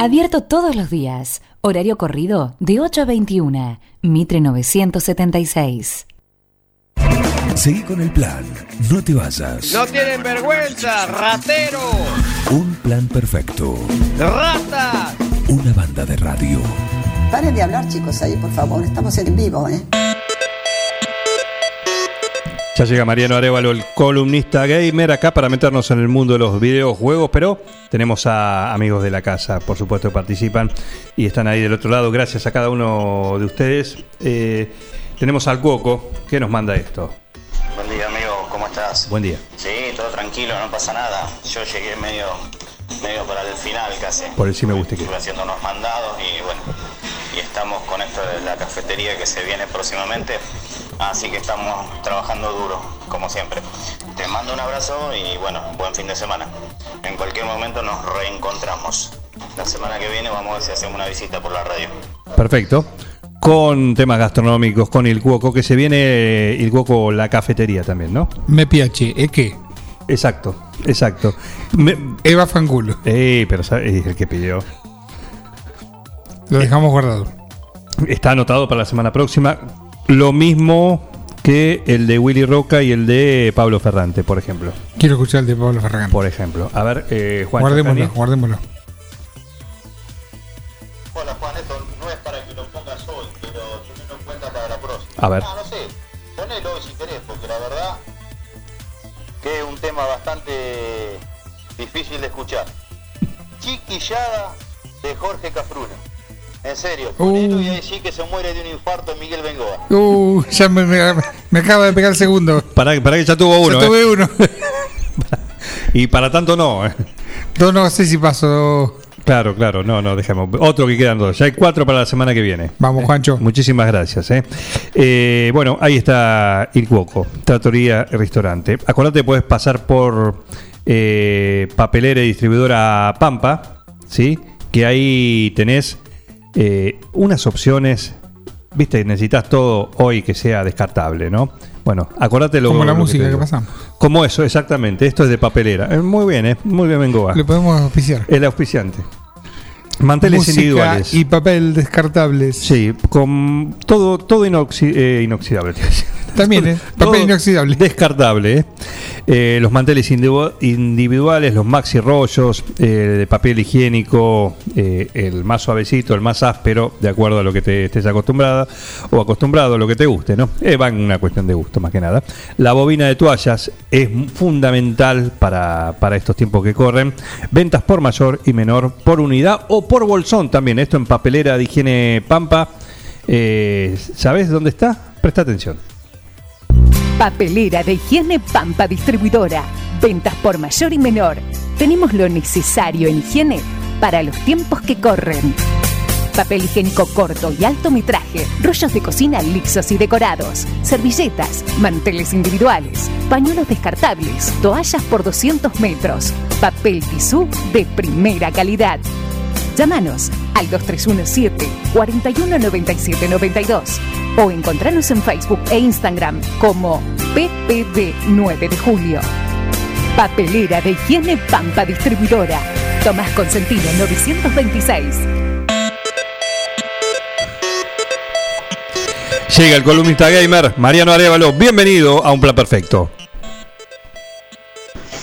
Speaker 37: Abierto todos los días. Horario corrido de 8 a 21. Mitre 976.
Speaker 41: Seguí con el plan. No te vayas.
Speaker 53: No tienen vergüenza, ratero.
Speaker 41: Un plan perfecto.
Speaker 53: Rata.
Speaker 41: Una banda de radio.
Speaker 54: Paren de hablar, chicos, ahí, por favor. Estamos en vivo, ¿eh?
Speaker 1: Ya llega Mariano Arevalo, el columnista gamer, acá para meternos en el mundo de los videojuegos, pero tenemos a amigos de la casa, por supuesto, que participan y están ahí del otro lado. Gracias a cada uno de ustedes. Eh, tenemos al Cuoco, que nos manda esto.
Speaker 55: Buen día, amigo, ¿cómo estás?
Speaker 1: Buen día.
Speaker 55: Sí, todo tranquilo, no pasa nada. Yo llegué medio, medio para el final casi.
Speaker 1: Por el sí me gusta que.
Speaker 55: Estuve haciendo unos mandados y bueno, y estamos con esto de la cafetería que se viene próximamente. Así que estamos trabajando duro, como siempre. Te mando un abrazo y bueno, buen fin de semana. En cualquier momento nos reencontramos. La semana que viene vamos a ver si hacemos una visita por la radio.
Speaker 1: Perfecto. Con temas gastronómicos, con el Cuoco, que se viene el Cuoco la cafetería también, ¿no?
Speaker 16: Me piace, ¿es qué?
Speaker 1: Exacto, exacto. Me-
Speaker 16: Eva Fangulo.
Speaker 1: Eh, pero es el que pidió.
Speaker 16: Lo dejamos guardado.
Speaker 1: Está anotado para la semana próxima. Lo mismo que el de Willy Roca y el de Pablo Ferrante, por ejemplo.
Speaker 16: Quiero escuchar el de Pablo Ferragán.
Speaker 1: Por ejemplo. A ver, eh, Juan.
Speaker 16: Guardémoslo,
Speaker 1: Chacani.
Speaker 16: guardémoslo.
Speaker 55: Hola Juan, esto no es para que lo pongas hoy, pero teniendo en cuenta para la próxima.
Speaker 1: A ver.
Speaker 55: Ah, no sé, ponelo hoy si querés, porque la verdad que es un tema bastante difícil de escuchar. Chiquillada de Jorge Cafruna. En serio, ponelo y ahí sí que se muere de un infarto Miguel Bengoa.
Speaker 16: Uh, ya me, me- me acaba de pegar el segundo.
Speaker 1: Para, para que ya tuvo uno.
Speaker 16: Ya tuve
Speaker 1: eh.
Speaker 16: uno.
Speaker 1: Y para tanto no. eh.
Speaker 16: No, no sé si paso.
Speaker 1: Claro, claro, no, no, dejemos. Otro que quedan dos. Ya hay cuatro para la semana que viene.
Speaker 16: Vamos, Juancho.
Speaker 1: Muchísimas gracias. eh. Eh, bueno, ahí está Il Cuoco, Tratoría y Restaurante. Acuérdate, puedes pasar por eh, papelera y distribuidora Pampa, ¿sí? Que ahí tenés eh, unas opciones. Viste, necesitas todo hoy que sea descartable, ¿no? Bueno, acordate lo
Speaker 16: Como la
Speaker 1: lo
Speaker 16: música que pasamos.
Speaker 1: Como eso, exactamente. Esto es de papelera. Eh, muy bien, eh. Muy bien, Bengoa.
Speaker 16: Le podemos auspiciar.
Speaker 1: El auspiciante. Manteles
Speaker 16: Música
Speaker 1: individuales.
Speaker 16: y papel descartables.
Speaker 1: Sí, con todo, todo inoxi- eh, inoxidable.
Speaker 16: También, ¿eh? Papel inoxidable.
Speaker 1: Descartable. ¿eh? Eh, los manteles individu- individuales, los maxi rollos, eh, de papel higiénico, eh, el más suavecito, el más áspero, de acuerdo a lo que te estés acostumbrada o acostumbrado, lo que te guste, ¿no? Va en una cuestión de gusto, más que nada. La bobina de toallas es fundamental para, para estos tiempos que corren. Ventas por mayor y menor, por unidad o por bolsón también. Esto en papelera de higiene Pampa. Eh, ¿Sabes dónde está? Presta atención.
Speaker 42: Papelera de higiene Pampa Distribuidora. Ventas por mayor y menor. Tenemos lo necesario en higiene para los tiempos que corren. Papel higiénico corto y alto metraje, rollos de cocina lisos y decorados, servilletas, manteles individuales, pañuelos descartables, toallas por 200 metros, papel tisú de primera calidad. Llámanos al 2317 419792 o encontranos en Facebook e Instagram como PPD 9 de Julio. Papelera de higiene Pampa Distribuidora. Tomás Consentino 926.
Speaker 1: Llega el columnista gamer Mariano Arevalo. Bienvenido a Un Plan Perfecto.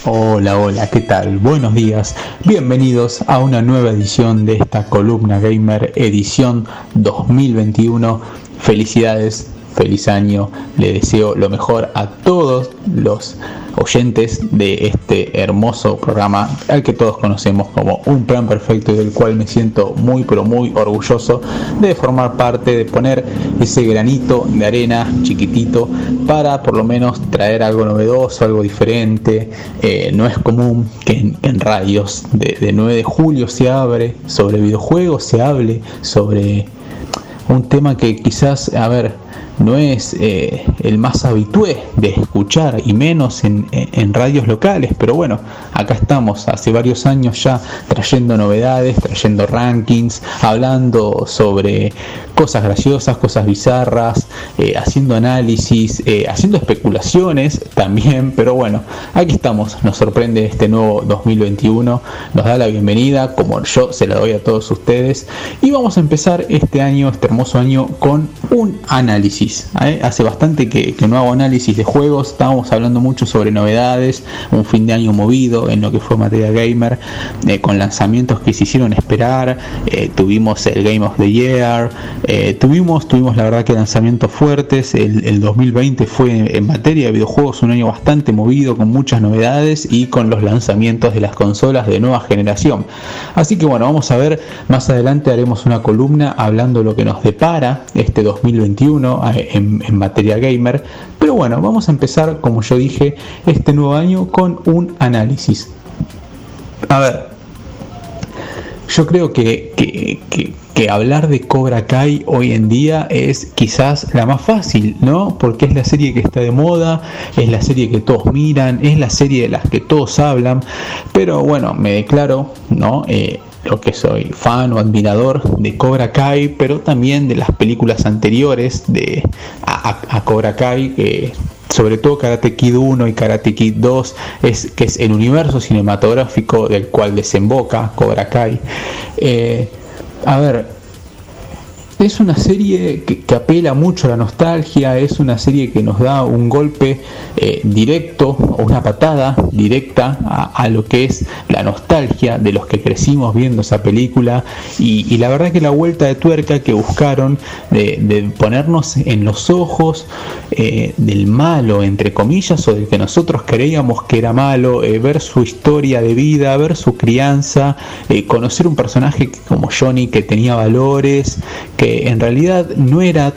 Speaker 56: Hola, hola, ¿qué tal? Buenos días. Bienvenidos a una nueva edición de esta columna gamer edición 2021. Felicidades, feliz año. Le deseo lo mejor a todos los oyentes de este hermoso programa al que todos conocemos como un plan perfecto y del cual me siento muy pero muy orgulloso de formar parte, de poner ese granito de arena chiquitito para por lo menos traer algo novedoso, algo diferente. Eh, no es común que en, radios de, de 9 de julio se abre sobre videojuegos, se hable sobre un tema que quizás, a ver, no es eh, el más habitué de escuchar y menos en, radios locales, pero bueno, acá estamos hace varios años ya trayendo novedades, trayendo rankings, hablando sobre cosas graciosas, cosas bizarras, eh, haciendo análisis, eh, haciendo especulaciones también, pero bueno, aquí estamos, nos sorprende este nuevo 2021, nos da la bienvenida, como yo se la doy a todos ustedes, y vamos a empezar este año, este hermoso año, con un análisis. ¿Eh? Hace bastante que, no hago análisis de juegos, estábamos hablando mucho sobre novedades, un fin de año movido en lo que fue materia gamer, eh, con lanzamientos que se hicieron esperar, eh, tuvimos el Game of the Year, tuvimos, tuvimos la verdad que lanzamientos fuertes, el, el 2020 fue en materia de videojuegos un año bastante movido, con muchas novedades y con los lanzamientos de las consolas de nueva generación. Así que bueno, vamos a ver, más adelante haremos una columna hablando lo que nos depara este 2021 eh, en, materia gamer. Pero bueno, vamos a empezar, como yo dije, este nuevo año con un análisis. A ver, yo creo que- que hablar de Cobra Kai hoy en día es quizás la más fácil, ¿no? Porque es la serie que está de moda, es la serie que todos miran, es la serie de las que todos hablan. Pero bueno, me declaro, ¿no? Eh, lo que soy fan o admirador de Cobra Kai, pero también de las películas anteriores de a, Cobra Kai, que sobre todo Karate Kid 1 y Karate Kid 2, es, que es el universo cinematográfico del cual desemboca Cobra Kai. Eh, a ver, es una serie que, apela mucho a la nostalgia, es una serie que nos da un golpe eh, directo o una patada directa a, lo que es la nostalgia de los que crecimos viendo esa película. Y, la verdad que la vuelta de tuerca que buscaron de, ponernos en los ojos eh, del malo, entre comillas, o del que nosotros creíamos que era malo, eh, ver su historia de vida, ver su crianza, conocer un personaje como Johnny que tenía valores, que en realidad no era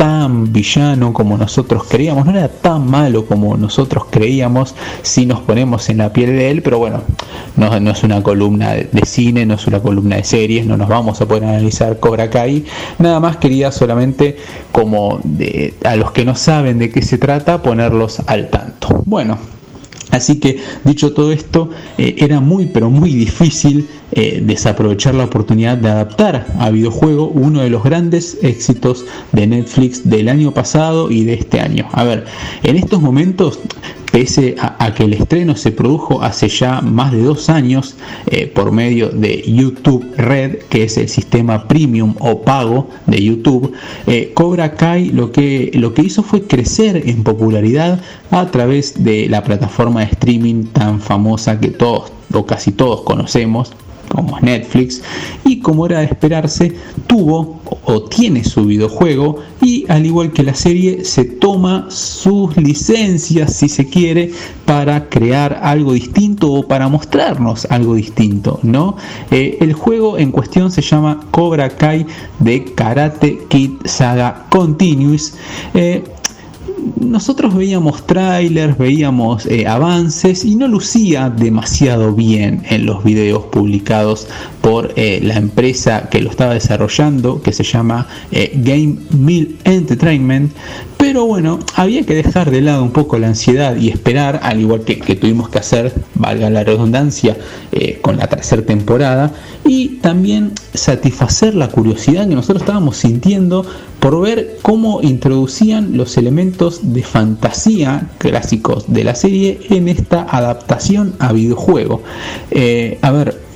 Speaker 56: tan villano como nosotros creíamos, no era tan malo como nosotros creíamos si nos ponemos en la piel de él, pero bueno, no, no es una columna de, cine, no es una columna de series, no nos vamos a poder analizar Cobra Kai, nada más quería solamente como a los que no saben de qué se trata ponerlos al tanto. Bueno, Así que, dicho todo esto, eh, era muy, pero muy difícil eh, desaprovechar la oportunidad de adaptar a videojuego uno de los grandes éxitos de Netflix del año pasado y de este año. A ver, en estos momentos, pese a, que el estreno se produjo hace ya más de dos años eh, por medio de YouTube Red, que es el sistema premium o pago de YouTube, eh, Cobra Kai lo que, lo que hizo fue crecer en popularidad a través de la plataforma de streaming tan famosa que todos o casi todos conocemos como Netflix y como era de esperarse tuvo o tiene su videojuego y al igual que la serie se toma sus licencias si se quiere para crear algo distinto o para mostrarnos algo distinto no Eh, el juego en cuestión se llama Cobra Kai de Karate Kid Saga Continuous. Eh, nosotros veíamos trailers, veíamos eh, avances y no lucía demasiado bien en los videos publicados por eh, la empresa que lo estaba desarrollando, que se llama eh, Game Mill Entertainment. Pero bueno, había que dejar de lado un poco la ansiedad y esperar, al igual que, que tuvimos que hacer, valga la redundancia, con la tercera temporada, y también satisfacer la curiosidad que nosotros estábamos sintiendo por ver cómo introducían los elementos de fantasía clásicos de la serie en esta adaptación a videojuego. Eh, a ver,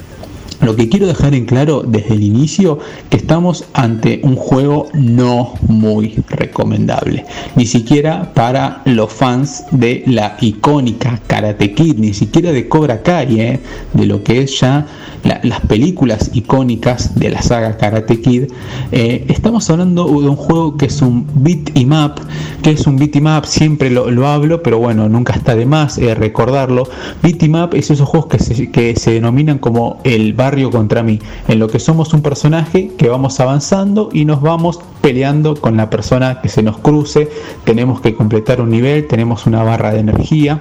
Speaker 56: Lo que quiero dejar en claro desde el inicio que estamos ante un juego no muy recomendable, ni siquiera para los fans de la icónica Karate Kid, ni siquiera de Cobra Kai, ¿eh? de lo que es ya la- las películas icónicas de la saga Karate Kid. Eh, estamos hablando de un juego que es un beat em up, que es un beat em up, siempre lo, lo hablo, pero bueno, nunca está de más eh, recordarlo. Beat em up es esos juegos que se, que se denominan como el barrio contra mí, en lo que somos un personaje que vamos avanzando y nos vamos peleando con la persona que se nos cruce, tenemos que completar un nivel, tenemos una barra de energía.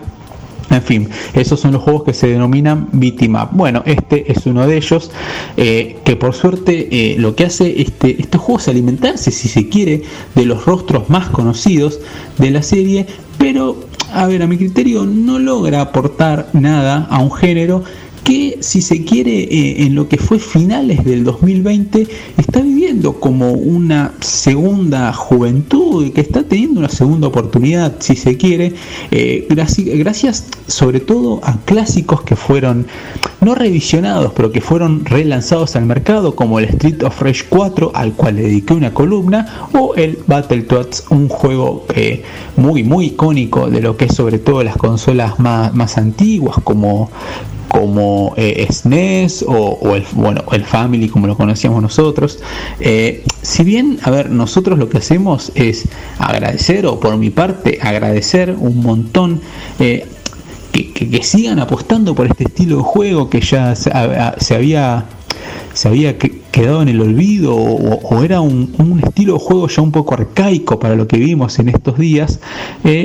Speaker 56: En fin, esos son los juegos que se denominan beat up. Bueno, este es uno de ellos, eh, que por suerte eh, lo que hace este, este juego es alimentarse, si se quiere, de los rostros más conocidos de la serie, pero, a ver, a mi criterio, no logra aportar nada a un género que si se quiere eh, en lo que fue finales del 2020 está viviendo como una segunda juventud que está teniendo una segunda oportunidad si se quiere eh, graci- gracias sobre todo a clásicos que fueron no revisionados pero que fueron relanzados al mercado como el Street of Rage 4 al cual le dediqué una columna o el Battletoads un juego eh, muy muy icónico de lo que es sobre todo las consolas más, más antiguas como como eh, SNES o, el, bueno, el Family como lo conocíamos nosotros. Eh, si bien, a ver, nosotros lo que hacemos es agradecer, o por mi parte, agradecer un montón. eh, que, que- sigan apostando por este estilo de juego que ya se, había se había que- quedado en el olvido o, era un, un estilo de juego ya un poco arcaico para lo que vimos en estos días,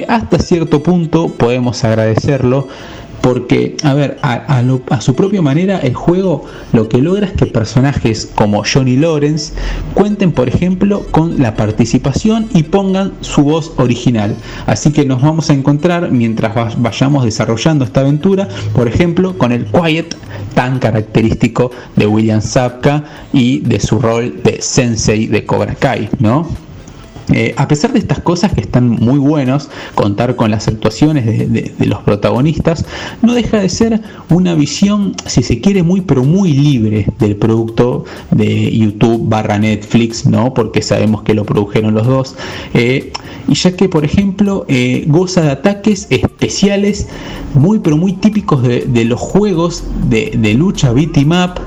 Speaker 56: hasta cierto punto podemos agradecerlo porque, a ver, a, su propia manera el juego lo que logra es que personajes como Johnny Lawrence cuenten, por ejemplo, con la participación y pongan su voz original. Así que nos vamos a encontrar mientras va- vayamos desarrollando esta aventura, por ejemplo, con el Quiet tan característico de William Sapka y de su rol de Sensei de Cobra Kai, ¿no? Eh, a pesar de estas cosas que están muy buenos, contar con las actuaciones de, los protagonistas, no deja de ser una visión, si se quiere, muy pero muy libre del producto de YouTube barra Netflix, ¿no? Porque sabemos que lo produjeron los dos. Eh, y ya que, por ejemplo, eh, goza de ataques especiales muy pero muy típicos de, los juegos de, lucha beat 'em up.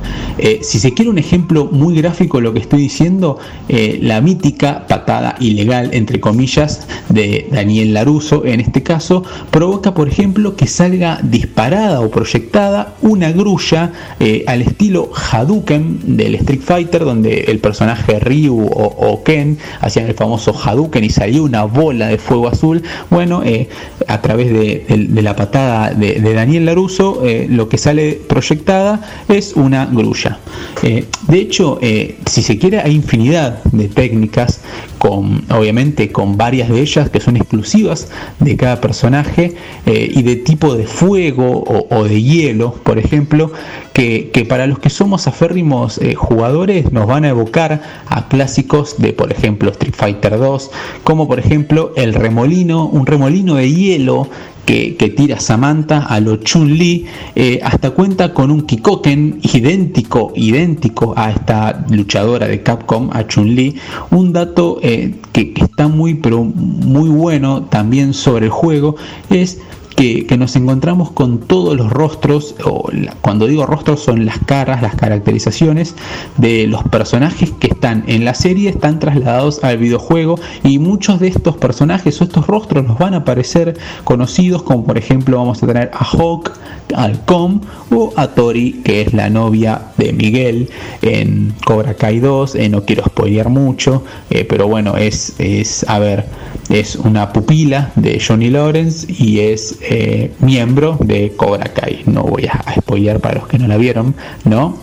Speaker 56: Si se quiere un ejemplo muy gráfico de lo que estoy diciendo, la mítica patada ilegal, entre comillas, de Daniel Laruso, en este caso, provoca, por ejemplo, que salga disparada o proyectada una grulla eh, al estilo Hadouken del Street Fighter, donde el personaje Ryu o, Ken hacían el famoso Hadouken y salía una bola de fuego azul. Bueno, eh, a través de, la patada de, Daniel Laruso, eh, lo que sale proyectada es una grulla. De hecho, si se quiere, hay infinidad de técnicas, con, obviamente con varias de ellas que son exclusivas de cada personaje eh, y de tipo de fuego o, de hielo, por ejemplo, que, que para los que somos aférrimos eh, jugadores nos van a evocar a clásicos de, por ejemplo, Street Fighter 2, como por ejemplo el remolino, un remolino de hielo que, tira Samantha a lo Chun-Li, eh, hasta cuenta con un Kikoken idéntico, idéntico a esta luchadora de Capcom, a Chun-Li. Un dato eh, que, que está muy, pero muy bueno también sobre el juego es que, nos encontramos con todos los rostros, o cuando digo rostros son las caras, las caracterizaciones de los personajes que están en la serie, están trasladados al videojuego y muchos de estos personajes o estos rostros nos van a parecer conocidos, como por ejemplo vamos a tener a Hawk, al Com o a Tori, que es la novia de Miguel en Cobra Kai 2, eh, no quiero spoilear mucho, eh, pero bueno, es, es, a ver, es una pupila de Johnny Lawrence y es eh, miembro de Cobra Kai. No voy a, a spoilear para los que no la vieron, ¿no?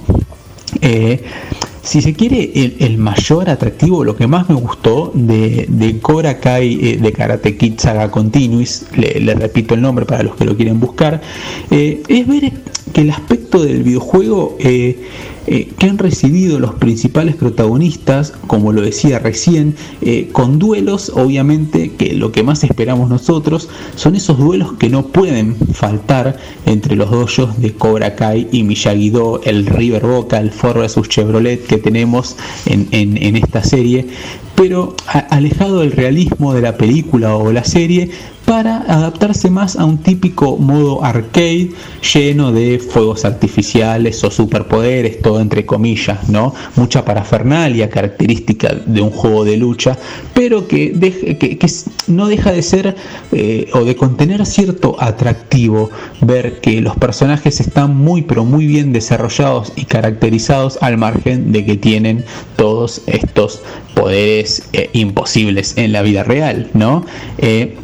Speaker 56: Eh, si se quiere, el, mayor atractivo, lo que más me gustó de, de Cobra Kai, eh, de Karate Kid Saga Continuous, le, repito el nombre para los que lo quieren buscar, es ver que el aspecto del videojuego eh, que han recibido los principales protagonistas, como lo decía recién, eh, con duelos, obviamente, que lo que más esperamos nosotros son esos duelos que no pueden faltar entre los dojos de Cobra Kai y Miyagi-Do, el River Boca, el Ford Chevrolet que tenemos en, en- en esta serie, pero alejado del realismo de la película o la serie para adaptarse más a un típico modo arcade lleno de fuegos artificiales o superpoderes, todo entre comillas, ¿no? Mucha parafernalia característica de un juego de lucha, pero que, no deja de ser eh, o de contener cierto atractivo ver que los personajes están muy pero muy bien desarrollados y caracterizados al margen de que tienen todos estos poderes eh, imposibles en la vida real, ¿no? Eh,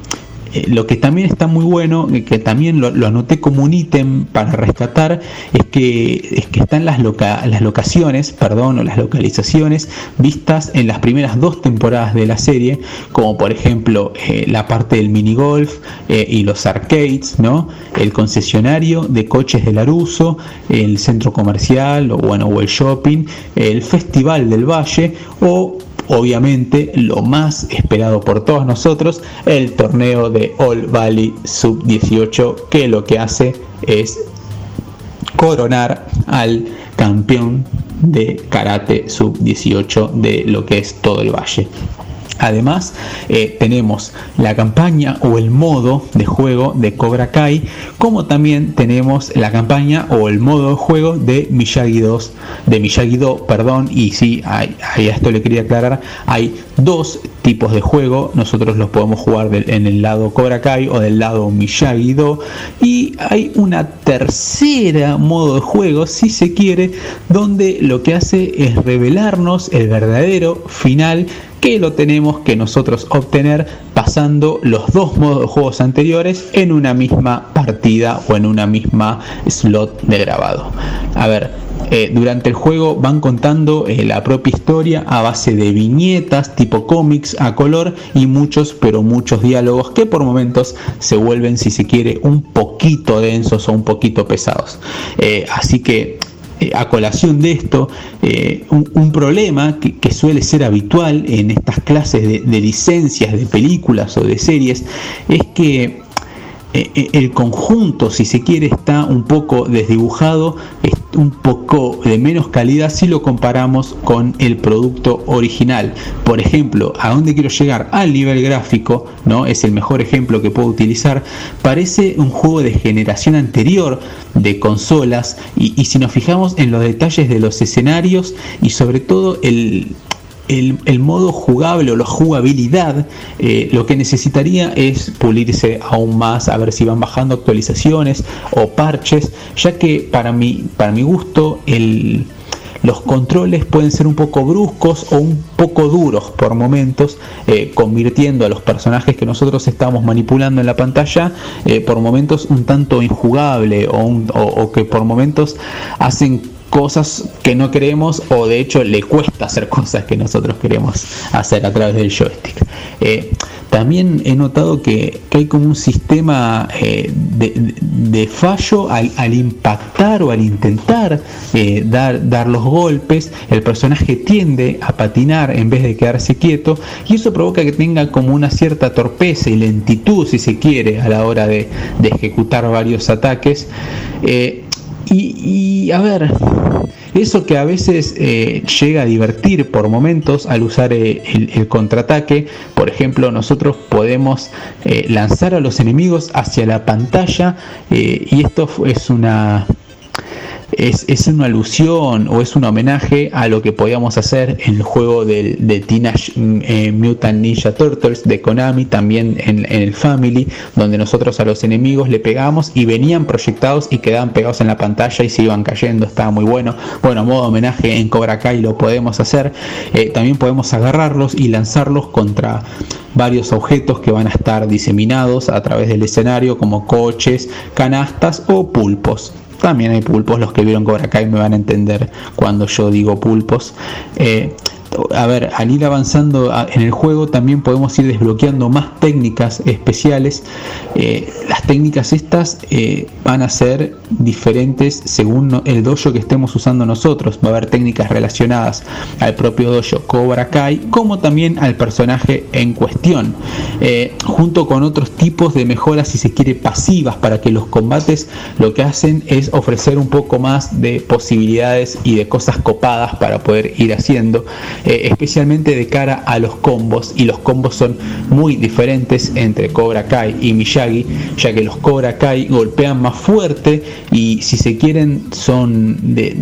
Speaker 56: eh, lo que también está muy bueno, eh, que también lo, anoté como un ítem para rescatar, es que, es que están las, loca- las locaciones, perdón, o las localizaciones vistas en las primeras dos temporadas de la serie, como por ejemplo eh, la parte del minigolf eh, y los arcades, ¿no? El concesionario de coches de Laruso, el centro comercial o bueno, o el shopping, el festival del Valle o obviamente lo más esperado por todos nosotros, el torneo de All Valley Sub 18, que lo que hace es coronar al campeón de karate sub 18 de lo que es todo el valle. Además, eh, tenemos la campaña o el modo de juego de Cobra Kai, como también tenemos la campaña o el modo de juego de Miyagi 2, de Miyagi Do, perdón, y sí, hay- a esto le quería aclarar, hay dos tipos de juego, nosotros los podemos jugar en el lado Cobra Kai o del lado Miyagi Do, y hay una tercera modo de juego, si se quiere, donde lo que hace es revelarnos el verdadero final que lo tenemos que nosotros obtener pasando los dos modos de juegos anteriores en una misma partida o en una misma slot de grabado. A ver, eh, durante el juego van contando eh, la propia historia a base de viñetas tipo cómics a color y muchos, pero muchos diálogos que por momentos se vuelven, si se quiere, un poquito densos o un poquito pesados. Eh, así que eh, a colación de esto, eh, un, problema que, suele ser habitual en estas clases de, licencias de películas o de series es que el conjunto, si se quiere, está un poco desdibujado, es un poco de menos calidad si lo comparamos con el producto original. Por ejemplo, a dónde quiero llegar al nivel gráfico, ¿no? Es el mejor ejemplo que puedo utilizar. Parece un juego de generación anterior de consolas y, y si nos fijamos en los detalles de los escenarios y sobre todo el, el, modo jugable o la jugabilidad, eh, lo que necesitaría es pulirse aún más, a ver si van bajando actualizaciones o parches, ya que para mi, para mi gusto el, los controles pueden ser un poco bruscos o un poco duros por momentos, eh, convirtiendo a los personajes que nosotros estamos manipulando en la pantalla eh, por momentos un tanto injugable o, un- o que por momentos hacen cosas que no queremos o de hecho le cuesta hacer cosas que nosotros queremos hacer a través del joystick. Eh, también he notado que, que hay como un sistema eh, de, fallo al, impactar o al intentar eh, dar, dar los golpes, el personaje tiende a patinar en vez de quedarse quieto y eso provoca que tenga como una cierta torpeza y lentitud, si se quiere, a la hora de, ejecutar varios ataques. Y, a ver, eso que a veces eh, llega a divertir por momentos al usar eh, el, contraataque, por ejemplo, nosotros podemos eh, lanzar a los enemigos hacia la pantalla y esto es una es, es una alusión o es un homenaje a lo que podíamos hacer en el juego del, de Teenage eh, Mutant Ninja Turtles de Konami, también en, el Family, donde nosotros a los enemigos le pegábamos y venían proyectados y quedaban pegados en la pantalla y se iban cayendo, estaba muy bueno. Bueno, a modo de homenaje en Cobra Kai lo podemos hacer. Eh, también podemos agarrarlos y lanzarlos contra varios objetos que van a estar diseminados a través del escenario, como coches, canastas o pulpos. También hay pulpos, los que vieron Cobra Kai me van a entender cuando yo digo pulpos. Eh, a ver, al ir avanzando en el juego también podemos ir desbloqueando más técnicas especiales. Eh, las técnicas estas eh, van a ser diferentes según el dojo que estemos usando nosotros. Va a haber técnicas relacionadas al propio dojo Cobra Kai, como también al personaje en cuestión, eh, junto con otros tipos de mejoras, si se quiere, pasivas, para que los combates lo que hacen es ofrecer un poco más de posibilidades y de cosas copadas para poder ir haciendo, eh, especialmente de cara a los combos, y los combos son muy diferentes entre Cobra Kai y Miyagi, ya que los Cobra Kai golpean más fuerte y si se quieren son de,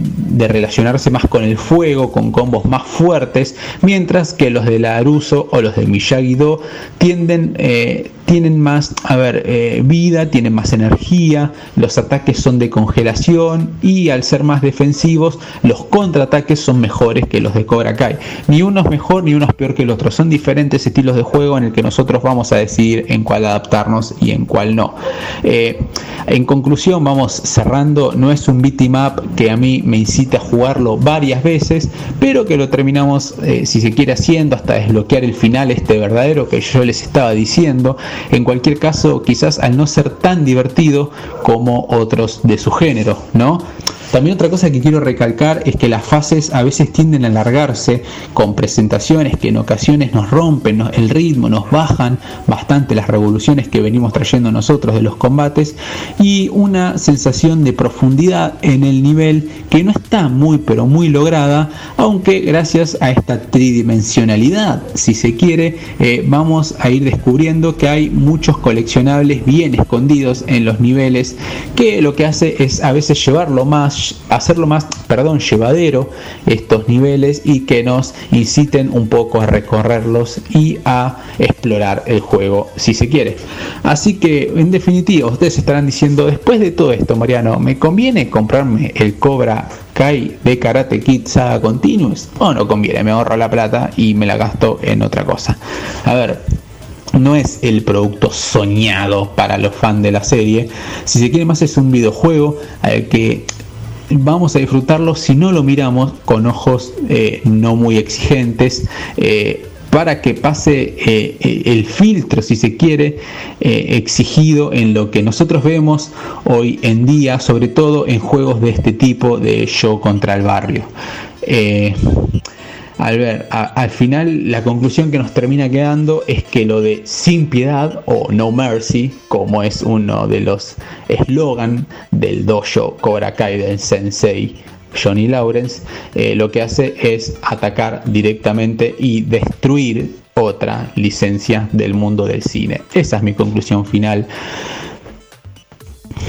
Speaker 56: relacionarse más con el fuego, con combos más fuertes, mientras que los de Laruso o los de Miyagi-Do tienden... eh, tienen más, a ver, eh, vida, tienen más energía, los ataques son de congelación y al ser más defensivos, los contraataques son mejores que los de Cobra Kai. Ni uno es mejor ni uno es peor que el otro. Son diferentes estilos de juego en el que nosotros vamos a decidir en cuál adaptarnos y en cuál no. Eh, en conclusión, vamos cerrando. No es un beat 'em up que a mí me incite a jugarlo varias veces, pero que lo terminamos, eh, si se quiere, haciendo hasta desbloquear el final este verdadero que yo les estaba diciendo. En cualquier caso, quizás al no ser tan divertido como otros de su género, ¿no? También otra cosa que quiero recalcar es que las fases a veces tienden a alargarse con presentaciones que en ocasiones nos rompen el ritmo, nos bajan bastante las revoluciones que venimos trayendo nosotros de los combates y una sensación de profundidad en el nivel que no está muy pero muy lograda, aunque gracias a esta tridimensionalidad, si se quiere, eh, vamos a ir descubriendo que hay muchos coleccionables bien escondidos en los niveles que lo que hace es a veces llevarlo más, hacerlo más, perdón, llevadero estos niveles y que nos inciten un poco a recorrerlos y a explorar el juego si se quiere. Así que en definitiva ustedes estarán diciendo después de todo esto Mariano, ¿me conviene comprarme el Cobra Kai de Karate Kid Saga Continuous? O no conviene, me ahorro la plata y me la gasto en otra cosa. A ver, no es el producto soñado para los fans de la serie. Si se quiere más es un videojuego al que vamos a disfrutarlo si no lo miramos con ojos eh, no muy exigentes. eh, para que pase eh, eh, el filtro, si se quiere, eh, exigido en lo que nosotros vemos hoy en día, sobre todo en juegos de este tipo de yo contra el barrio. Eh, al ver, al final la conclusión que nos termina quedando es que lo de sin piedad o no mercy, como es uno de los eslogan del dojo Cobra Kai sensei Johnny Lawrence, eh, lo que hace es atacar directamente y destruir otra licencia del mundo del cine. Esa es mi conclusión final.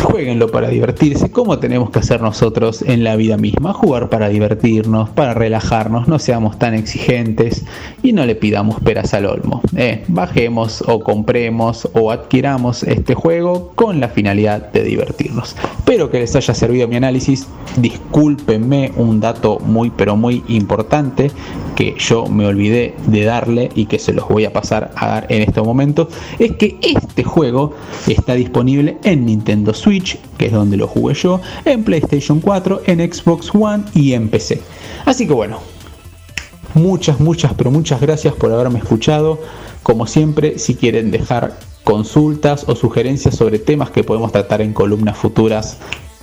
Speaker 56: Jueguenlo para divertirse, como tenemos que hacer nosotros en la vida misma, jugar para divertirnos, para relajarnos, no seamos tan exigentes y no le pidamos peras al olmo. Eh, bajemos o compremos o adquiramos este juego con la finalidad de divertirnos. Espero que les haya servido mi análisis. Discúlpenme un dato muy pero muy importante que yo me olvidé de darle y que se los voy a pasar a dar en este momento. Es que este juego está disponible en Nintendo Switch, que es donde lo jugué yo, en PlayStation 4, en Xbox One y en PC. Así que bueno, muchas, muchas, pero muchas gracias por haberme escuchado. Como siempre, si quieren dejar consultas o sugerencias sobre temas que podemos tratar en columnas futuras,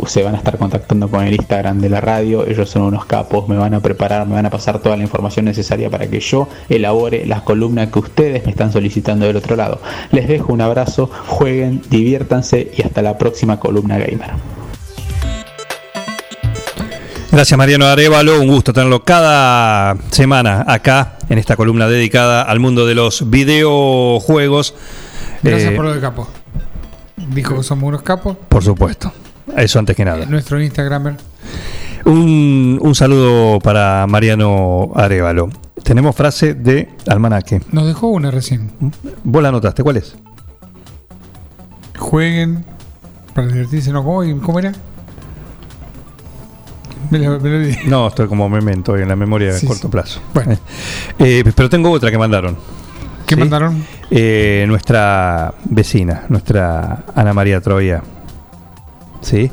Speaker 56: se van a estar contactando con el Instagram de la radio. Ellos son unos capos, me van a preparar, me van a pasar toda la información necesaria para que yo elabore las columnas que ustedes me están solicitando del otro lado. Les dejo un abrazo, jueguen, diviértanse y hasta la próxima columna gamer.
Speaker 1: Gracias Mariano Arevalo, un gusto tenerlo cada semana acá en esta columna dedicada al mundo de los videojuegos.
Speaker 16: Gracias
Speaker 1: Eh,
Speaker 16: por lo de capo. Dijo que somos unos capos.
Speaker 1: por supuesto, eso antes que nada.
Speaker 16: Nuestro Instagramer.
Speaker 1: Un, un saludo para Mariano Arevalo. Tenemos frase de Almanaque.
Speaker 16: Nos dejó una recién.
Speaker 1: ¿Vos la anotaste? ¿Cuál es?
Speaker 16: Jueguen para divertirse, ¿no? ¿Cómo, cómo era? Me me.
Speaker 1: No, estoy como memento en la memoria
Speaker 16: Sí,
Speaker 1: de corto
Speaker 16: sí.
Speaker 1: plazo.
Speaker 16: Bueno.
Speaker 1: Eh, pero tengo otra que mandaron.
Speaker 16: ¿Qué mandaron?
Speaker 1: Eh, nuestra vecina, nuestra Ana María Troya. ¿Sí?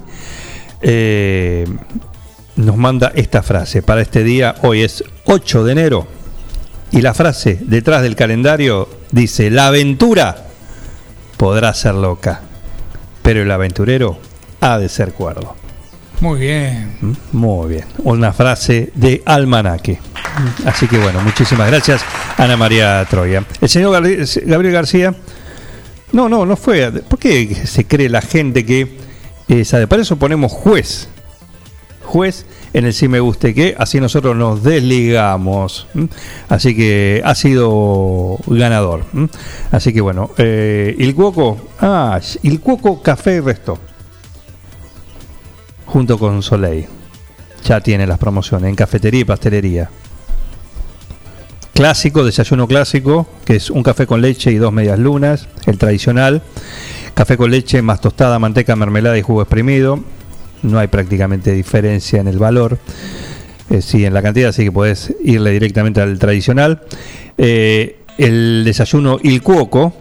Speaker 1: Eh, nos manda esta frase para este día. Hoy es 8 de enero Y la frase detrás del calendario dice, la aventura podrá ser loca, pero el aventurero ha de ser cuerdo.
Speaker 16: Muy bien.
Speaker 1: ¿Mm? Muy bien. Una frase de almanaque. Así que bueno, muchísimas gracias, Ana María Troya. El señor Gabriel García. No, no, no fue. ¿Por qué se cree la gente que eh, sabe? Para eso ponemos juez. Juez en el sí me guste que, así nosotros nos desligamos. Así que ha sido ganador. Así que bueno, eh, el Cuoco, ah, el Cuoco Café y Resto junto con Soleil. Ya tiene las promociones en cafetería y pastelería. Clásico, desayuno clásico, que es un café con leche y dos medias lunas, el tradicional. Café con leche más tostada, manteca, mermelada y jugo exprimido. No hay prácticamente diferencia en el valor. Eh, sí, en la cantidad, así que podés irle directamente al tradicional. Eh, el desayuno Il Cuoco,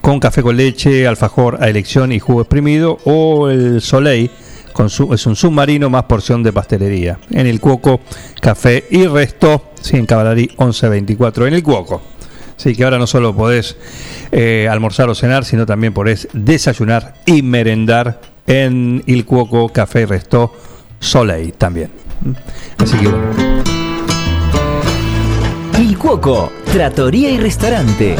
Speaker 1: con café con leche, alfajor a elección y jugo exprimido, o el Soleil, con su- es un submarino más porción de pastelería. En el Cuoco, café y resto, sí, en Cavalarí 1124, en el Cuoco. Así que ahora no solo podés eh, almorzar o cenar, sino también podés desayunar y merendar en el Cuoco, café y resto, Soleil también. ¿Mm? Así que.
Speaker 57: Il Cuoco, Trattoria y Restaurante.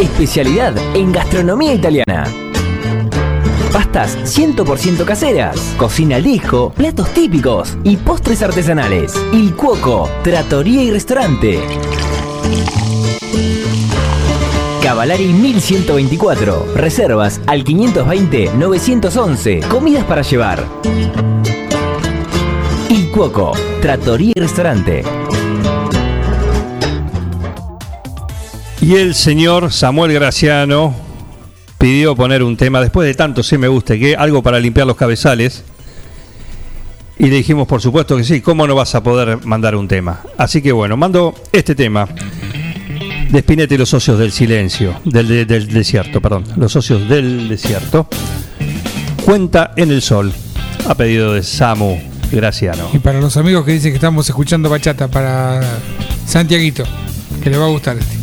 Speaker 57: Especialidad en gastronomía italiana. Pastas 100% caseras, cocina al platos típicos y postres artesanales. Il Cuoco, Trattoria y Restaurante. Cavalari 1124. Reservas al 520-911. Comidas para llevar. Il Cuoco, Trattoria y Restaurante.
Speaker 1: Y el señor Samuel Graciano pidió poner un tema, después de tanto sí me guste, que algo para limpiar los cabezales. Y le dijimos, por supuesto que sí, ¿cómo no vas a poder mandar un tema? Así que bueno, mando este tema de Spinetta y los socios del silencio, del, de- del desierto, perdón, los socios del desierto. Cuenta en el sol, a pedido de Samu Graciano.
Speaker 16: Y para los amigos que dicen que estamos escuchando bachata, para Santiaguito, que le va a gustar este.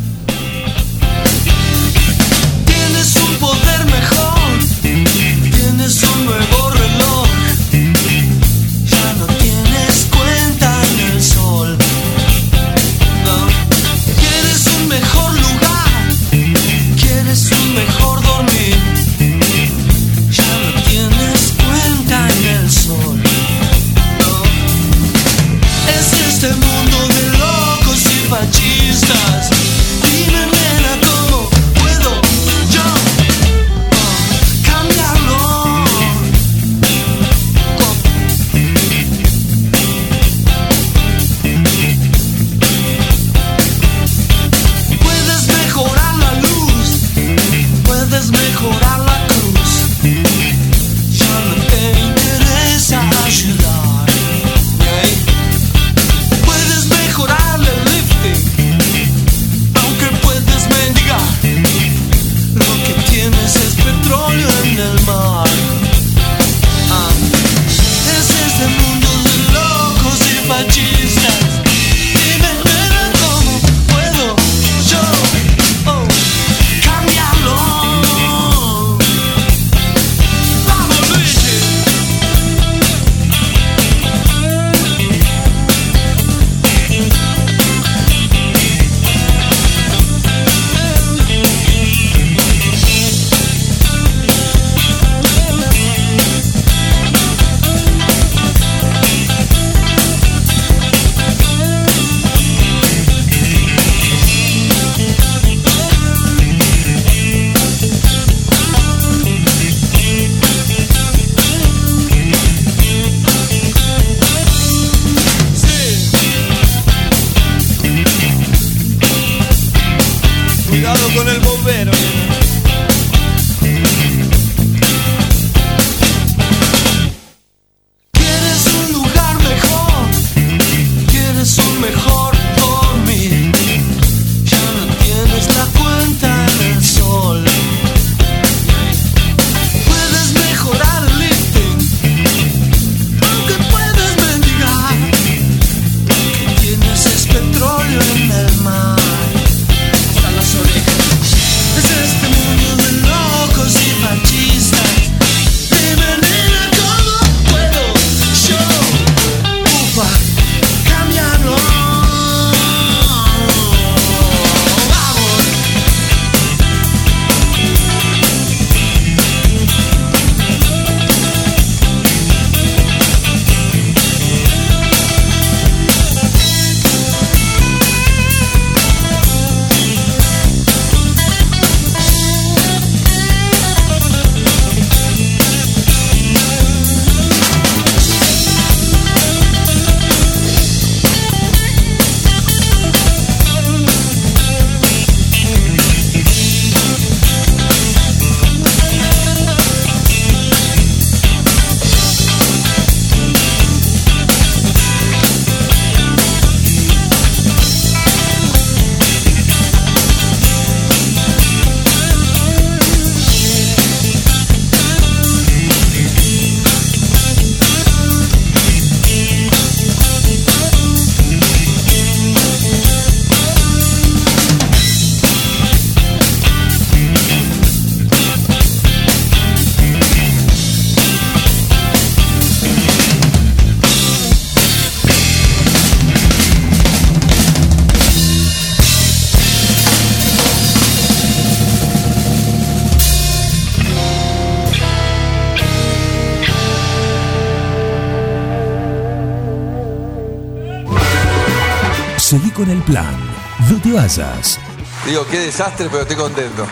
Speaker 58: Digo, qué desastre, pero estoy contento.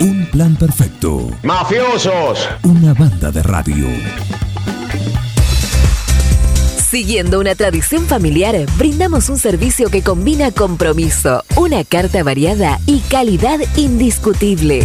Speaker 59: Un plan perfecto.
Speaker 58: ¡Mafiosos!
Speaker 59: Una banda de radio.
Speaker 37: Siguiendo una tradición familiar, brindamos un servicio que combina compromiso, una carta variada y calidad indiscutible.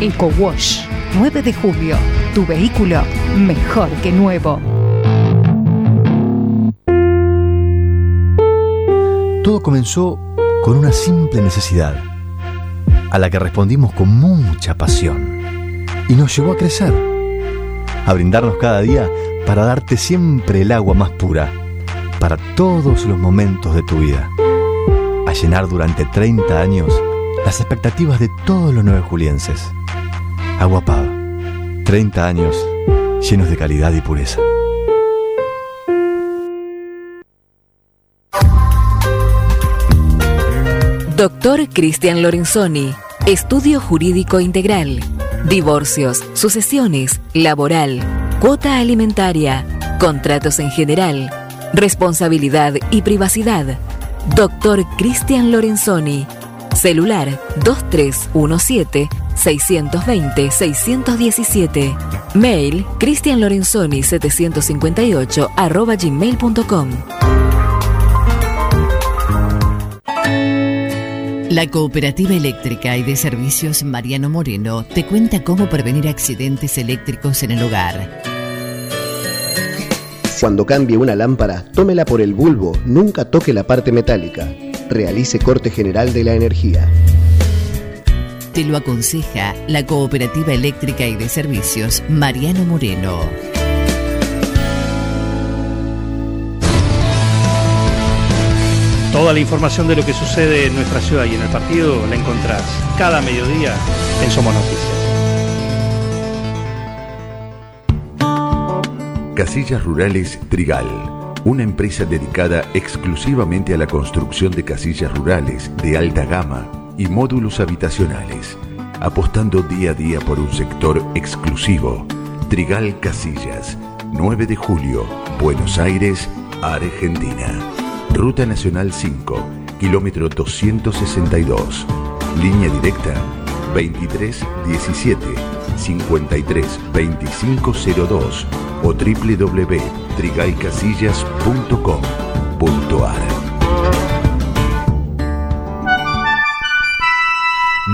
Speaker 42: Eco Wash 9 de julio. Tu vehículo mejor que nuevo.
Speaker 60: Todo comenzó con una simple necesidad, a la que respondimos con mucha pasión, y nos llevó a crecer, a brindarnos cada día para darte siempre el agua más pura, para todos los momentos de tu vida, a llenar durante 30 años las expectativas de todos los nueve julienses. Agua Pava, 30 años llenos de calidad y pureza.
Speaker 37: Doctor Cristian Lorenzoni, Estudio Jurídico Integral, Divorcios, Sucesiones, Laboral, Cuota Alimentaria, Contratos en General, Responsabilidad y Privacidad. Doctor Cristian Lorenzoni, Celular 2317-620-617. Mail cristianlorenzoni758 arroba gmail.com.
Speaker 57: La Cooperativa Eléctrica y de Servicios Mariano Moreno te cuenta cómo prevenir accidentes eléctricos en el hogar.
Speaker 61: Cuando cambie una lámpara, tómela por el bulbo, nunca toque la parte metálica. Realice corte general de la energía.
Speaker 57: Te lo aconseja la Cooperativa Eléctrica y de Servicios Mariano Moreno.
Speaker 1: Toda la información de lo que sucede en nuestra ciudad y en el partido la encontrás cada mediodía en Somos Noticias.
Speaker 44: Casillas Rurales Trigal, una empresa dedicada exclusivamente a la construcción de casillas rurales de alta gama y módulos habitacionales, apostando día a día por un sector exclusivo. Trigal Casillas, 9 de julio, Buenos Aires, Argentina. Ruta Nacional 5, kilómetro 262. Línea directa 2317 532502 o www.trigaycasillas.com.ar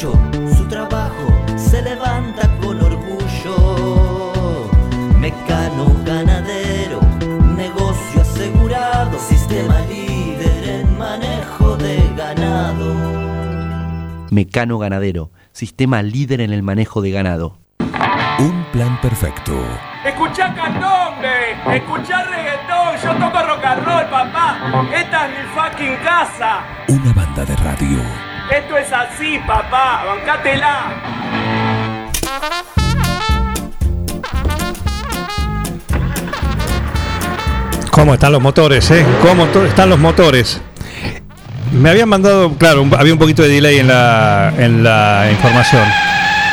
Speaker 51: mucho, su trabajo se levanta con orgullo. Mecano ganadero, negocio asegurado, sistema líder en manejo de ganado.
Speaker 62: Mecano Ganadero, sistema líder en el manejo de ganado.
Speaker 59: Un plan perfecto.
Speaker 16: Escuchá candombe, escuchá reggaetón, yo toco rock and roll, papá. Esta es mi fucking casa.
Speaker 59: Una banda de radio.
Speaker 16: Esto es así, papá, bancátela.
Speaker 1: ¿Cómo están los motores, eh? ¿Cómo están los motores? me habían mandado, claro, un- había un poquito de delay en la, en la información.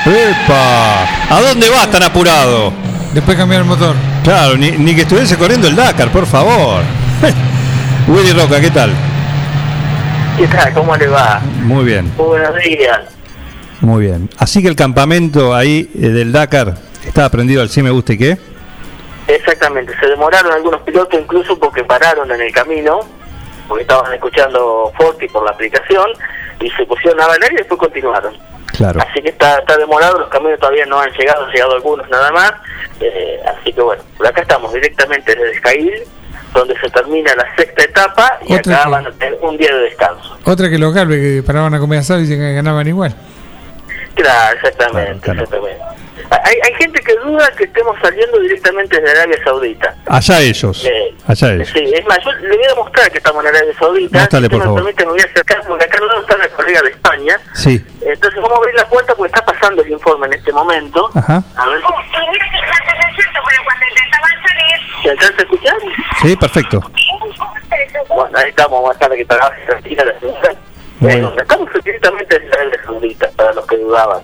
Speaker 1: ¡Epa! ¿A dónde vas tan apurado?
Speaker 16: Después cambiar el motor.
Speaker 1: Claro, ni, ni que estuviese corriendo el Dakar, por favor. Willy Roca, ¿qué tal?
Speaker 63: ¿Qué tal? ¿Cómo le va?
Speaker 1: Muy bien,
Speaker 63: Muy buenos días.
Speaker 1: muy bien. Así que el campamento ahí eh, del Dakar está prendido al sí me gusta y qué.
Speaker 63: Exactamente, se demoraron algunos pilotos incluso porque pararon en el camino, porque estaban escuchando Forti por la aplicación y se pusieron a bailar y después continuaron.
Speaker 1: Claro.
Speaker 63: Así que está, está demorado, los camiones todavía no han llegado, han llegado algunos nada más. eh, así que bueno, por acá estamos directamente desde Escail, donde se termina la sexta etapa y
Speaker 16: Otra
Speaker 63: acá
Speaker 16: que-
Speaker 63: van a tener un día de descanso.
Speaker 16: Otra que los Galvez que paraban a comer asado y dicen que ganaban igual.
Speaker 63: Claro, exactamente, exactamente. Hay, hay gente que duda que estemos saliendo directamente desde Arabia Saudita.
Speaker 1: Allá ellos.
Speaker 63: Eh,
Speaker 1: Allá ellos.
Speaker 63: Sí, es más, yo le voy a demostrar que estamos en Arabia Saudita.
Speaker 1: Mostrale,
Speaker 63: si
Speaker 1: por
Speaker 63: me
Speaker 1: favor.
Speaker 63: permite, me voy a acercar porque acá al lado está la colega de España.
Speaker 1: Sí.
Speaker 63: Entonces vamos a abrir la puerta porque está pasando el informe en este momento.
Speaker 1: Ajá.
Speaker 63: A ver. ¿Se alcanza a escuchar?
Speaker 1: Sí, perfecto.
Speaker 63: Bueno, ahí estamos, a estar que trabaje tranquila la Eh,
Speaker 1: bien.
Speaker 63: estamos directamente en Arabia Saudita, para los que dudaban.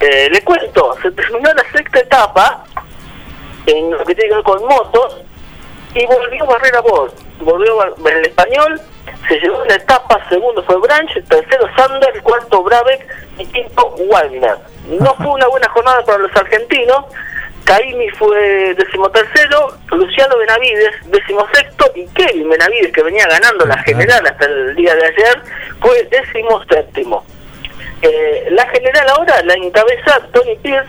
Speaker 63: Eh, le cuento, se terminó la sexta etapa en lo que tiene que ver con motos y volvió Barrera Bolt. Volvió el español, se llevó la etapa, segundo fue Branch, tercero Sander, cuarto Brabeck y quinto Wagner. No fue una buena jornada para los argentinos. Caimi fue decimotercero, Luciano Benavides decimosexto y Kevin Benavides, que venía ganando la general hasta el día de ayer, fue decimoséptimo. Eh, la general ahora la encabeza Tony Pierce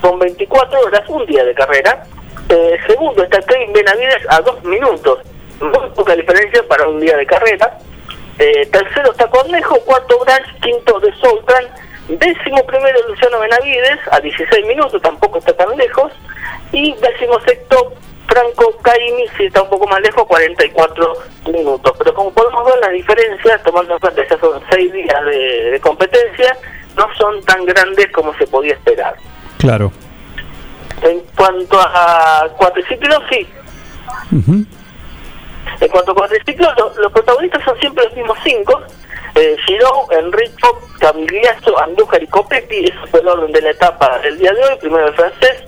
Speaker 63: con 24 horas, un día de carrera. Eh, segundo está Kevin Benavides a dos minutos, muy poca diferencia para un día de carrera. Eh, tercero está Cornejo, cuarto Branch, quinto de Soultran, décimo primero Luciano Benavides a 16 minutos, tampoco está tan lejos. Y décimo sexto Franco Caimi, sí está un poco más lejos, 44 minutos. Pero como podemos ver, las diferencias, tomando en cuenta que ya son 6 días de, de competencia, no son tan grandes como se podía esperar.
Speaker 1: Claro.
Speaker 63: En cuanto a cuatriciclos, sí. En cuanto a cuatriciclos, lo- los protagonistas son siempre los mismos cinco. Eh, Giro, Enrico, Camigliazo, Andújar y Copetti, ese fue el orden de la etapa del día de hoy. Primero el francés,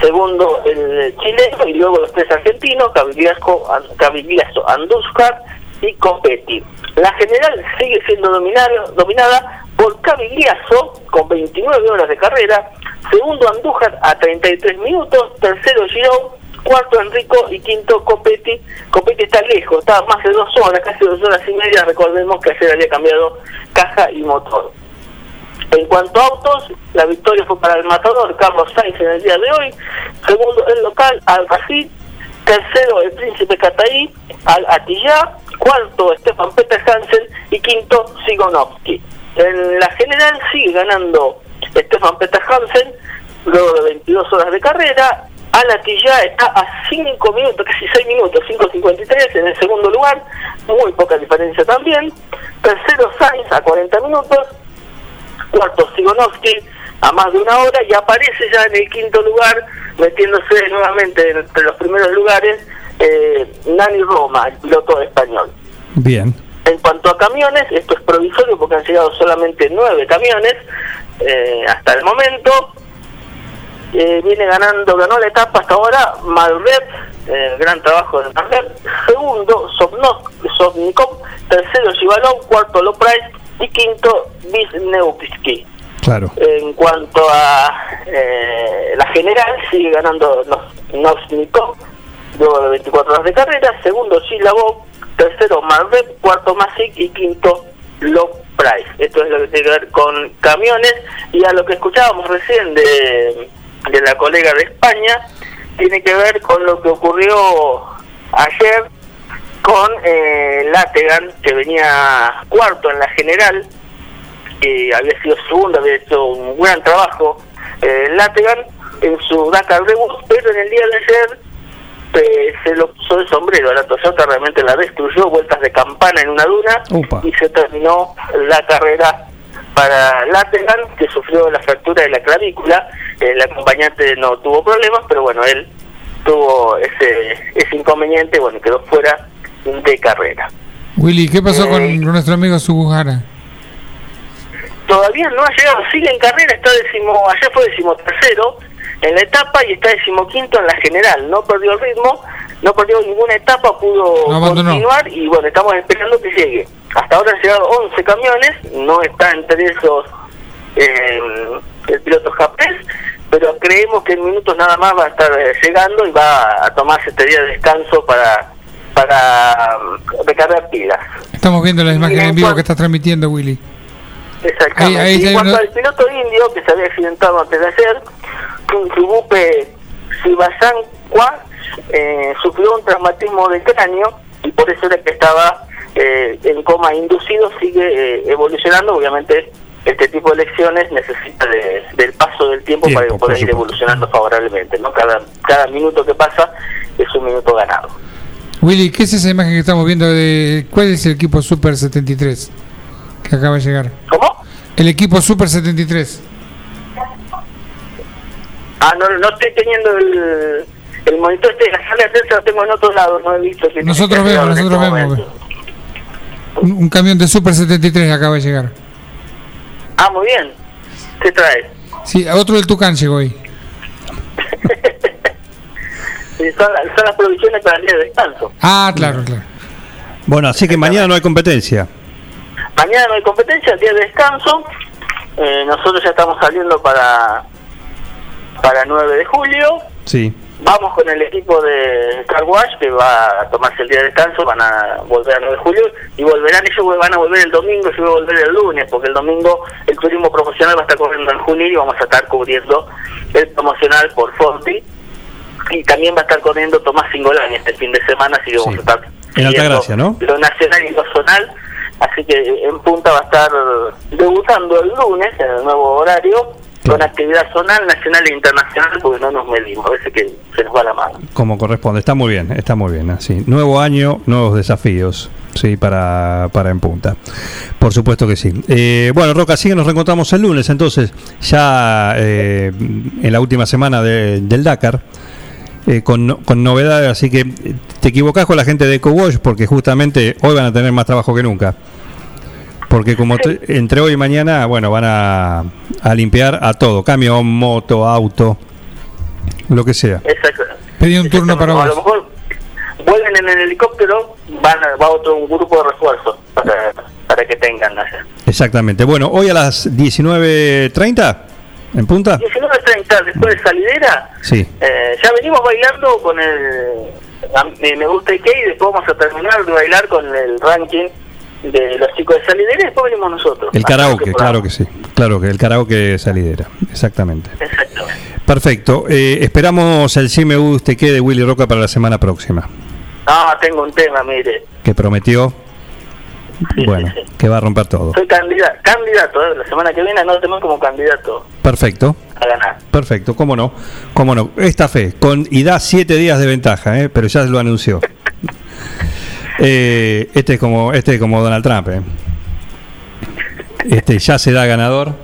Speaker 63: segundo el chileno y luego los tres argentinos, Camigliazo, Andújar y Copetti. La general sigue siendo dominada, dominada por Camigliazo con 29 horas de carrera, segundo Andújar a 33 minutos, tercero Giro, cuarto Enrico y quinto Copetti. Copetti está lejos, está más de dos horas, casi dos horas y media. Recordemos que ayer había cambiado caja y motor. En cuanto a autos, la victoria fue para el matador Carlos Sainz en el día de hoy. Segundo, el local Al Racid. Tercero, el príncipe Cataí, Al Atiyá. Cuarto, Stefan Peter Hansen. Y quinto, Sigonovsky. En la general sigue ganando Stefan Peter Hansen, luego de 22 horas de carrera. Alatilla está a 5 minutos, casi 6 minutos, 5.53 en el segundo lugar, muy poca diferencia también. Tercero Sainz a 40 minutos, cuarto Sigonovsky a más de una hora y aparece ya en el quinto lugar, metiéndose nuevamente entre los primeros lugares, eh, Nani Roma, el piloto español.
Speaker 1: Bien.
Speaker 63: En cuanto a camiones, esto es provisorio porque han llegado solamente nueve camiones eh, hasta el momento. Eh, viene ganando, ganó la etapa hasta ahora Malvet, eh, gran trabajo de Malvet. Segundo, Sovnok- Sovnikov. Tercero, Shivalov. Cuarto, Loprice. Y quinto, Wisniewski.
Speaker 1: Claro.
Speaker 63: En cuanto a eh, la general, sigue ganando Nos- Nosnikov, luego de 24 horas de carrera. Segundo, Shilavov. Tercero, Malvet. Cuarto, Masic. Y quinto, Low Price. Esto es lo que tiene que ver con camiones. Y a lo que escuchábamos recién de, de la colega de España, tiene que ver con lo que ocurrió ayer con eh, Lategan, que venía cuarto en la general, que había sido segundo, había hecho un gran trabajo eh, Lategan en su Dakar debut, pero en el día de ayer eh, se lo puso de sombrero, la Toyota realmente la destruyó, vueltas de campana en una duna y se terminó la carrera para Lategan, que sufrió la fractura de la clavícula, el acompañante no tuvo problemas, pero bueno, él tuvo ese, ese inconveniente, bueno, quedó fuera de carrera.
Speaker 16: Willy, ¿qué pasó
Speaker 63: Eh.
Speaker 16: con nuestro amigo Sugujara?
Speaker 63: Todavía no ha llegado, sigue en carrera, está decimo, ayer fue decimotercero en la etapa y está decimoquinto en la general. No perdió el ritmo, no perdió ninguna etapa, pudo
Speaker 16: No
Speaker 63: continuar y bueno, estamos esperando que llegue. Hasta ahora han llegado 11 camiones, no está entre esos eh, el piloto japonés, pero creemos que en minutos nada más va a estar eh, llegando y va a tomarse este día de descanso para para mm, recargar pilas.
Speaker 16: Estamos viendo la imagen
Speaker 63: en
Speaker 16: en vivo que está transmitiendo Willy.
Speaker 63: Exactamente.
Speaker 16: Ahí- ahí
Speaker 63: Y en cuanto al piloto indio que se había accidentado antes de ayer, Subupe Sivasankwa eh, sufrió un traumatismo de cráneo y por eso era que estaba eh, en coma inducido, sigue eh, evolucionando. Obviamente, este tipo de lesiones necesita de- del paso del tiempo,
Speaker 1: Tiempo,
Speaker 63: para
Speaker 1: por
Speaker 63: poder ir evolucionando favorablemente. no cada Cada minuto que pasa es un minuto ganado.
Speaker 16: Willy, ¿qué es esa imagen que estamos viendo de cuál es el equipo Super 73 que acaba de llegar?
Speaker 63: ¿Cómo?
Speaker 16: El equipo Super 73.
Speaker 63: Ah, no, no estoy teniendo el, el monitor este de la sala de prensa, lo tengo en otro lado, no he visto. que
Speaker 16: Nosotros
Speaker 63: que
Speaker 16: vemos, nosotros
Speaker 63: este
Speaker 16: vemos. Un, un camión de Super 73 acaba de llegar.
Speaker 63: Ah, muy bien. ¿Qué trae?
Speaker 16: Sí, otro del Tucán llegó hoy.
Speaker 63: Son, son las provisiones para el día de descanso.
Speaker 16: Ah, claro, claro.
Speaker 1: Bueno, así que mañana no hay competencia.
Speaker 63: Mañana no hay competencia, el día de descanso. Eh, nosotros ya estamos saliendo para para 9 de julio.
Speaker 1: Sí.
Speaker 63: Vamos con el equipo de Car Wash que va a tomarse el día de descanso, van a volver a 9 de julio y volverán, ellos van a volver el domingo, yo voy a volver el lunes, porque el domingo el turismo promocional va a estar corriendo en junio y vamos a estar cubriendo el promocional por Fonti. Y también va a estar corriendo Tomás Singolani este fin de semana, así que vamos a estar
Speaker 1: En Altagracia, ¿no?
Speaker 63: lo nacional y lo zonal. Así que en punta va a estar debutando el lunes en el nuevo horario con actividad zonal, nacional e internacional, porque no nos medimos, a veces que se nos va la mano.
Speaker 1: Como corresponde. Está muy bien, está muy bien. Así. Nuevo año, nuevos desafíos. Sí, para, para en punta. Por supuesto que sí. Eh, bueno, Roca, así que nos reencontramos el lunes, entonces, ya eh, en la última semana de- del Dakar, eh, con, con novedades, así que te equivocás con la gente de EcoWash, porque justamente hoy van a tener más trabajo que nunca. Porque como te- entre hoy y mañana, bueno, van a, a limpiar a todo, camión, moto, auto, lo que sea.
Speaker 63: Exacto.
Speaker 16: Pedí un turno para
Speaker 63: A lo
Speaker 16: vos.
Speaker 63: mejor vuelven en el helicóptero, van a- va otro un grupo de refuerzo para, para que tengan allá.
Speaker 1: Exactamente. Bueno, hoy a las 19.30, en punta.
Speaker 63: 19.30 después de salidera,
Speaker 1: Sí.
Speaker 63: eh, ya venimos bailando con el a Me Gusta Ikea y después vamos a terminar de bailar con el ranking de los chicos de salidera y después venimos nosotros.
Speaker 1: El karaoke,
Speaker 63: que
Speaker 1: claro que sí. Claro que el karaoke salidera. Exactamente. Perfecto. Eh, esperamos el sí me guste que de Willy Roca para la semana próxima.
Speaker 63: No, tengo un tema, mire.
Speaker 1: Que prometió. Bueno, que va a romper todo.
Speaker 63: Soy candidato, candidato eh, la semana que viene anóteme como candidato
Speaker 1: Perfecto.
Speaker 63: a ganar.
Speaker 1: Perfecto, cómo no, cómo no. Esta fe, con y da siete días de ventaja, ¿eh? pero ya lo anunció. Eh, este es como, este es como Donald Trump, ¿eh? Este ya se da ganador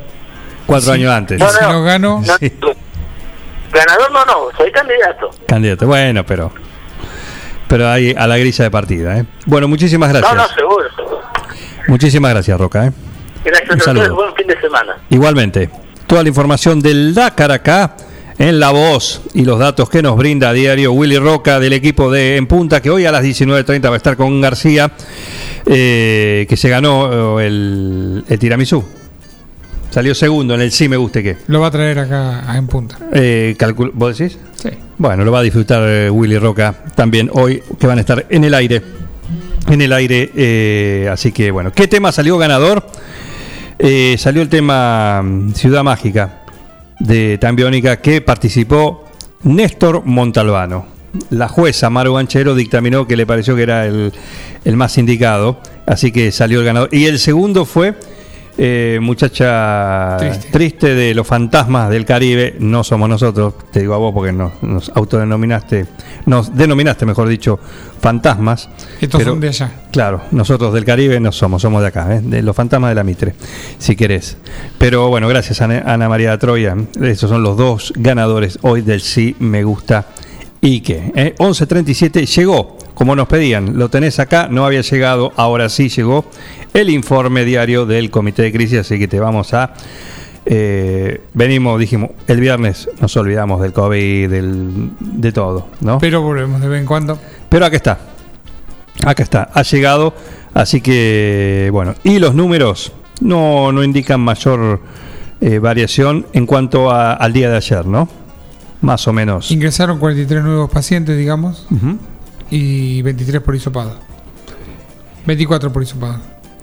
Speaker 1: cuatro años antes.
Speaker 63: No, no,
Speaker 16: Si no gano,
Speaker 63: no,
Speaker 1: Sí.
Speaker 63: Ganador no, no, soy candidato.
Speaker 1: Candidato, bueno, pero pero ahí a la grilla de partida, ¿eh? Bueno, muchísimas gracias.
Speaker 63: No, no, seguro, seguro.
Speaker 1: Muchísimas gracias, Roca, ¿eh?
Speaker 63: Gracias
Speaker 1: Un
Speaker 63: a ustedes,
Speaker 1: saludo.
Speaker 63: buen fin de semana.
Speaker 1: Igualmente, toda la información del Dakar acá en la voz y los datos que nos brinda a diario Willy Roca del equipo de En Punta, que hoy a las 19.30 va a estar con García, eh, que se ganó eh, el, el tiramisú. Salió segundo en el sí me guste que.
Speaker 16: lo va a traer acá a en punta.
Speaker 1: Eh, ¿Vos decís?
Speaker 16: Sí.
Speaker 1: Bueno, lo va a disfrutar eh, Willy Roca también hoy, que van a estar en el aire. En el aire, eh, así que bueno. ¿Qué tema salió ganador? Salió el tema mm, Ciudad Mágica de Tambiónica que participó Néstor Montalbano. La jueza Maru Ganchero dictaminó que le pareció que era el, el más indicado, así que salió el ganador. Y el segundo fue eh, muchacha triste. de los fantasmas del Caribe, no somos nosotros, te digo a vos porque nos, nos autodenominaste, nos denominaste, mejor dicho, fantasmas.
Speaker 16: Estos
Speaker 1: pero-
Speaker 16: son de allá.
Speaker 1: Claro, nosotros del Caribe no somos, somos de acá, ¿eh? de los fantasmas de la Mitre, si querés. Pero bueno, gracias Ana, Ana María Troya. Esos son los dos ganadores hoy del Sí Me Gusta y que. ¿eh? 11.37 llegó como nos pedían. Lo tenés acá, no había llegado, ahora sí llegó el informe diario del Comité de Crisis, así que te vamos a... eh, venimos, dijimos, el viernes nos olvidamos del COVID, del, de todo, ¿no?
Speaker 16: Pero volvemos de vez en cuando.
Speaker 1: Pero acá está. Acá está. Ha llegado. Así que, bueno. Y los números no, no indican mayor eh, variación en cuanto a- al día de ayer, ¿no? Más o menos.
Speaker 16: Ingresaron 43 nuevos pacientes, digamos, y 23 por hisopado. 24 por hisopado.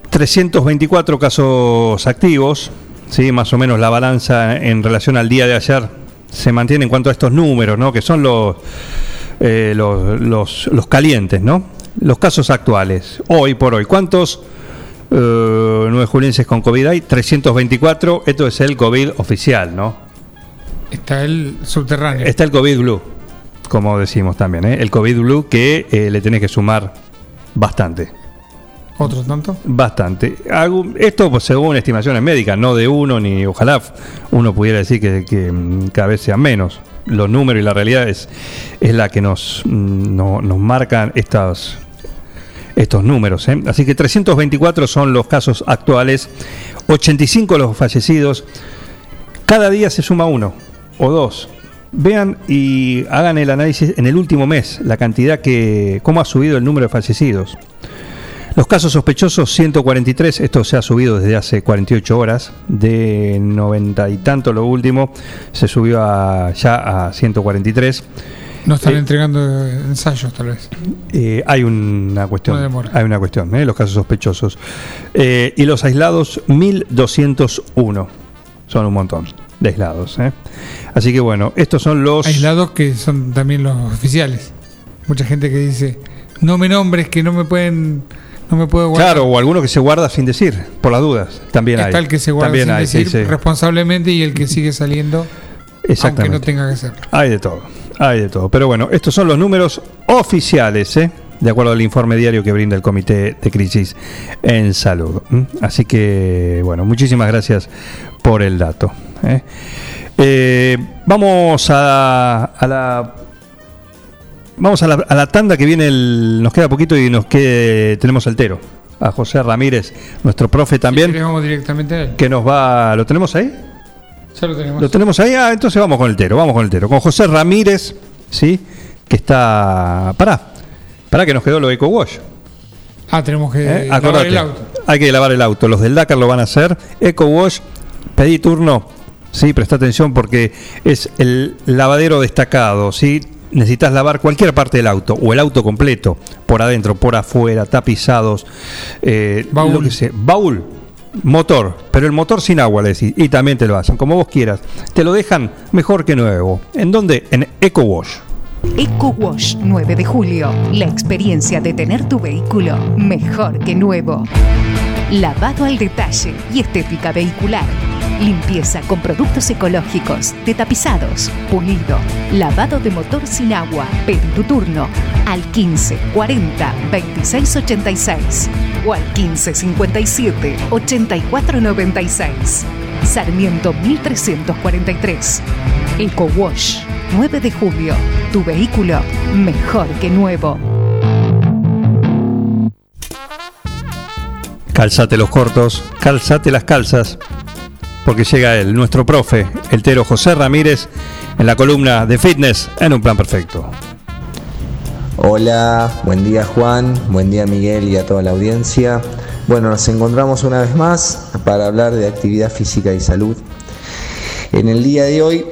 Speaker 1: 324 casos activos. Sí, más o menos la balanza en relación al día de ayer se mantiene en cuanto a estos números, ¿no? Que son los, eh, los, los, los calientes, ¿no? Los casos actuales, hoy por hoy. ¿Cuántos eh, nueve julienses con COVID hay? 324. Esto es el COVID oficial, ¿no?
Speaker 16: Está el subterráneo.
Speaker 1: Está el COVID Blue, como decimos también, ¿eh? El COVID Blue que eh, le tenés que sumar bastante.
Speaker 16: ¿Otro tanto?
Speaker 1: Bastante. Esto pues, según estimaciones médicas, no de uno ni ojalá uno pudiera decir que, que, mm, cada vez sean menos. Los números y la realidad es, es la que nos, mm, no- nos marcan estas, estos números. ¿eh? Así que 324 son los casos actuales, 85 los fallecidos. Cada día se suma uno o dos. Vean y hagan el análisis en el último mes, la cantidad que, cómo ha subido el número de fallecidos. Los casos sospechosos, 143, esto se ha subido desde hace 48 horas, de 90 y tanto lo último, se subió a, ya a 143.
Speaker 16: No están
Speaker 1: Eh,
Speaker 16: entregando ensayos, tal vez.
Speaker 1: eh, hay una
Speaker 16: No
Speaker 1: cuestión,
Speaker 16: demora.
Speaker 1: hay una cuestión, eh, los casos sospechosos. Eh, y los aislados, 1201, son un montón de aislados. Así que bueno, estos son los...
Speaker 16: Aislados que son también los oficiales. Mucha gente que dice, no me nombres, que no me pueden, no me puedo guardar.
Speaker 1: Claro, o alguno que se guarda sin decir, por las dudas, también hay.
Speaker 16: Está el que se guarda
Speaker 1: También
Speaker 16: sin
Speaker 1: hay,
Speaker 16: decir
Speaker 1: sí.
Speaker 16: responsablemente y el que sigue saliendo aunque
Speaker 1: Exactamente.
Speaker 16: no tenga que hacerlo.
Speaker 1: Hay de todo, hay de todo. Pero bueno, estos son los números oficiales, ¿eh? de acuerdo al informe diario que brinda el Comité de Crisis en Salud. Así que, bueno, muchísimas gracias por el dato. ¿eh? Eh, vamos a, a la... Vamos a la, a la tanda que viene, el, nos queda poquito y nos quede, tenemos el tero. A José Ramírez, nuestro profe también,
Speaker 16: ¿Querés vamos directamente a él?
Speaker 1: que nos va... ¿Lo tenemos ahí?
Speaker 16: Ya lo tenemos.
Speaker 1: Lo tenemos ahí, ah, entonces vamos con el Tero, vamos con el Tero. Con José Ramírez, ¿sí? Que está. Pará, pará que nos quedó lo Eco Wash.
Speaker 16: Ah, tenemos que
Speaker 1: ¿eh?
Speaker 16: lavar el auto.
Speaker 1: Hay que lavar el auto. Los del Dakar lo van a hacer. Eco Wash, pedí turno. Sí, presta atención porque es el lavadero destacado, ¿sí? Necesitas lavar cualquier parte del auto o el auto completo, por adentro, por afuera, tapizados, eh,
Speaker 16: Baúl.
Speaker 1: lo que sea. Baúl, motor, pero el motor sin agua, le decís, y también te lo hacen, como vos quieras. Te lo dejan mejor que nuevo. ¿En dónde? En Eco Wash.
Speaker 42: Eco Wash 9 de julio. La experiencia de tener tu vehículo mejor que nuevo. Lavado al detalle y estética vehicular. Limpieza con productos ecológicos, de tapizados, pulido, lavado de motor sin agua. Pedí tu turno al 15 40 26 86 o al 15 57 84 96. Sarmiento 1343. Eco Wash 9 de julio. Tu vehículo mejor que nuevo.
Speaker 1: Calzate los cortos, calzate las calzas, porque llega él, nuestro profe, el tero José Ramírez, en la columna de fitness en un plan perfecto.
Speaker 64: Hola, buen día Juan, buen día Miguel y a toda la audiencia. Bueno, nos encontramos una vez más para hablar de actividad física y salud. En el día de hoy,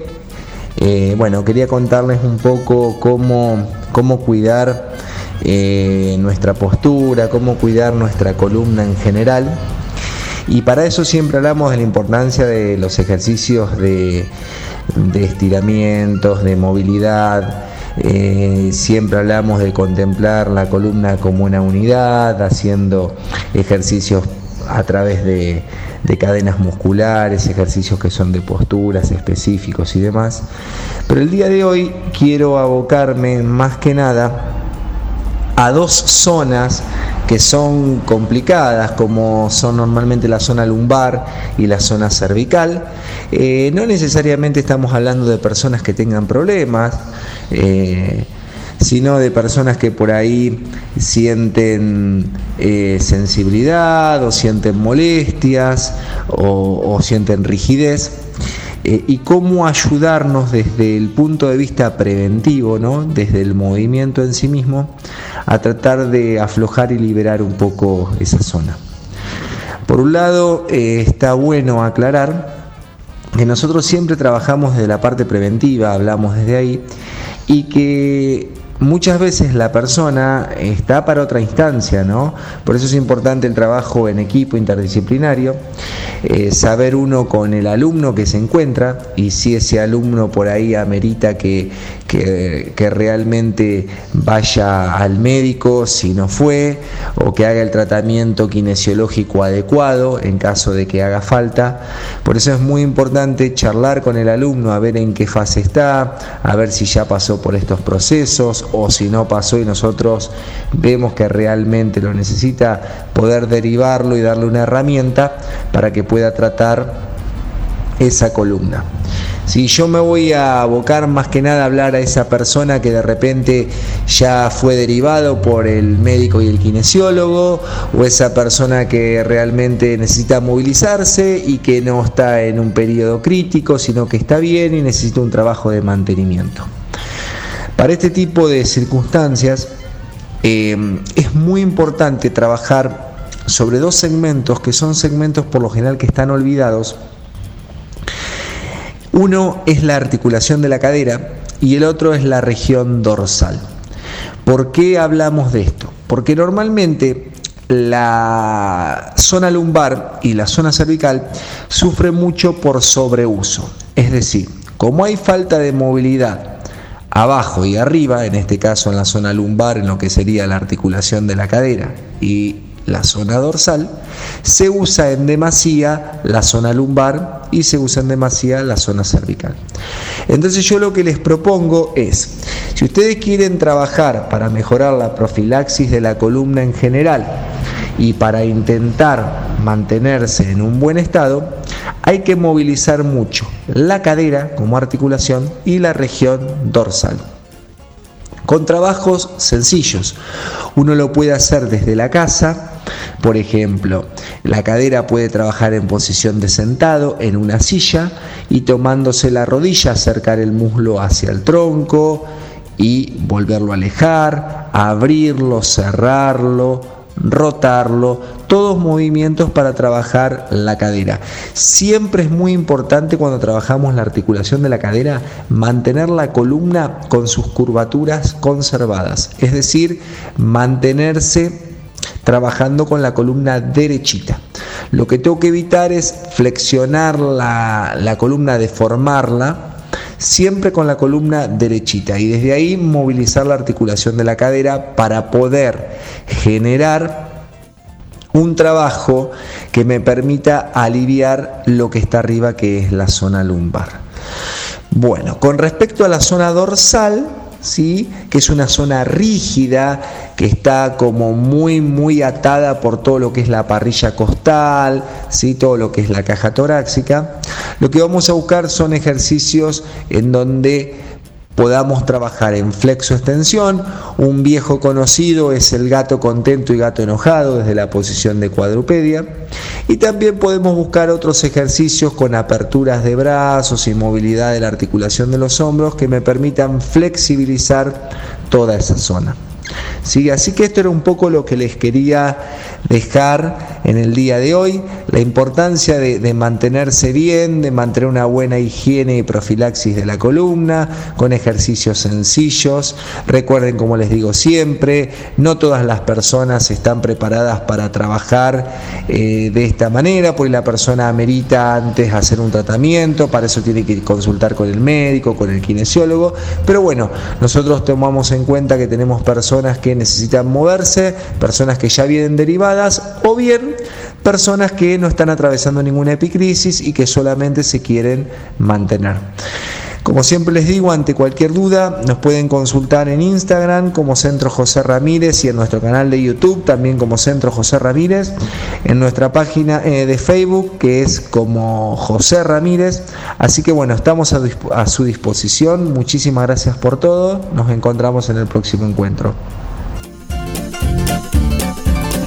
Speaker 64: eh, bueno, quería contarles un poco cómo, cómo cuidar eh, nuestra postura, cómo cuidar nuestra columna en general. Y para eso siempre hablamos de la importancia de los ejercicios de, de estiramientos, de movilidad. Eh, siempre hablamos de contemplar la columna como una unidad, haciendo ejercicios a través de, de cadenas musculares, ejercicios que son de posturas específicos y demás. Pero el día de hoy quiero abocarme más que nada a dos zonas que son complicadas, como son normalmente la zona lumbar y la zona cervical. Eh, no necesariamente estamos hablando de personas que tengan problemas, eh, sino de personas que por ahí sienten eh, sensibilidad o sienten molestias o, o sienten rigidez. Eh, y cómo ayudarnos desde el punto de vista preventivo, ¿no? desde el movimiento en sí mismo, a tratar de aflojar y liberar un poco esa zona. Por un lado, eh, está bueno aclarar que nosotros siempre trabajamos desde la parte preventiva, hablamos desde ahí, y que muchas veces la persona está para otra instancia, ¿no? Por eso es importante el trabajo en equipo interdisciplinario, eh, saber uno con el alumno que se encuentra y si ese alumno por ahí amerita que, que, que realmente vaya al médico si no fue o que haga el tratamiento kinesiológico adecuado en caso de que haga falta. Por eso es muy importante charlar con el alumno a ver en qué fase está, a ver si ya pasó por estos procesos o si no pasó y nosotros vemos que realmente lo necesita, poder derivarlo y darle una herramienta para que pueda tratar esa columna. Si yo me voy a abocar más que nada a hablar a esa persona que de repente ya fue derivado por el médico y el kinesiólogo, o esa persona que realmente necesita movilizarse y que no está en un periodo crítico, sino que está bien y necesita un trabajo de mantenimiento. Para este tipo de circunstancias eh, es muy importante trabajar sobre dos segmentos que son segmentos por lo general que están olvidados. Uno es la articulación de la cadera y el otro es la región dorsal. ¿Por qué hablamos de esto? Porque normalmente la zona lumbar y la zona cervical sufren mucho por sobreuso. Es decir, como hay falta de movilidad abajo y arriba, en este caso en la zona lumbar, en lo que sería la articulación de la cadera y la zona dorsal, se usa en demasía la zona lumbar y se usa en demasía la zona cervical. Entonces yo lo que les propongo es, si ustedes quieren trabajar para mejorar la profilaxis de la columna en general y para intentar mantenerse en un buen estado, hay que movilizar mucho la cadera como articulación y la región dorsal con trabajos sencillos. Uno lo puede hacer desde la casa, por ejemplo, la cadera puede trabajar en posición de sentado en una silla y tomándose la rodilla acercar el muslo hacia el tronco y volverlo a alejar, abrirlo, cerrarlo, rotarlo, todos movimientos para trabajar la cadera. Siempre es muy importante cuando trabajamos la articulación de la cadera mantener la columna con sus curvaturas conservadas, es decir, mantenerse trabajando con la columna derechita. Lo que tengo que evitar es flexionar la, la columna, deformarla, siempre con la columna derechita y desde ahí movilizar la articulación de la cadera para poder generar un trabajo que me permita aliviar lo que está arriba que es la zona lumbar. Bueno, con respecto a la zona dorsal, ¿sí? que es una zona rígida, que está como muy, muy atada por todo lo que es la parrilla costal, ¿sí? todo lo que es la caja torácica. Lo que vamos a buscar son ejercicios en donde podamos trabajar en flexo extensión. Un viejo conocido es el gato contento y gato enojado desde la posición de cuadrupedia. Y también podemos buscar otros ejercicios con aperturas de brazos y movilidad de la articulación de los hombros que me permitan flexibilizar toda esa zona. ¿Sí? Así que esto era un poco lo que les quería dejar en el día de hoy, la importancia de, mantenerse bien, de mantener una buena higiene y profilaxis de la columna, con ejercicios sencillos. Recuerden, como les digo siempre, no todas las personas están preparadas para trabajar eh, de esta manera, porque la persona amerita antes hacer un tratamiento, para eso tiene que consultar con el médico, con el kinesiólogo, pero bueno, nosotros tomamos en cuenta que tenemos personas que necesitan moverse, personas que ya vienen derivadas o bien personas que no están atravesando ninguna epicrisis y que solamente se quieren mantener. Como siempre les digo, ante cualquier duda nos pueden consultar en Instagram como Centro José Ramírez y en nuestro canal de YouTube también como Centro José Ramírez, en nuestra página eh, de Facebook que es como José Ramírez. Así que bueno, estamos a, su disposición. Muchísimas gracias por todo. Nos encontramos en el próximo encuentro.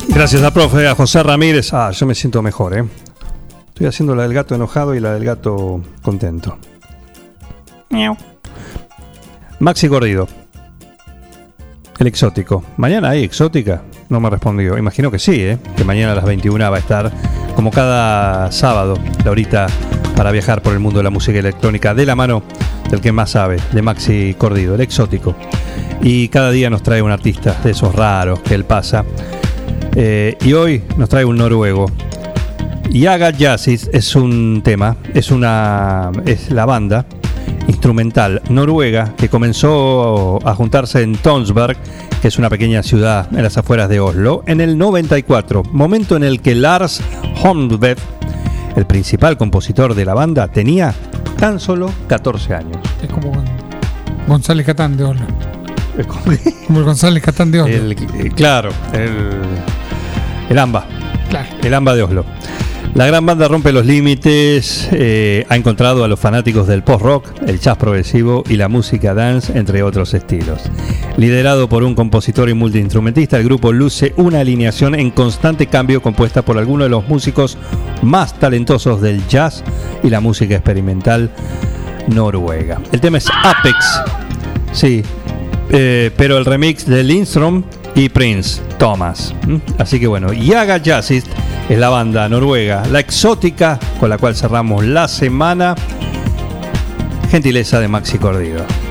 Speaker 1: Gracias a profe, a José Ramírez. Ah, yo me siento mejor, ¿eh? Estoy haciendo la del gato enojado y la del gato contento. Maxi Gordido. El exótico. ¿Mañana hay exótica? No me respondió. Imagino que sí, ¿eh? Que mañana a las 21 va a estar, como cada sábado, la horita para viajar por el mundo de la música electrónica de la mano del que más sabe, de Maxi Cordido, el exótico. Y cada día nos trae un artista de esos raros que él pasa. Eh, y hoy nos trae un noruego. Yaga Jazzis es un tema, es una es la banda instrumental noruega que comenzó a juntarse en Tonsberg, que es una pequeña ciudad en las afueras de Oslo, en el 94, momento en el que Lars Holmvedt, el principal compositor de la banda, tenía tan solo 14 años.
Speaker 16: Es como González Catán de Oslo. Como el González Catán de Oslo.
Speaker 1: El- eh, claro, el, el AMBA.
Speaker 16: Claro.
Speaker 1: El AMBA de Oslo. La gran banda rompe los límites, eh, ha encontrado a los fanáticos del post-rock, el jazz progresivo y la música dance, entre otros estilos. Liderado por un compositor y multiinstrumentista, el grupo luce una alineación en constante cambio compuesta por algunos de los músicos más talentosos del jazz y la música experimental noruega. El tema es Apex, sí, eh, pero el remix de Lindstrom y Prince Thomas. Así que bueno, Yaga Jazzist es la banda noruega, la exótica con la cual cerramos la semana. Gentileza de Maxi Cordido.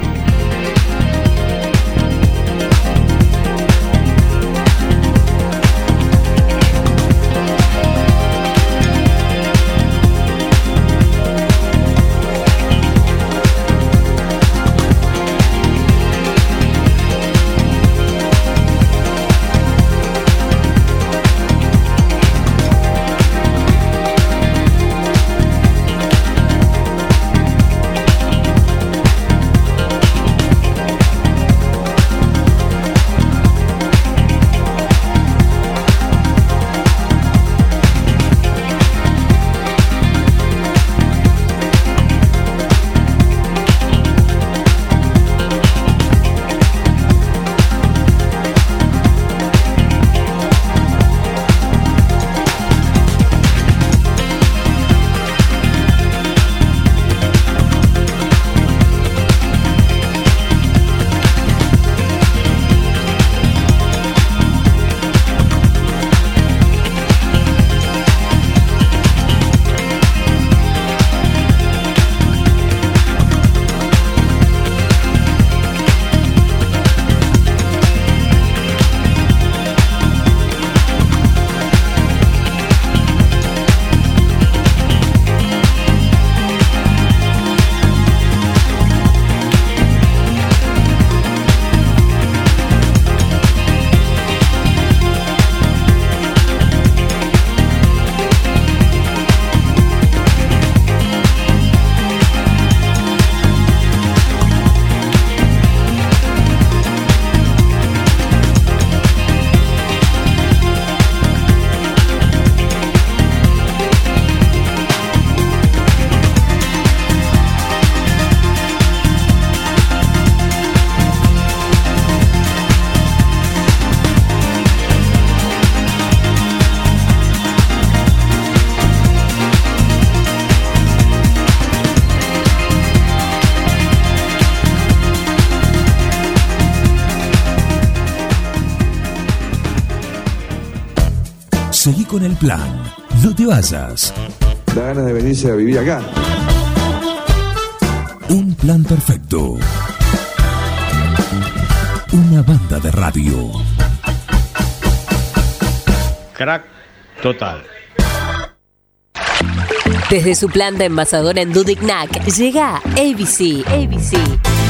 Speaker 41: Plan. No te vayas.
Speaker 65: Da ganas de venirse a vivir acá.
Speaker 41: Un plan perfecto. Una banda de radio.
Speaker 66: Crack total.
Speaker 67: Desde su planta envasadora en Dudignac llega ABC. ABC.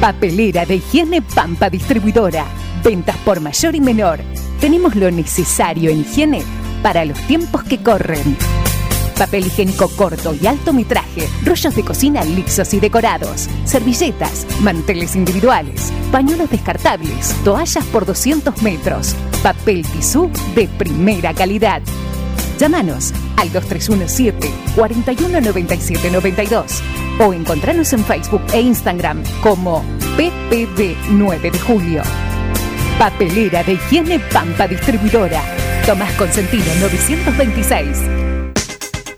Speaker 42: Papelera de higiene Pampa Distribuidora. Ventas por mayor y menor. Tenemos lo necesario en higiene para los tiempos que corren. Papel higiénico corto y alto metraje, rollos de cocina lixos y decorados, servilletas, manteles individuales, pañuelos descartables, toallas por 200 metros, papel tisú de primera calidad. Llámanos al 2317 419792 o encontranos en Facebook e Instagram como PPD 9 de Julio. Papelera de Higiene Pampa Distribuidora. Tomás Consentino 926.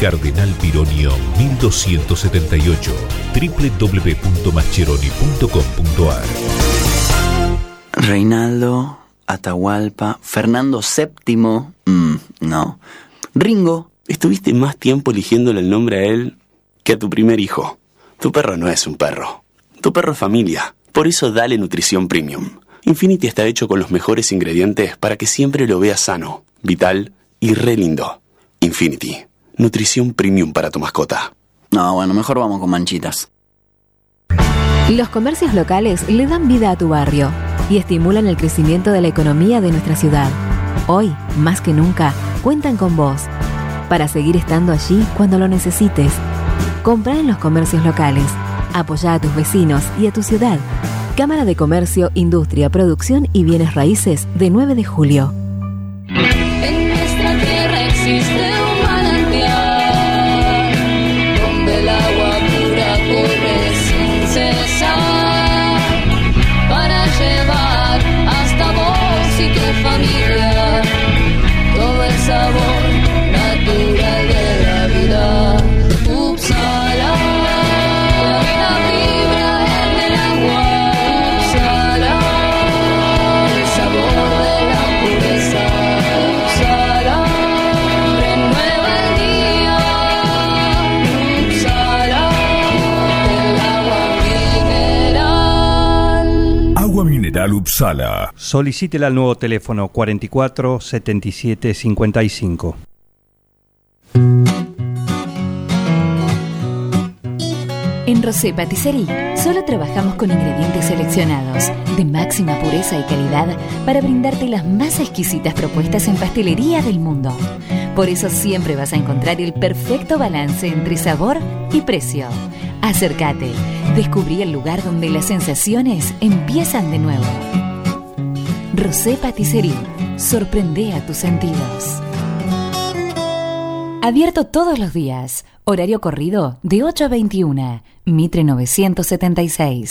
Speaker 68: Cardenal Pironio 1278 www.mascheroni.com.ar
Speaker 69: Reinaldo, Atahualpa, Fernando VII, mm, no. Ringo, estuviste más tiempo eligiéndole el nombre a él que a tu primer hijo. Tu perro no es un perro. Tu perro es familia. Por eso dale nutrición premium. Infinity está hecho con los mejores ingredientes para que siempre lo veas sano, vital y re lindo. Infinity. Nutrición premium para tu mascota.
Speaker 70: No, bueno, mejor vamos con manchitas.
Speaker 37: Los comercios locales le dan vida a tu barrio y estimulan el crecimiento de la economía de nuestra ciudad. Hoy, más que nunca, cuentan con vos para seguir estando allí cuando lo necesites. Compra en los comercios locales. Apoya a tus vecinos y a tu ciudad. Cámara de Comercio, Industria, Producción y Bienes Raíces de 9 de julio.
Speaker 1: Solicítela al nuevo teléfono 44 77 55.
Speaker 37: En Rosé Patisserie solo trabajamos con ingredientes seleccionados de máxima pureza y calidad para brindarte las más exquisitas propuestas en pastelería del mundo. Por eso siempre vas a encontrar el perfecto balance entre sabor y precio. Acércate, descubrí el lugar donde las sensaciones empiezan de nuevo. Rosé Patisserie, sorprende a tus sentidos. Abierto todos los días. Horario corrido de 8 a 21. Mitre 976.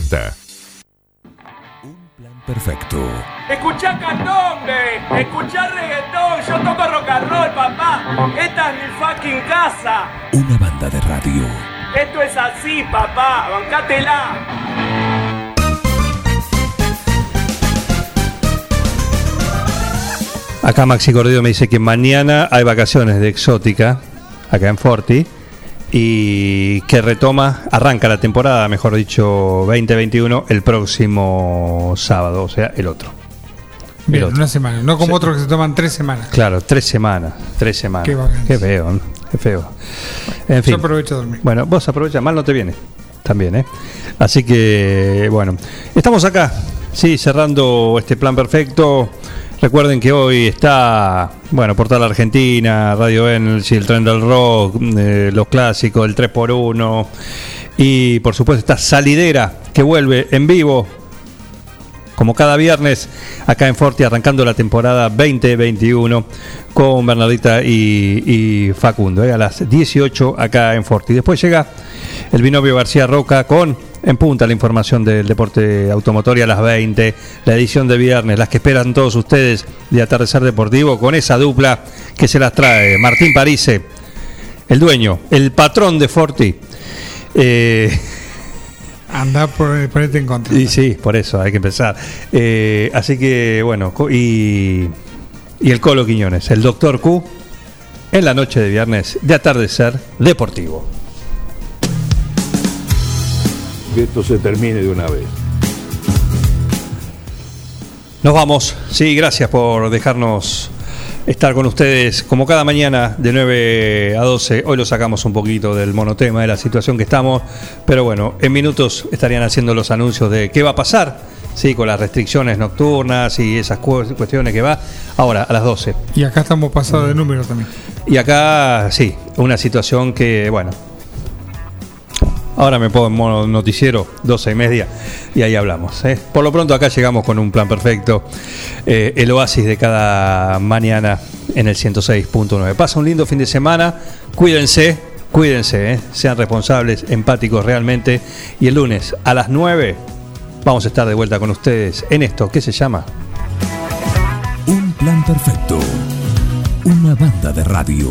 Speaker 68: 2040.
Speaker 41: Perfecto.
Speaker 53: Escuchá candombe, escuchá reggaetón, yo toco rock and roll, papá. Esta es mi fucking casa.
Speaker 41: Una banda de radio.
Speaker 53: Esto es así, papá, bancátela.
Speaker 1: Acá Maxi Cordido me dice que mañana hay vacaciones de exótica, acá en Forti, y que retoma, arranca la temporada, mejor dicho, 2021, el próximo sábado, o sea, el otro. El
Speaker 16: Bien,
Speaker 1: otro.
Speaker 16: una semana. No como
Speaker 1: Sí.
Speaker 16: otros que se toman tres semanas.
Speaker 1: Claro, tres semanas, tres semanas.
Speaker 16: Qué.
Speaker 1: Qué feo, ¿no? qué feo. En fin.
Speaker 16: Yo aprovecho a dormir.
Speaker 1: Bueno, vos aprovecha, mal no te viene. También, ¿eh? Así que, bueno, estamos acá, sí, cerrando este plan perfecto. Recuerden que hoy está, bueno, Portal Argentina, Radio Energy, el tren del rock, eh, los clásicos, el 3x1 y por supuesto esta salidera que vuelve en vivo como cada viernes acá en Forti arrancando la temporada 2021 con Bernardita y, y Facundo eh, a las 18 acá en Forti. Después llega el binomio García Roca con en punta la información del deporte automotor y a las 20 la edición de viernes, las que esperan todos ustedes de Atardecer Deportivo con esa dupla que se las trae Martín Parise, el dueño, el patrón de Forti. Eh,
Speaker 16: Anda por ponerte en contra.
Speaker 1: y sí, por eso hay que empezar. Eh, así que, bueno, y, y el Colo Quiñones, el Doctor Q, en la noche de viernes de atardecer deportivo.
Speaker 71: Que esto se termine de una vez.
Speaker 1: Nos vamos. Sí, gracias por dejarnos estar con ustedes como cada mañana de 9 a 12. Hoy lo sacamos un poquito del monotema de la situación que estamos, pero bueno, en minutos estarían haciendo los anuncios de qué va a pasar, sí, con las restricciones nocturnas y esas cu- cuestiones que va. Ahora, a las 12.
Speaker 16: Y acá estamos pasados de número también.
Speaker 1: Y acá, sí, una situación que, bueno, ahora me pongo en modo noticiero, 12 y media, y ahí hablamos. ¿eh? Por lo pronto acá llegamos con un plan perfecto, eh, el oasis de cada mañana en el 106.9. Pasa un lindo fin de semana, cuídense, cuídense, ¿eh? sean responsables, empáticos realmente, y el lunes a las 9 vamos a estar de vuelta con ustedes en esto, ¿qué se llama?
Speaker 41: Un plan perfecto. Una banda de radio.